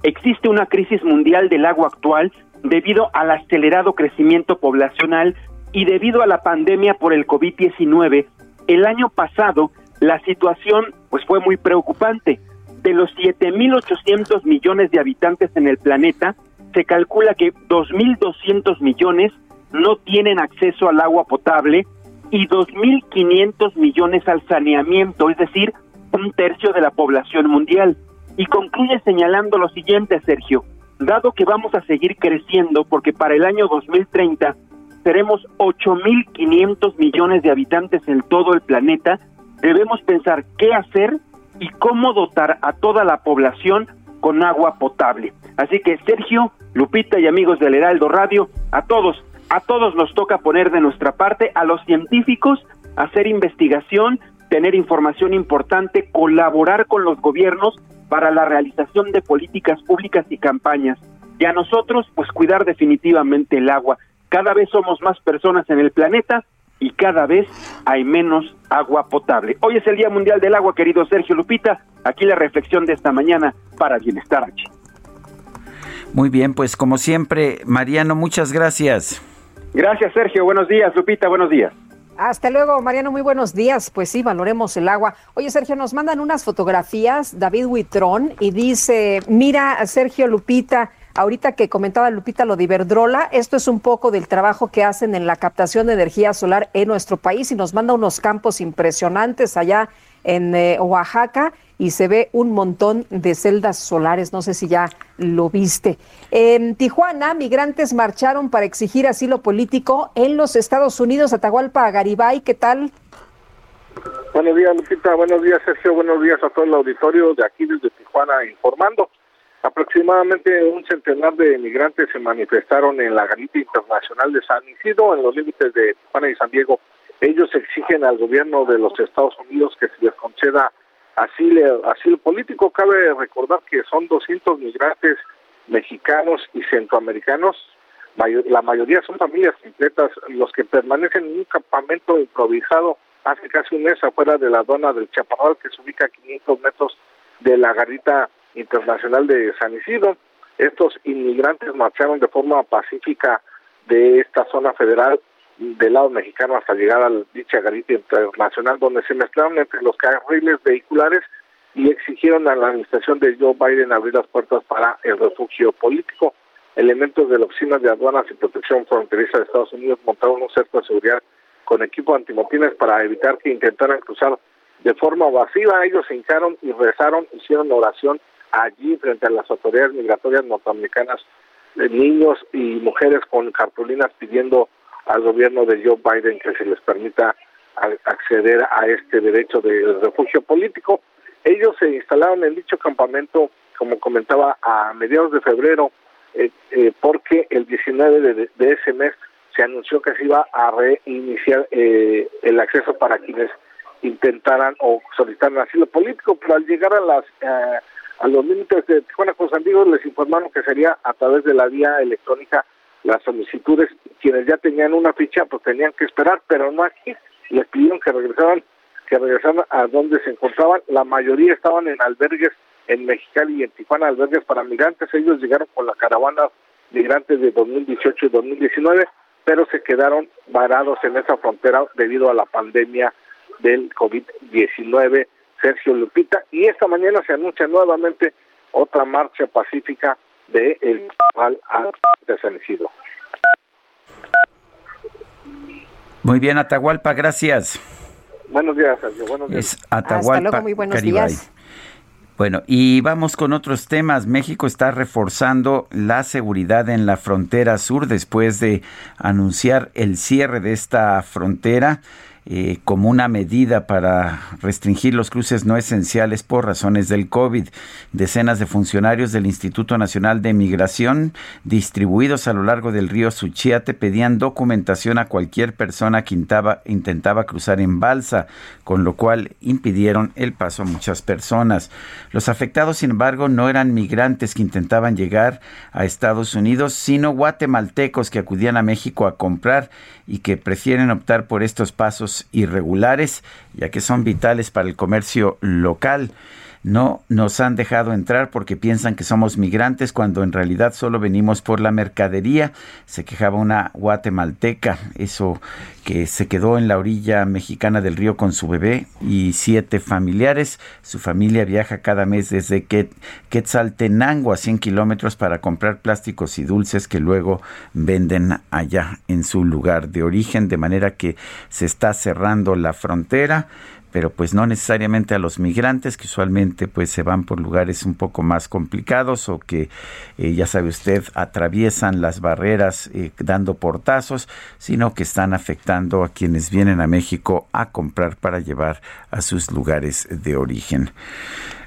existe una crisis mundial del agua actual debido al acelerado crecimiento poblacional y debido a la pandemia por el COVID-19. El año pasado la situación pues fue muy preocupante de los 7.800 millones de habitantes en el planeta, se calcula que 2.200 millones no tienen acceso al agua potable y 2.500 millones al saneamiento, es decir, un tercio de la población mundial. Y concluye señalando lo siguiente, Sergio, dado que vamos a seguir creciendo, porque para el año 2030 seremos 8.500 millones de habitantes en todo el planeta, debemos pensar qué hacer y cómo dotar a toda la población con agua potable. Así que Sergio, Lupita y amigos del Heraldo Radio, a todos, a todos nos toca poner de nuestra parte, a los científicos, hacer investigación, tener información importante, colaborar con los gobiernos para la realización de políticas públicas y campañas. Y a nosotros, pues cuidar definitivamente el agua. Cada vez somos más personas en el planeta y cada vez hay menos agua potable. Hoy es el Día Mundial del Agua, querido Sergio Lupita. Aquí la reflexión de esta mañana para Bienestar H. Muy bien, pues como siempre, Mariano, muchas gracias. Gracias, Sergio. Buenos días, Lupita. Buenos días. Hasta luego, Mariano. Muy buenos días. Pues sí, valoremos el agua. Oye, Sergio, nos mandan unas fotografías, David Huitrón, y dice, mira, Sergio Lupita, Ahorita que comentaba Lupita lo de esto es un poco del trabajo que hacen en la captación de energía solar en nuestro país y nos manda unos campos impresionantes allá en eh, Oaxaca y se ve un montón de celdas solares. No sé si ya lo viste. En Tijuana, migrantes marcharon para exigir asilo político en los Estados Unidos. Atahualpa Garibay, ¿qué tal? Buenos días, Lupita. Buenos días, Sergio. Buenos días a todo el auditorio de aquí desde Tijuana informando. Aproximadamente un centenar de migrantes se manifestaron en la garita internacional de San Isidro, en los límites de Tijuana y San Diego. Ellos exigen al gobierno de los Estados Unidos que se les conceda asilo, asilo político. Cabe recordar que son 200 migrantes mexicanos y centroamericanos. La mayoría son familias completas, los que permanecen en un campamento improvisado hace casi un mes afuera de la aduana del Chaparral, que se ubica a 500 metros de la garita Internacional de San Isidro. Estos inmigrantes marcharon de forma pacífica de esta zona federal del lado mexicano hasta llegar a dicha garita internacional donde se mezclaron entre los carriles vehiculares y exigieron a la administración de Joe Biden abrir las puertas para el refugio político. Elementos de la Oficina de Aduanas y Protección Fronteriza de Estados Unidos montaron un cerco de seguridad con equipo antimotines para evitar que intentaran cruzar de forma vacía. Ellos se hincaron y rezaron, hicieron oración allí frente a las autoridades migratorias norteamericanas, de niños y mujeres con cartulinas pidiendo al gobierno de Joe Biden que se les permita acceder a este derecho de refugio político. Ellos se instalaron en dicho campamento, como comentaba, a mediados de febrero, eh, eh, porque el 19 de, de, ese mes se anunció que se iba a reiniciar eh, el acceso para quienes intentaran o solicitaran asilo político, pero al llegar a las a los límites de Tijuana con San Diego les informaron que sería a través de la vía electrónica las solicitudes. Quienes ya tenían una ficha, pues tenían que esperar, pero no aquí. Les pidieron que regresaran, que regresaran a donde se encontraban. La mayoría estaban en albergues en Mexicali y en Tijuana, albergues para migrantes. Ellos llegaron con la caravana migrantes de 2018 y 2019, pero se quedaron varados en esa frontera debido a la pandemia del COVID-19 Sergio Lupita, y esta mañana se anuncia nuevamente otra marcha pacífica de el de San Isidro. Muy bien, Atahualpa, gracias. Buenos días, Sergio. Buenos días. Es Atahualpa muy buenos días. Bueno, y vamos con otros temas. México está reforzando la seguridad en la frontera sur después de anunciar el cierre de esta frontera. Como una medida para restringir los cruces no esenciales por razones del COVID. Decenas de funcionarios del Instituto Nacional de Migración distribuidos a lo largo del río Suchiate pedían documentación a cualquier persona que intentaba cruzar en balsa, con lo cual impidieron el paso a muchas personas. Los afectados, sin embargo, no eran migrantes que intentaban llegar a Estados Unidos, sino guatemaltecos que acudían a México a comprar y que prefieren optar por estos pasos irregulares, ya que son vitales para el comercio local no nos han dejado entrar porque piensan que somos migrantes cuando en realidad solo venimos por la mercadería. Se quejaba una guatemalteca, eso que se quedó en la orilla mexicana del río con su bebé y siete familiares. Su familia viaja cada mes desde Quetzaltenango a 100 kilómetros para comprar plásticos y dulces que luego venden allá en su lugar de origen, de manera que se está cerrando la frontera pero pues no necesariamente a los migrantes que usualmente pues se van por lugares un poco más complicados o que eh, ya sabe usted atraviesan las barreras eh, dando portazos, sino que están afectando a quienes vienen a México a comprar para llevar a sus lugares de origen.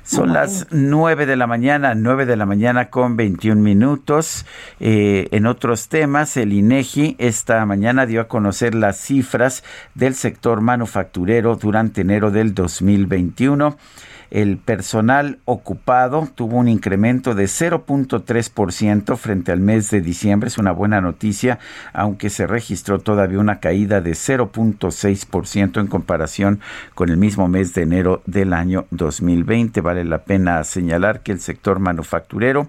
Son las nueve de la mañana, nueve de la mañana con 21 minutos. Eh, en otros temas, el INEGI esta mañana dio a conocer las cifras del sector manufacturero durante enero del 2021 el personal ocupado tuvo un incremento de 0.3% frente al mes de diciembre. Es una buena noticia, aunque se registró todavía una caída de 0.6% en comparación con el mismo mes de enero del año 2020. Vale la pena señalar que el sector manufacturero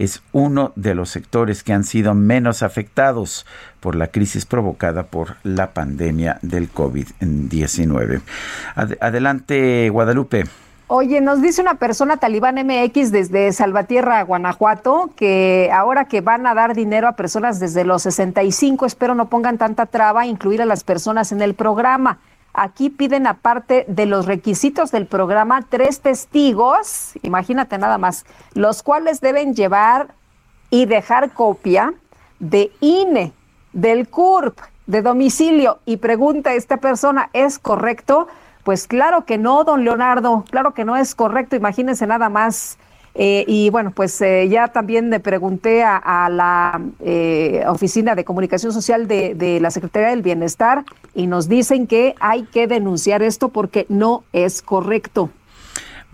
es uno de los sectores que han sido menos afectados por la crisis provocada por la pandemia del COVID-19. adelante, Guadalupe. Oye, nos dice una persona talibán MX desde Salvatierra, Guanajuato, que ahora que van a dar dinero a personas desde los 65, espero no pongan tanta traba, incluir a las personas en el programa. Aquí piden, aparte de los requisitos del programa, tres testigos, imagínate nada más, los cuales deben llevar y dejar copia de INE, del CURP, de domicilio. Y pregunta esta persona, ¿es correcto? Pues claro que no, don Leonardo, claro que no es correcto, imagínense nada más. Eh, y bueno, pues eh, ya también le pregunté a, la eh, Oficina de Comunicación Social de, de la Secretaría del Bienestar y nos dicen que hay que denunciar esto porque no es correcto.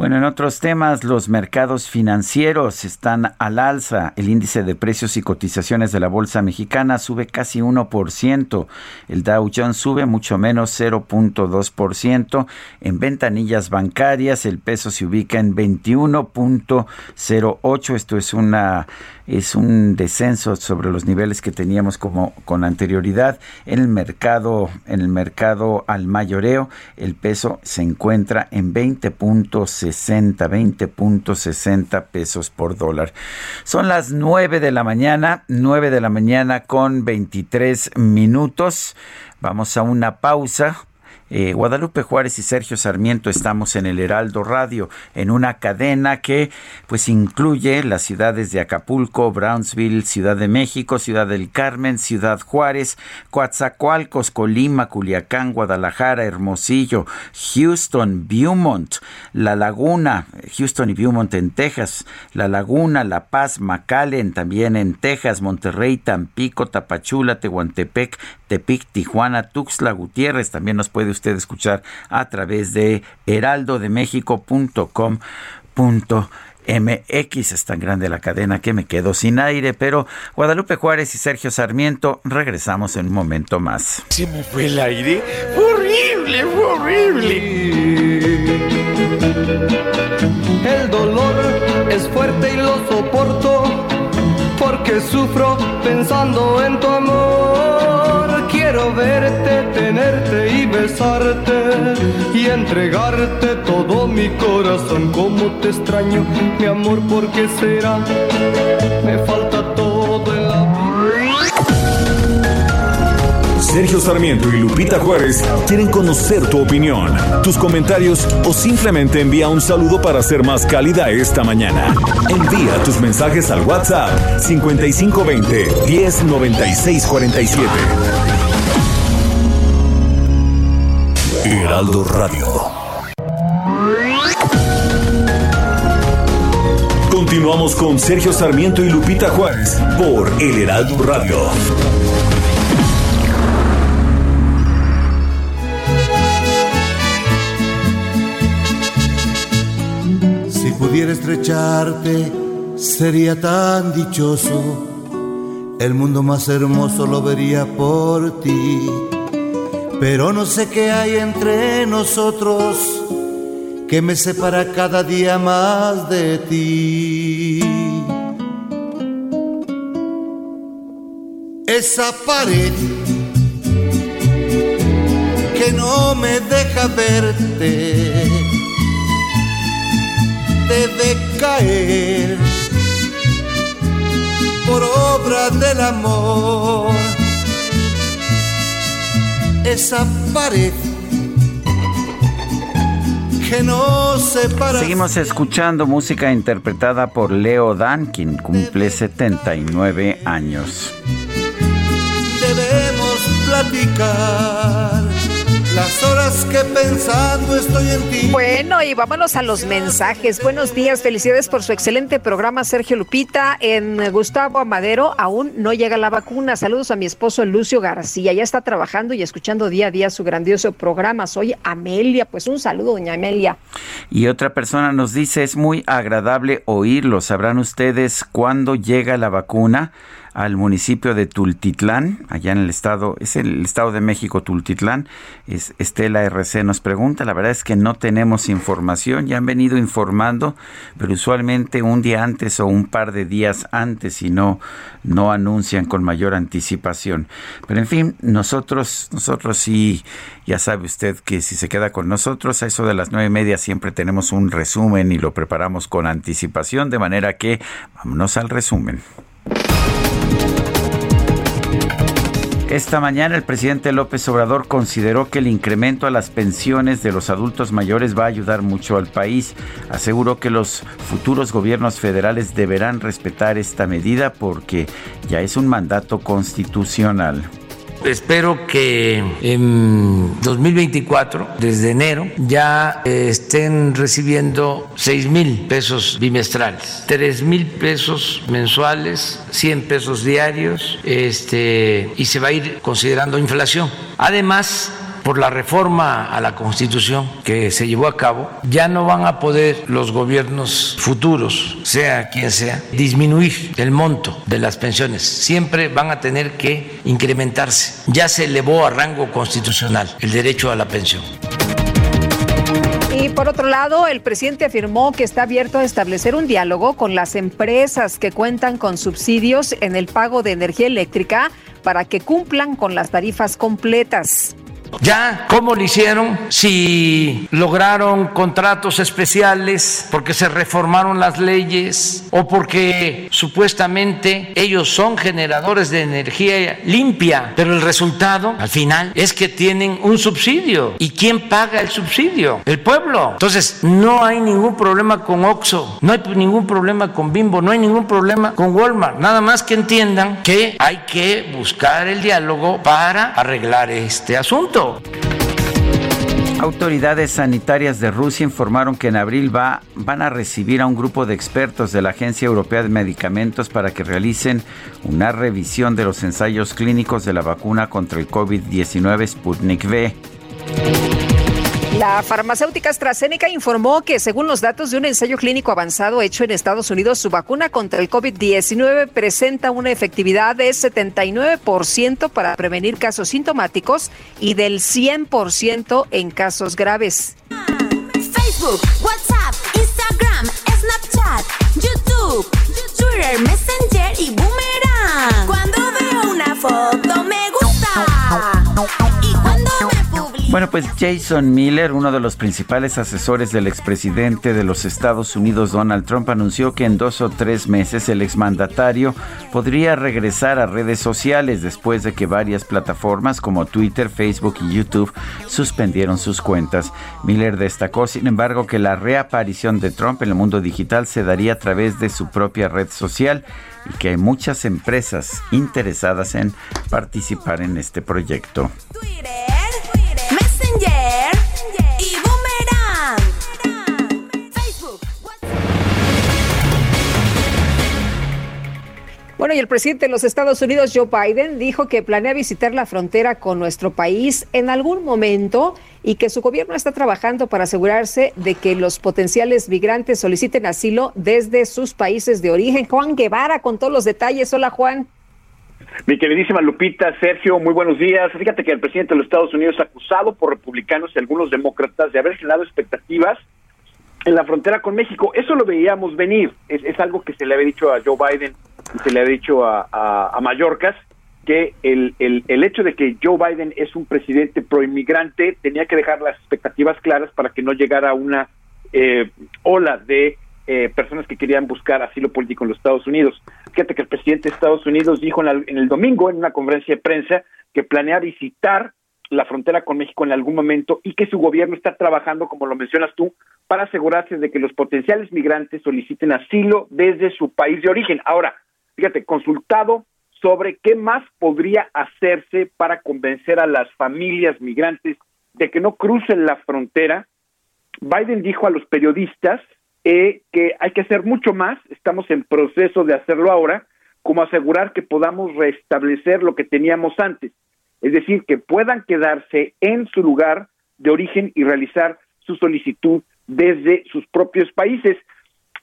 Bueno, en otros temas, los mercados financieros están al alza. El índice de precios y cotizaciones de la Bolsa Mexicana sube casi 1%. El Dow Jones sube mucho menos 0.2%. En ventanillas bancarias, el peso se ubica en 21.08. Esto es una es un descenso sobre los niveles que teníamos como con anterioridad. En el mercado en el mercado al mayoreo el peso se encuentra en 20.60 20.60 pesos por dólar. Son las 9 de la mañana 9 de la mañana con 23 minutos. Vamos a una pausa eh, Guadalupe Juárez y Sergio Sarmiento estamos en el Heraldo Radio, en una cadena que pues incluye las ciudades de Acapulco, Brownsville, Ciudad de México, Ciudad del Carmen, Ciudad Juárez, Coatzacoalcos, Colima, Culiacán, Guadalajara, Hermosillo, Houston, Beaumont, La Laguna, Houston y Beaumont en Texas, La Laguna, La Paz, McAllen, también en Texas, Monterrey, Tampico, Tapachula, Tehuantepec, Tepic, Tijuana, Tuxtla Gutiérrez. También nos puede escuchar a través de heraldodemexico.com.mx. Es tan grande la cadena que me quedo sin aire, pero Guadalupe Juárez y Sergio Sarmiento regresamos en un momento más. Se me fue el aire. horrible, horrible. El dolor es fuerte y lo soporto porque sufro pensando en tu amor Quiero verte, tenerte y besarte y entregarte todo mi corazón. Como te extraño, mi amor, ¿por qué será? Me falta todo en la. Sergio Sarmiento y Lupita Juárez quieren conocer tu opinión, tus comentarios o simplemente envía un saludo para ser más cálida esta mañana. Envía tus mensajes al WhatsApp 5520 109647. Heraldo Radio. Continuamos con Sergio Sarmiento y Lupita Juárez por El Heraldo Radio. Si pudiera estrecharte, sería tan dichoso. El mundo más hermoso lo vería por ti pero no sé qué hay entre nosotros que me separa cada día más de ti. Esa pared que no me deja verte debe caer por obra del amor esa pared que nos separa. Seguimos escuchando música interpretada por Leo Dan, quien cumple 79 años. Debemos platicar las horas que pensando estoy en ti. Bueno, y vámonos a los mensajes. Buenos días, felicidades por su excelente programa, Sergio Lupita. En Gustavo Amadero aún no llega la vacuna. Saludos a mi esposo Lucio García. Ya está trabajando y escuchando día a día su grandioso programa. Soy Amelia. Pues un saludo, doña Amelia. Y otra persona nos dice, es muy agradable oírlo. ¿Sabrán ustedes cuándo llega la vacuna? Al municipio de Tultitlán, allá en el estado, es el estado de México, Tultitlán. Es, Estela RC nos pregunta, la verdad es que no tenemos información, ya han venido informando, pero usualmente un día antes o un par de días antes y no, no anuncian con mayor anticipación. Pero en fin, nosotros, nosotros sí, ya sabe usted que si se queda con nosotros a eso de las nueve y media siempre tenemos un resumen y lo preparamos con anticipación, de manera que vámonos al resumen. Esta mañana el presidente López Obrador consideró que el incremento a las pensiones de los adultos mayores va a ayudar mucho al país. Aseguró que los futuros gobiernos federales deberán respetar esta medida porque ya es un mandato constitucional. Espero que en 2024, desde enero, ya eh, estén recibiendo 6 mil pesos bimestrales, 3 mil pesos mensuales, 100 pesos diarios, este, y se va a ir considerando inflación. Además, por la reforma a la Constitución que se llevó a cabo, ya no van a poder los gobiernos futuros, sea quien sea, disminuir el monto de las pensiones. Siempre van a tener que incrementarse. Ya se elevó a rango constitucional el derecho a la pensión. Y por otro lado, el presidente afirmó que está abierto a establecer un diálogo con las empresas que cuentan con subsidios en el pago de energía eléctrica para que cumplan con las tarifas completas. Ya, ¿cómo lo hicieron? Si lograron contratos especiales porque se reformaron las leyes o porque supuestamente ellos son generadores de energía limpia, pero el resultado al final es que tienen un subsidio. ¿Y quién paga el subsidio? El pueblo. Entonces, no hay ningún problema con Oxxo, no hay ningún problema con Bimbo, no hay ningún problema con Walmart. Nada más que entiendan que hay que buscar el diálogo para arreglar este asunto. Autoridades sanitarias de Rusia informaron que en abril va, van a recibir a un grupo de expertos de la Agencia Europea de Medicamentos para que realicen una revisión de los ensayos clínicos de la vacuna contra el COVID-19 Sputnik V. La farmacéutica AstraZeneca informó que según los datos de un ensayo clínico avanzado hecho en Estados Unidos, su vacuna contra el COVID-19 presenta una efectividad de 79% para prevenir casos sintomáticos y del 100% en casos graves. Facebook, WhatsApp, Instagram, Snapchat, YouTube, Twitter, Messenger y Boomerang. Cuando veo una foto me gusta. Bueno, pues Jason Miller, uno de los principales asesores del expresidente de los Estados Unidos, Donald Trump, anunció que en dos o tres meses el exmandatario podría regresar a redes sociales después de que varias plataformas como Twitter, Facebook y YouTube suspendieron sus cuentas. Miller destacó, sin embargo, que la reaparición de Trump en el mundo digital se daría a través de su propia red social y que hay muchas empresas interesadas en participar en este proyecto. Bueno, y el presidente de los Estados Unidos, Joe Biden, dijo que planea visitar la frontera con nuestro país en algún momento y que su gobierno está trabajando para asegurarse de que los potenciales migrantes soliciten asilo desde sus países de origen. Juan Guevara, con todos los detalles. Hola, Juan. Mi queridísima Lupita, Sergio, muy buenos días. Fíjate que el presidente de los Estados Unidos, acusado por republicanos y algunos demócratas de haber generado expectativas en la frontera con México, eso lo veíamos venir. Es, es algo que se le había dicho a Joe Biden y se le ha dicho a, a, Mallorcas que el, el, el, hecho de que Joe Biden es un presidente proinmigrante tenía que dejar las expectativas claras para que no llegara una eh, ola de eh, personas que querían buscar asilo político en los Estados Unidos. Fíjate que el presidente de Estados Unidos dijo en el domingo en una conferencia de prensa que planea visitar la frontera con México en algún momento y que su gobierno está trabajando, como lo mencionas tú, para asegurarse de que los potenciales migrantes soliciten asilo desde su país de origen. Ahora, fíjate, consultado sobre qué más podría hacerse para convencer a las familias migrantes de que no crucen la frontera, Biden dijo a los periodistas eh, que hay que hacer mucho más, estamos en proceso de hacerlo ahora, como asegurar que podamos restablecer lo que teníamos antes, es decir, que puedan quedarse en su lugar de origen y realizar su solicitud desde sus propios países.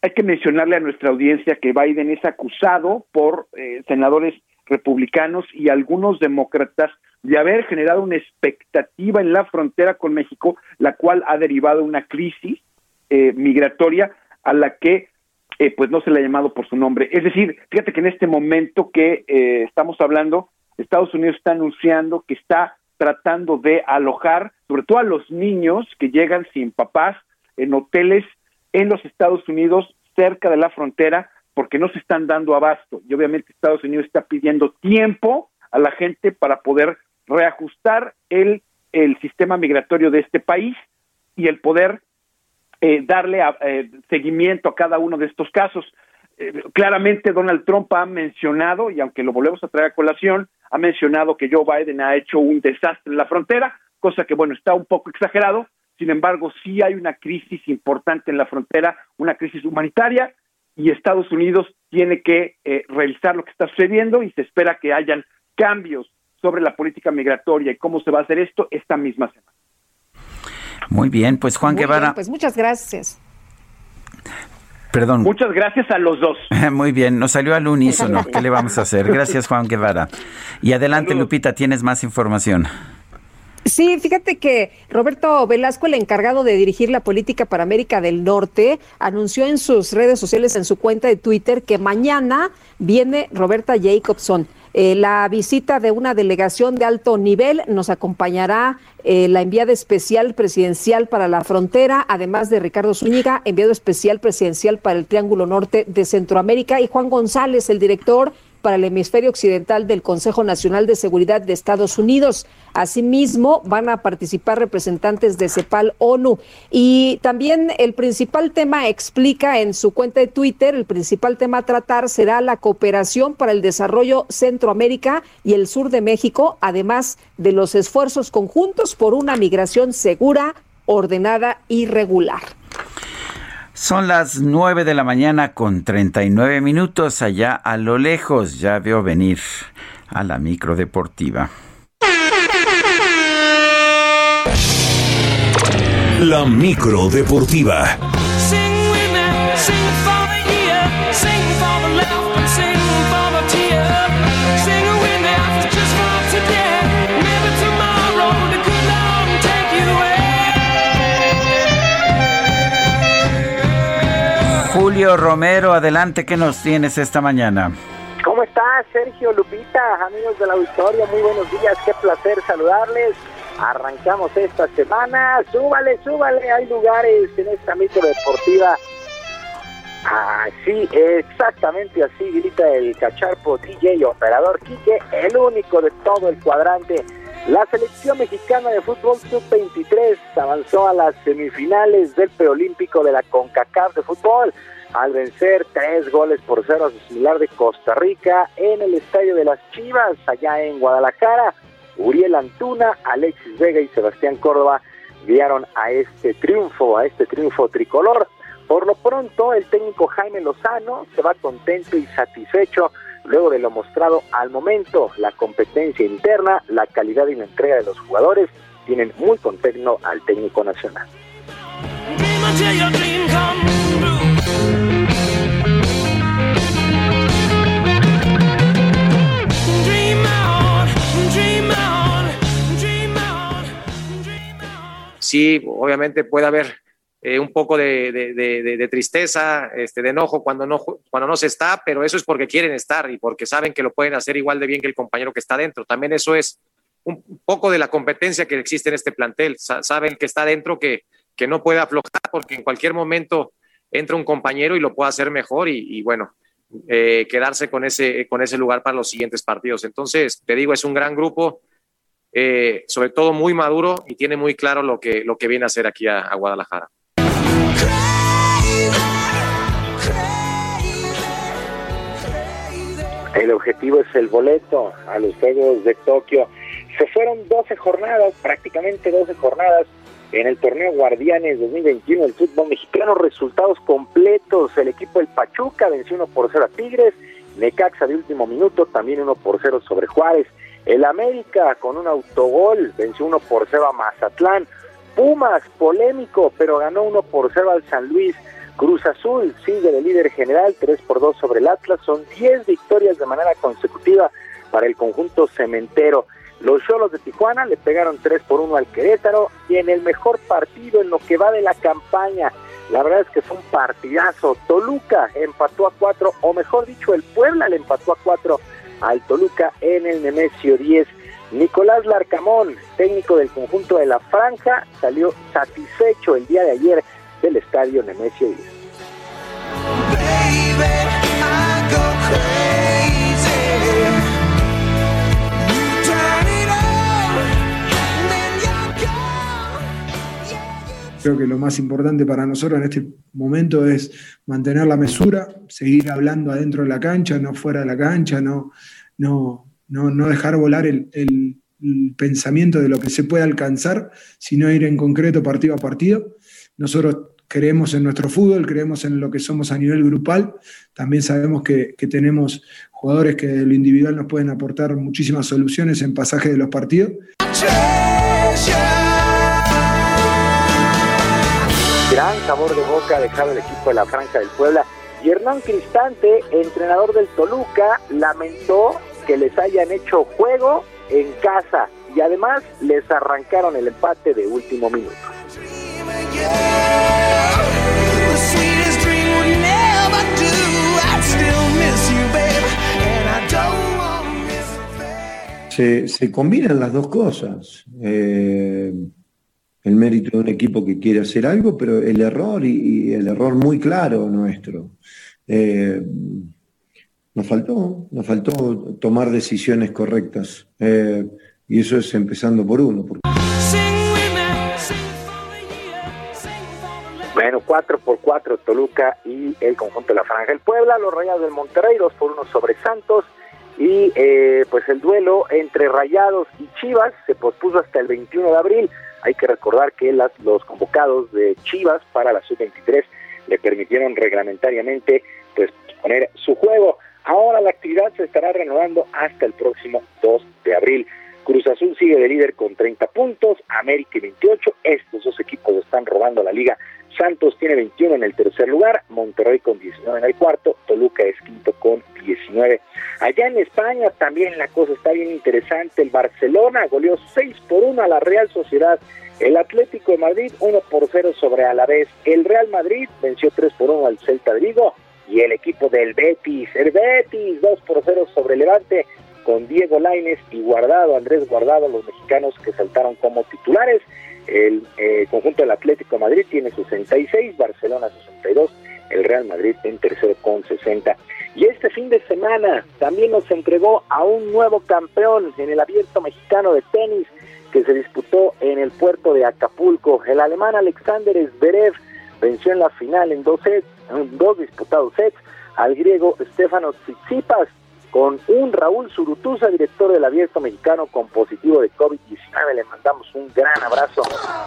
Hay que mencionarle a nuestra audiencia que Biden es acusado por eh, senadores republicanos y algunos demócratas de haber generado una expectativa en la frontera con México, la cual ha derivado una crisis eh, migratoria a la que eh, pues no se le ha llamado por su nombre. Es decir, fíjate que en este momento que eh, estamos hablando, Estados Unidos está anunciando que está tratando de alojar, sobre todo a los niños que llegan sin papás, en hoteles en los Estados Unidos cerca de la frontera, porque no se están dando abasto. Y obviamente Estados Unidos está pidiendo tiempo a la gente para poder reajustar el, el sistema migratorio de este país y el poder eh, darle eh, seguimiento a cada uno de estos casos. Eh, claramente Donald Trump ha mencionado, y aunque lo volvemos a traer a colación, ha mencionado que Joe Biden ha hecho un desastre en la frontera, cosa que, bueno, está un poco exagerado. Sin embargo, sí hay una crisis importante en la frontera, una crisis humanitaria, y Estados Unidos tiene que revisar lo que está sucediendo y se espera que hayan cambios sobre la política migratoria y cómo se va a hacer esto esta misma semana. Muy bien, pues Juan Guevara. pues muchas gracias. Perdón. Muchas gracias a los dos. Muy bien, nos salió al unísono. ¿Qué le vamos a hacer? Gracias, Juan Guevara. Y adelante, Lupita, tienes más información. Sí, fíjate que Roberto Velasco, el encargado de dirigir la política para América del Norte, anunció en sus redes sociales, en su cuenta de Twitter, que mañana viene Roberta Jacobson. Eh, la visita de una delegación de alto nivel nos acompañará eh, la enviada especial presidencial para la frontera, además de Ricardo Zúñiga, enviado especial presidencial para el Triángulo Norte de Centroamérica, y Juan González, el director para el hemisferio occidental del Consejo Nacional de Seguridad de Estados Unidos. Asimismo, van a participar representantes de CEPAL ONU. Y también el principal tema explica en su cuenta de Twitter, el principal tema a tratar será la cooperación para el desarrollo Centroamérica y el sur de México, además de los esfuerzos conjuntos por una migración segura, ordenada y regular. Son las 9 de la mañana con 39 minutos allá a lo lejos. Ya veo venir a la micro deportiva. La micro deportiva. Julio Romero, adelante, ¿qué nos tienes esta mañana? ¿Cómo estás, Sergio Lupita? Amigos de la auditorio, muy buenos días, qué placer saludarles. Arrancamos esta semana, súbale, súbale, hay lugares en esta micro deportiva. Así, exactamente así grita el cacharpo DJ operador Quique, el único de todo el cuadrante. La selección mexicana de fútbol sub-23 avanzó a las semifinales del preolímpico de la CONCACAF de fútbol al vencer tres goles por cero a su similar de Costa Rica en el Estadio de las Chivas, allá en Guadalajara. Uriel Antuna, Alexis Vega y Sebastián Córdoba guiaron a este triunfo, a este triunfo tricolor. Por lo pronto, el técnico Jaime Lozano se va contento y satisfecho luego de lo mostrado al momento. La competencia interna, la calidad y la entrega de los jugadores tienen muy contento al técnico nacional. sí, obviamente puede haber eh, un poco de, tristeza, este, de enojo cuando no, cuando no se está, pero eso es porque quieren estar y porque saben que lo pueden hacer igual de bien que el compañero que está dentro. También eso es un poco de la competencia que existe en este plantel. saben que está dentro, que, que no puede aflojar porque en cualquier momento entra un compañero y lo puede hacer mejor y, bueno, eh, quedarse con ese, con ese lugar para los siguientes partidos. Entonces, te digo, es un gran grupo eh, sobre todo muy maduro y tiene muy claro lo que, lo que viene a hacer aquí a Guadalajara. El objetivo es el boleto a los Juegos de Tokio. Se fueron 12 jornadas, prácticamente 12 jornadas en el torneo Guardianes 2021 del fútbol mexicano. Resultados completos. El equipo del Pachuca venció 1 por 0 a Tigres. Necaxa de último minuto, también 1 por 0 sobre Juárez. El América con un autogol venció 1 por 0 a Mazatlán. Pumas, polémico, pero ganó 1 por 0 al San Luis. Cruz Azul sigue de líder general, 3 por 2 sobre el Atlas. Son 10 victorias de manera consecutiva para el conjunto cementero. Los Cholos de Tijuana le pegaron 3 por 1 al Querétaro y en el mejor partido en lo que va de la campaña. La verdad es que fue un partidazo. Toluca empató a 4, o mejor dicho, el Puebla le empató a 4 al Toluca en el Nemesio 10. Nicolás Larcamón, técnico del conjunto de la Franja, salió satisfecho el día de ayer del estadio Nemesio 10. Creo que lo más importante para nosotros en este momento es mantener la mesura, seguir hablando adentro de la cancha, no fuera de la cancha, no, no, no, dejar volar el, el, pensamiento de lo que se puede alcanzar, sino ir en concreto partido a partido. Nosotros creemos en nuestro fútbol, creemos en lo que somos a nivel grupal. También sabemos que, tenemos jugadores que de lo individual nos pueden aportar muchísimas soluciones en pasaje de los partidos. Gran sabor de boca dejado el equipo de la Franja del Puebla. Y Hernán Cristante, entrenador del Toluca, lamentó que les hayan hecho juego en casa y además les arrancaron el empate de último minuto. Se, combinan las dos cosas. Eh, el mérito de un equipo que quiere hacer algo, pero el error y, el error muy claro nuestro. Eh, nos faltó, nos faltó tomar decisiones correctas. Eh, y eso es empezando por uno. Bueno, 4 por 4 Toluca y el conjunto de la Franja. El Puebla, los Rayados del Monterrey, 2 por 1 sobre Santos. Y eh, pues el duelo entre Rayados y Chivas se pospuso hasta el 21 de abril. Hay que recordar que las, los convocados de Chivas para la sub-23 le permitieron reglamentariamente pues poner su juego. Ahora la actividad se estará renovando hasta el próximo 2 de abril. Cruz Azul sigue de líder con 30 puntos, América 28. Estos dos equipos están robando la liga Santos tiene 21 en el tercer lugar, Monterrey con 19 en el cuarto, Toluca es quinto con 19. Allá en España también la cosa está bien interesante, el Barcelona goleó 6 por 1 a la Real Sociedad, el Atlético de Madrid 1 por 0 sobre Alavés, el Real Madrid venció 3 por 1 al Celta de Vigo y el equipo del Betis, el Betis 2 por 0 sobre Levante con Diego Laines y Guardado, Andrés Guardado, los mexicanos que saltaron como titulares. El eh, conjunto del Atlético Madrid tiene 66, Barcelona 62, el Real Madrid en tercero con 60. Y este fin de semana también nos entregó a un nuevo campeón en el abierto mexicano de tenis que se disputó en el puerto de Acapulco. El alemán Alexander Zverev venció en la final en dos sets, en dos disputados sets al griego Stefanos Tsitsipas con un Raúl Surutuza, director del Abierto Mexicano con positivo de COVID-19. Le mandamos un gran abrazo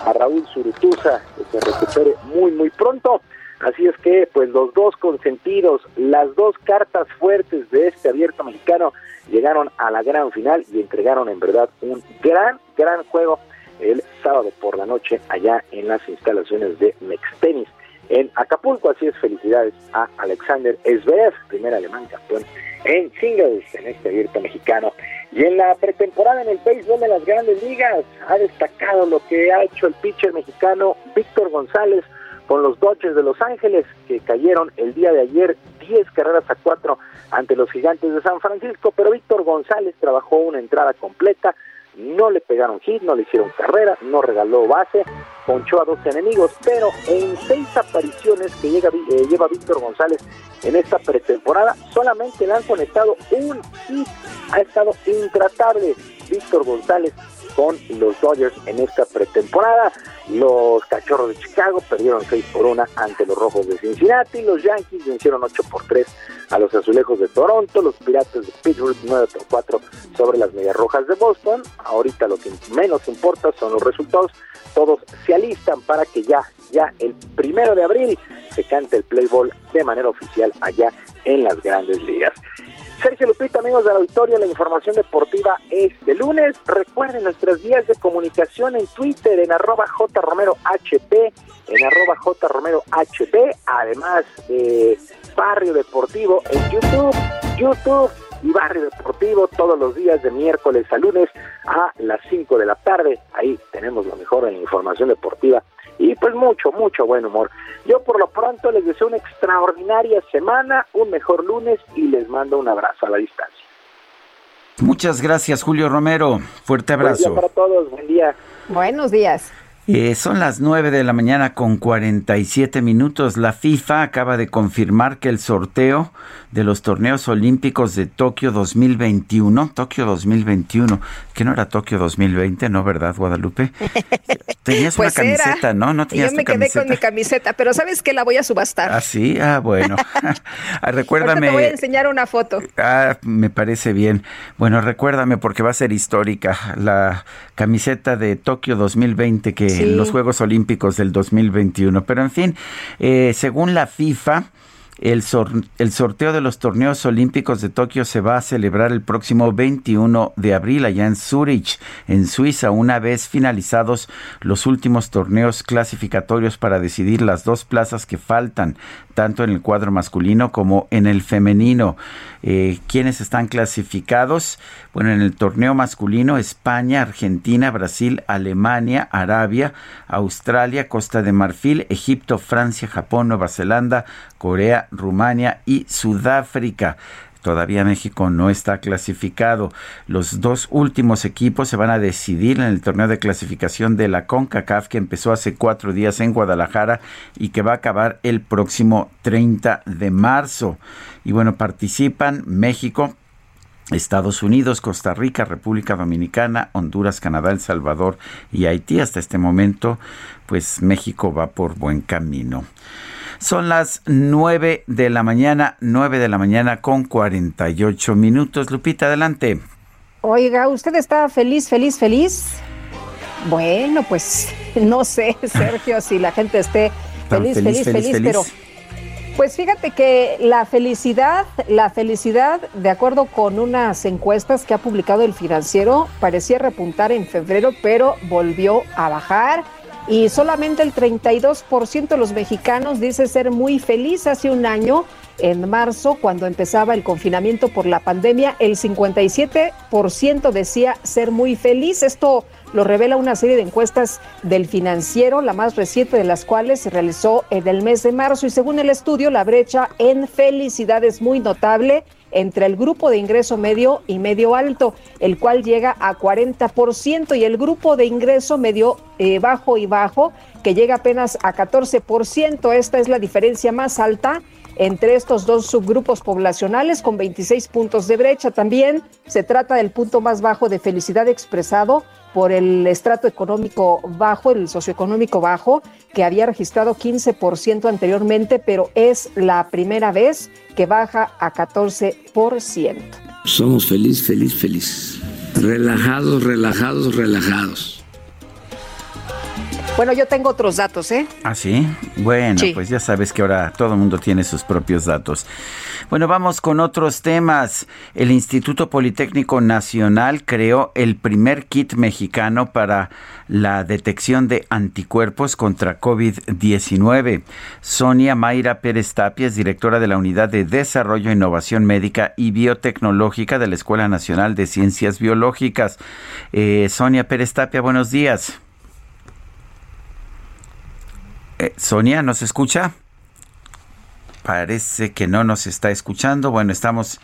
a Raúl Surutuza, que se recupere muy, muy pronto. Así es que, pues los dos consentidos, las dos cartas fuertes de este Abierto Mexicano llegaron a la gran final y entregaron en verdad un gran, gran juego el sábado por la noche allá en las instalaciones de Mextenis en Acapulco. Así es, felicidades a Alexander Zverev, primer alemán campeón en singles en este abierto mexicano. Y en la pretemporada en el béisbol de las grandes ligas ha destacado lo que ha hecho el pitcher mexicano Víctor González con los Dodgers de Los Ángeles, que cayeron el día de ayer 10 carreras a 4 ante los gigantes de San Francisco, pero Víctor González trabajó una entrada completa, no le pegaron hit, no le hicieron carrera, no regaló base, ponchó a dos enemigos, pero en seis apariciones que eh, lleva Víctor González en esta pretemporada, solamente le han conectado un hit, ha estado intratable Víctor González con los Dodgers en esta pretemporada. Los Cachorros de Chicago perdieron 6 por 1 ante los Rojos de Cincinnati. Los Yankees vencieron 8 por 3 a los Azulejos de Toronto. Los Pirates de Pittsburgh 9 por 4 sobre las Medias Rojas de Boston. Ahorita lo que menos importa son los resultados. Todos se alistan para que ya, ya el primero de abril se cante el play ball de manera oficial allá en las grandes ligas. Sergio Lupita, amigos de la auditorio, la información deportiva es de lunes. Recuerden nuestras vías de comunicación en Twitter, en arroba jromerohp, en arroba jromerohp, además de Barrio Deportivo en YouTube, YouTube y Barrio Deportivo todos los días de miércoles a lunes a las 5 de la tarde. Ahí tenemos lo mejor en la información deportiva y pues mucho, mucho buen humor. Yo por lo pronto les deseo una extraordinaria semana, un mejor lunes y les mando un abrazo a la distancia. Muchas gracias, Julio Romero. Fuerte abrazo. Buen día para todos, buen día. Buenos días. Eh, son las 9 de la mañana con 47 minutos. La FIFA acaba de confirmar que el sorteo de los torneos olímpicos de Tokio 2021, Tokio 2021, que no era Tokio 2020, ¿no? ¿Verdad, Guadalupe? Tenías una pues camiseta, ¿no? No tenías Yo me quedé con mi camiseta, pero ¿sabes qué? La voy a subastar. Ah, sí, ah, bueno. Ah, recuérdame. te voy a enseñar una foto. Ah, me parece bien. Bueno, recuérdame porque va a ser histórica la camiseta de Tokio 2020 que los Juegos Olímpicos del 2021. Pero en fin, eh, según la FIFA, el, el, sorteo de los torneos olímpicos de Tokio se va a celebrar el próximo 21 de abril allá en Zurich, en Suiza, una vez finalizados los últimos torneos clasificatorios para decidir las dos plazas que faltan, tanto en el cuadro masculino como en el femenino. Eh, ¿Quiénes están clasificados? Bueno, en el torneo masculino, España, Argentina, Brasil, Alemania, Arabia, Australia, Costa de Marfil, Egipto, Francia, Japón, Nueva Zelanda, Corea, Rumania y Sudáfrica. Todavía México no está clasificado. Los dos últimos equipos se van a decidir en el torneo de clasificación de la CONCACAF que empezó hace cuatro días en Guadalajara y que va a acabar el próximo 30 de marzo. Y bueno, participan México, Estados Unidos, Costa Rica, República Dominicana, Honduras, Canadá, El Salvador y Haití. Hasta este momento, pues México va por buen camino. Son las 9 de la mañana, 9 de la mañana con 48 minutos. Lupita, adelante. Oiga, ¿usted está feliz, feliz, feliz? Bueno, pues no sé, Sergio, si la gente esté feliz, feliz, feliz, pero pues fíjate que la felicidad, la felicidad, de acuerdo con unas encuestas que ha publicado el financiero, parecía repuntar en febrero, pero volvió a bajar y solamente el 32% de los mexicanos dice ser muy feliz hace un año. En marzo, cuando empezaba el confinamiento por la pandemia, el 57% decía ser muy feliz. Esto lo revela una serie de encuestas del financiero, la más reciente de las cuales se realizó en el mes de marzo. Y según el estudio, la brecha en felicidad es muy notable entre el grupo de ingreso medio y medio alto, el cual llega a 40%, y el grupo de ingreso medio eh, bajo y bajo, que llega apenas a 14%. Esta es la diferencia más alta entre estos dos subgrupos poblacionales con 26 puntos de brecha. También se trata del punto más bajo de felicidad expresado por el estrato económico bajo, el socioeconómico bajo, que había registrado 15% anteriormente, pero es la primera vez que baja a 14%. Somos feliz, feliz, feliz. Relajados, relajados, relajados. Bueno, yo tengo otros datos, ¿eh? Ah, sí. Bueno, pues ya sabes que ahora todo el mundo tiene sus propios datos. Bueno, vamos con otros temas. El Instituto Politécnico Nacional creó el primer kit mexicano para la detección de anticuerpos contra COVID-19. Sonia Mayra Pérez Tapia es directora de la Unidad de Desarrollo, e Innovación Médica y Biotecnológica de la Escuela Nacional de Ciencias Biológicas. Eh, Sonia Pérez Tapia, buenos días. Eh, Sonia, ¿nos escucha? Parece que no nos está escuchando. Bueno, estamos,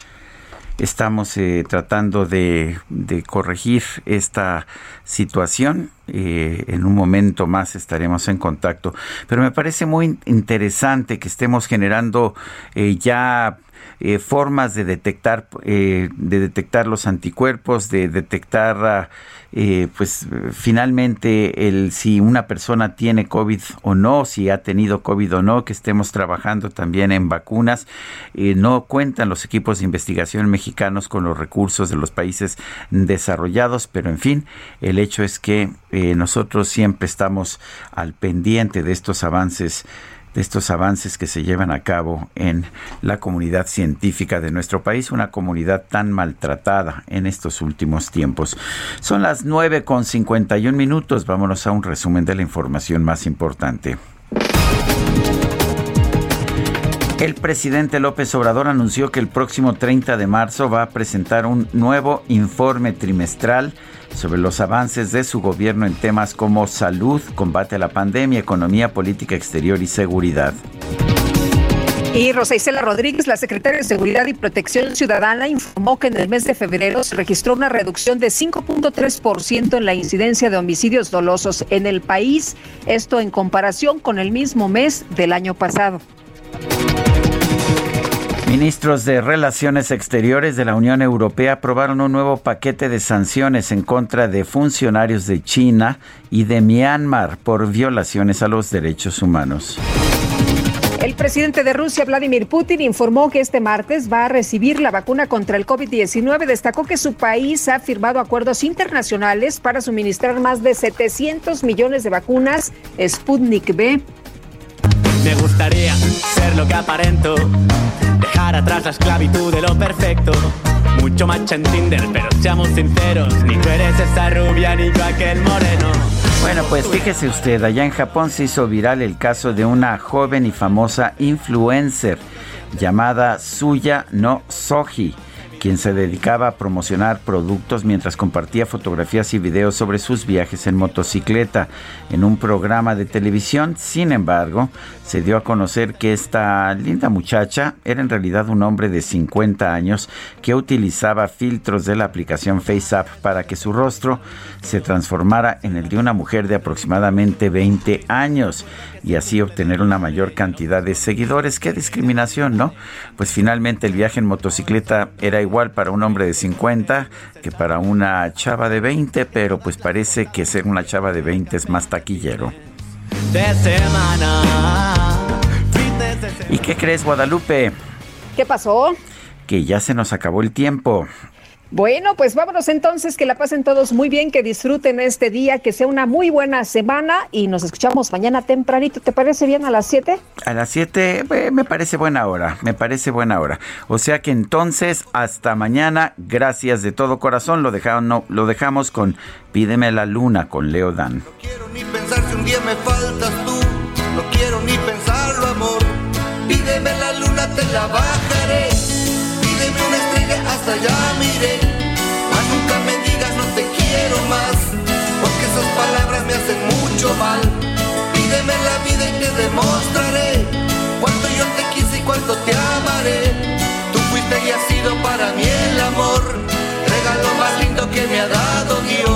estamos eh, tratando de, corregir esta situación. Eh, en un momento más estaremos en contacto. Pero me parece muy interesante que estemos generando ya eh, formas de detectar, eh, de detectar los anticuerpos, de detectar, ah, eh, pues finalmente el si una persona tiene COVID o no, si ha tenido COVID o no, que estemos trabajando también en vacunas. no cuentan los equipos de investigación mexicanos con los recursos de los países desarrollados, pero en fin, el hecho es que nosotros siempre estamos al pendiente de estos avances de estos avances que se llevan a cabo en la comunidad científica de nuestro país, una comunidad tan maltratada en estos últimos tiempos. Son las 9 con 51 minutos. Vámonos a un resumen de la información más importante. El presidente López Obrador anunció que el próximo 30 de marzo va a presentar un nuevo informe trimestral sobre los avances de su gobierno en temas como salud, combate a la pandemia, economía, política exterior y seguridad. Y Rosa Isela Rodríguez, la secretaria de Seguridad y Protección Ciudadana, informó que en el mes de febrero se registró una reducción de 5.3% en la incidencia de homicidios dolosos en el país, esto en comparación con el mismo mes del año pasado. Ministros de Relaciones Exteriores de la Unión Europea aprobaron un nuevo paquete de sanciones en contra de funcionarios de China y de Myanmar por violaciones a los derechos humanos. El presidente de Rusia, Vladimir Putin, informó que este martes va a recibir la vacuna contra el COVID-19. Destacó que su país ha firmado acuerdos internacionales para suministrar más de 700 millones de vacunas Sputnik V. Me gustaría ser lo que aparento Dejar atrás la esclavitud de lo perfecto. Mucho macho en Tinder, pero seamos sinceros. Ni tú eres esa rubia, ni yo aquel moreno. Bueno, pues fíjese usted, allá en Japón se hizo viral el caso de una joven y famosa influencer llamada Suya no Soji quien se dedicaba a promocionar productos mientras compartía fotografías y videos sobre sus viajes en motocicleta en un programa de televisión. Sin embargo, se dio a conocer que esta linda muchacha era en realidad un hombre de 50 años que utilizaba filtros de la aplicación FaceApp para que su rostro se transformara en el de una mujer de aproximadamente 20 años y así obtener una mayor cantidad de seguidores. Qué discriminación, ¿no? Pues finalmente el viaje en motocicleta era igual para un hombre de 50 que para una chava de 20, pero pues parece que ser una chava de 20 es más taquillero. ¿Y qué crees, Guadalupe? ¿Qué pasó? Que ya se nos acabó el tiempo. Bueno, pues vámonos entonces, que la pasen todos muy bien, que disfruten este día, que sea una muy buena semana y nos escuchamos mañana tempranito. ¿Te parece bien a las 7? A las 7 eh, me parece buena hora, me parece buena hora. O sea que entonces, hasta mañana, gracias de todo corazón, lo, dejamos, lo dejamos con Pídeme la luna con Leo Dan. No quiero ni pensar si un día me faltas tú, no quiero ni pensarlo amor. Pídeme la luna, te la bajaré allá miré. Mas nunca me digas no te quiero más, porque esas palabras me hacen mucho mal. Pídeme la vida y te demostraré cuánto yo te quise y cuánto te amaré. Tú fuiste y has sido para mí el amor, regalo más lindo que me ha dado Dios.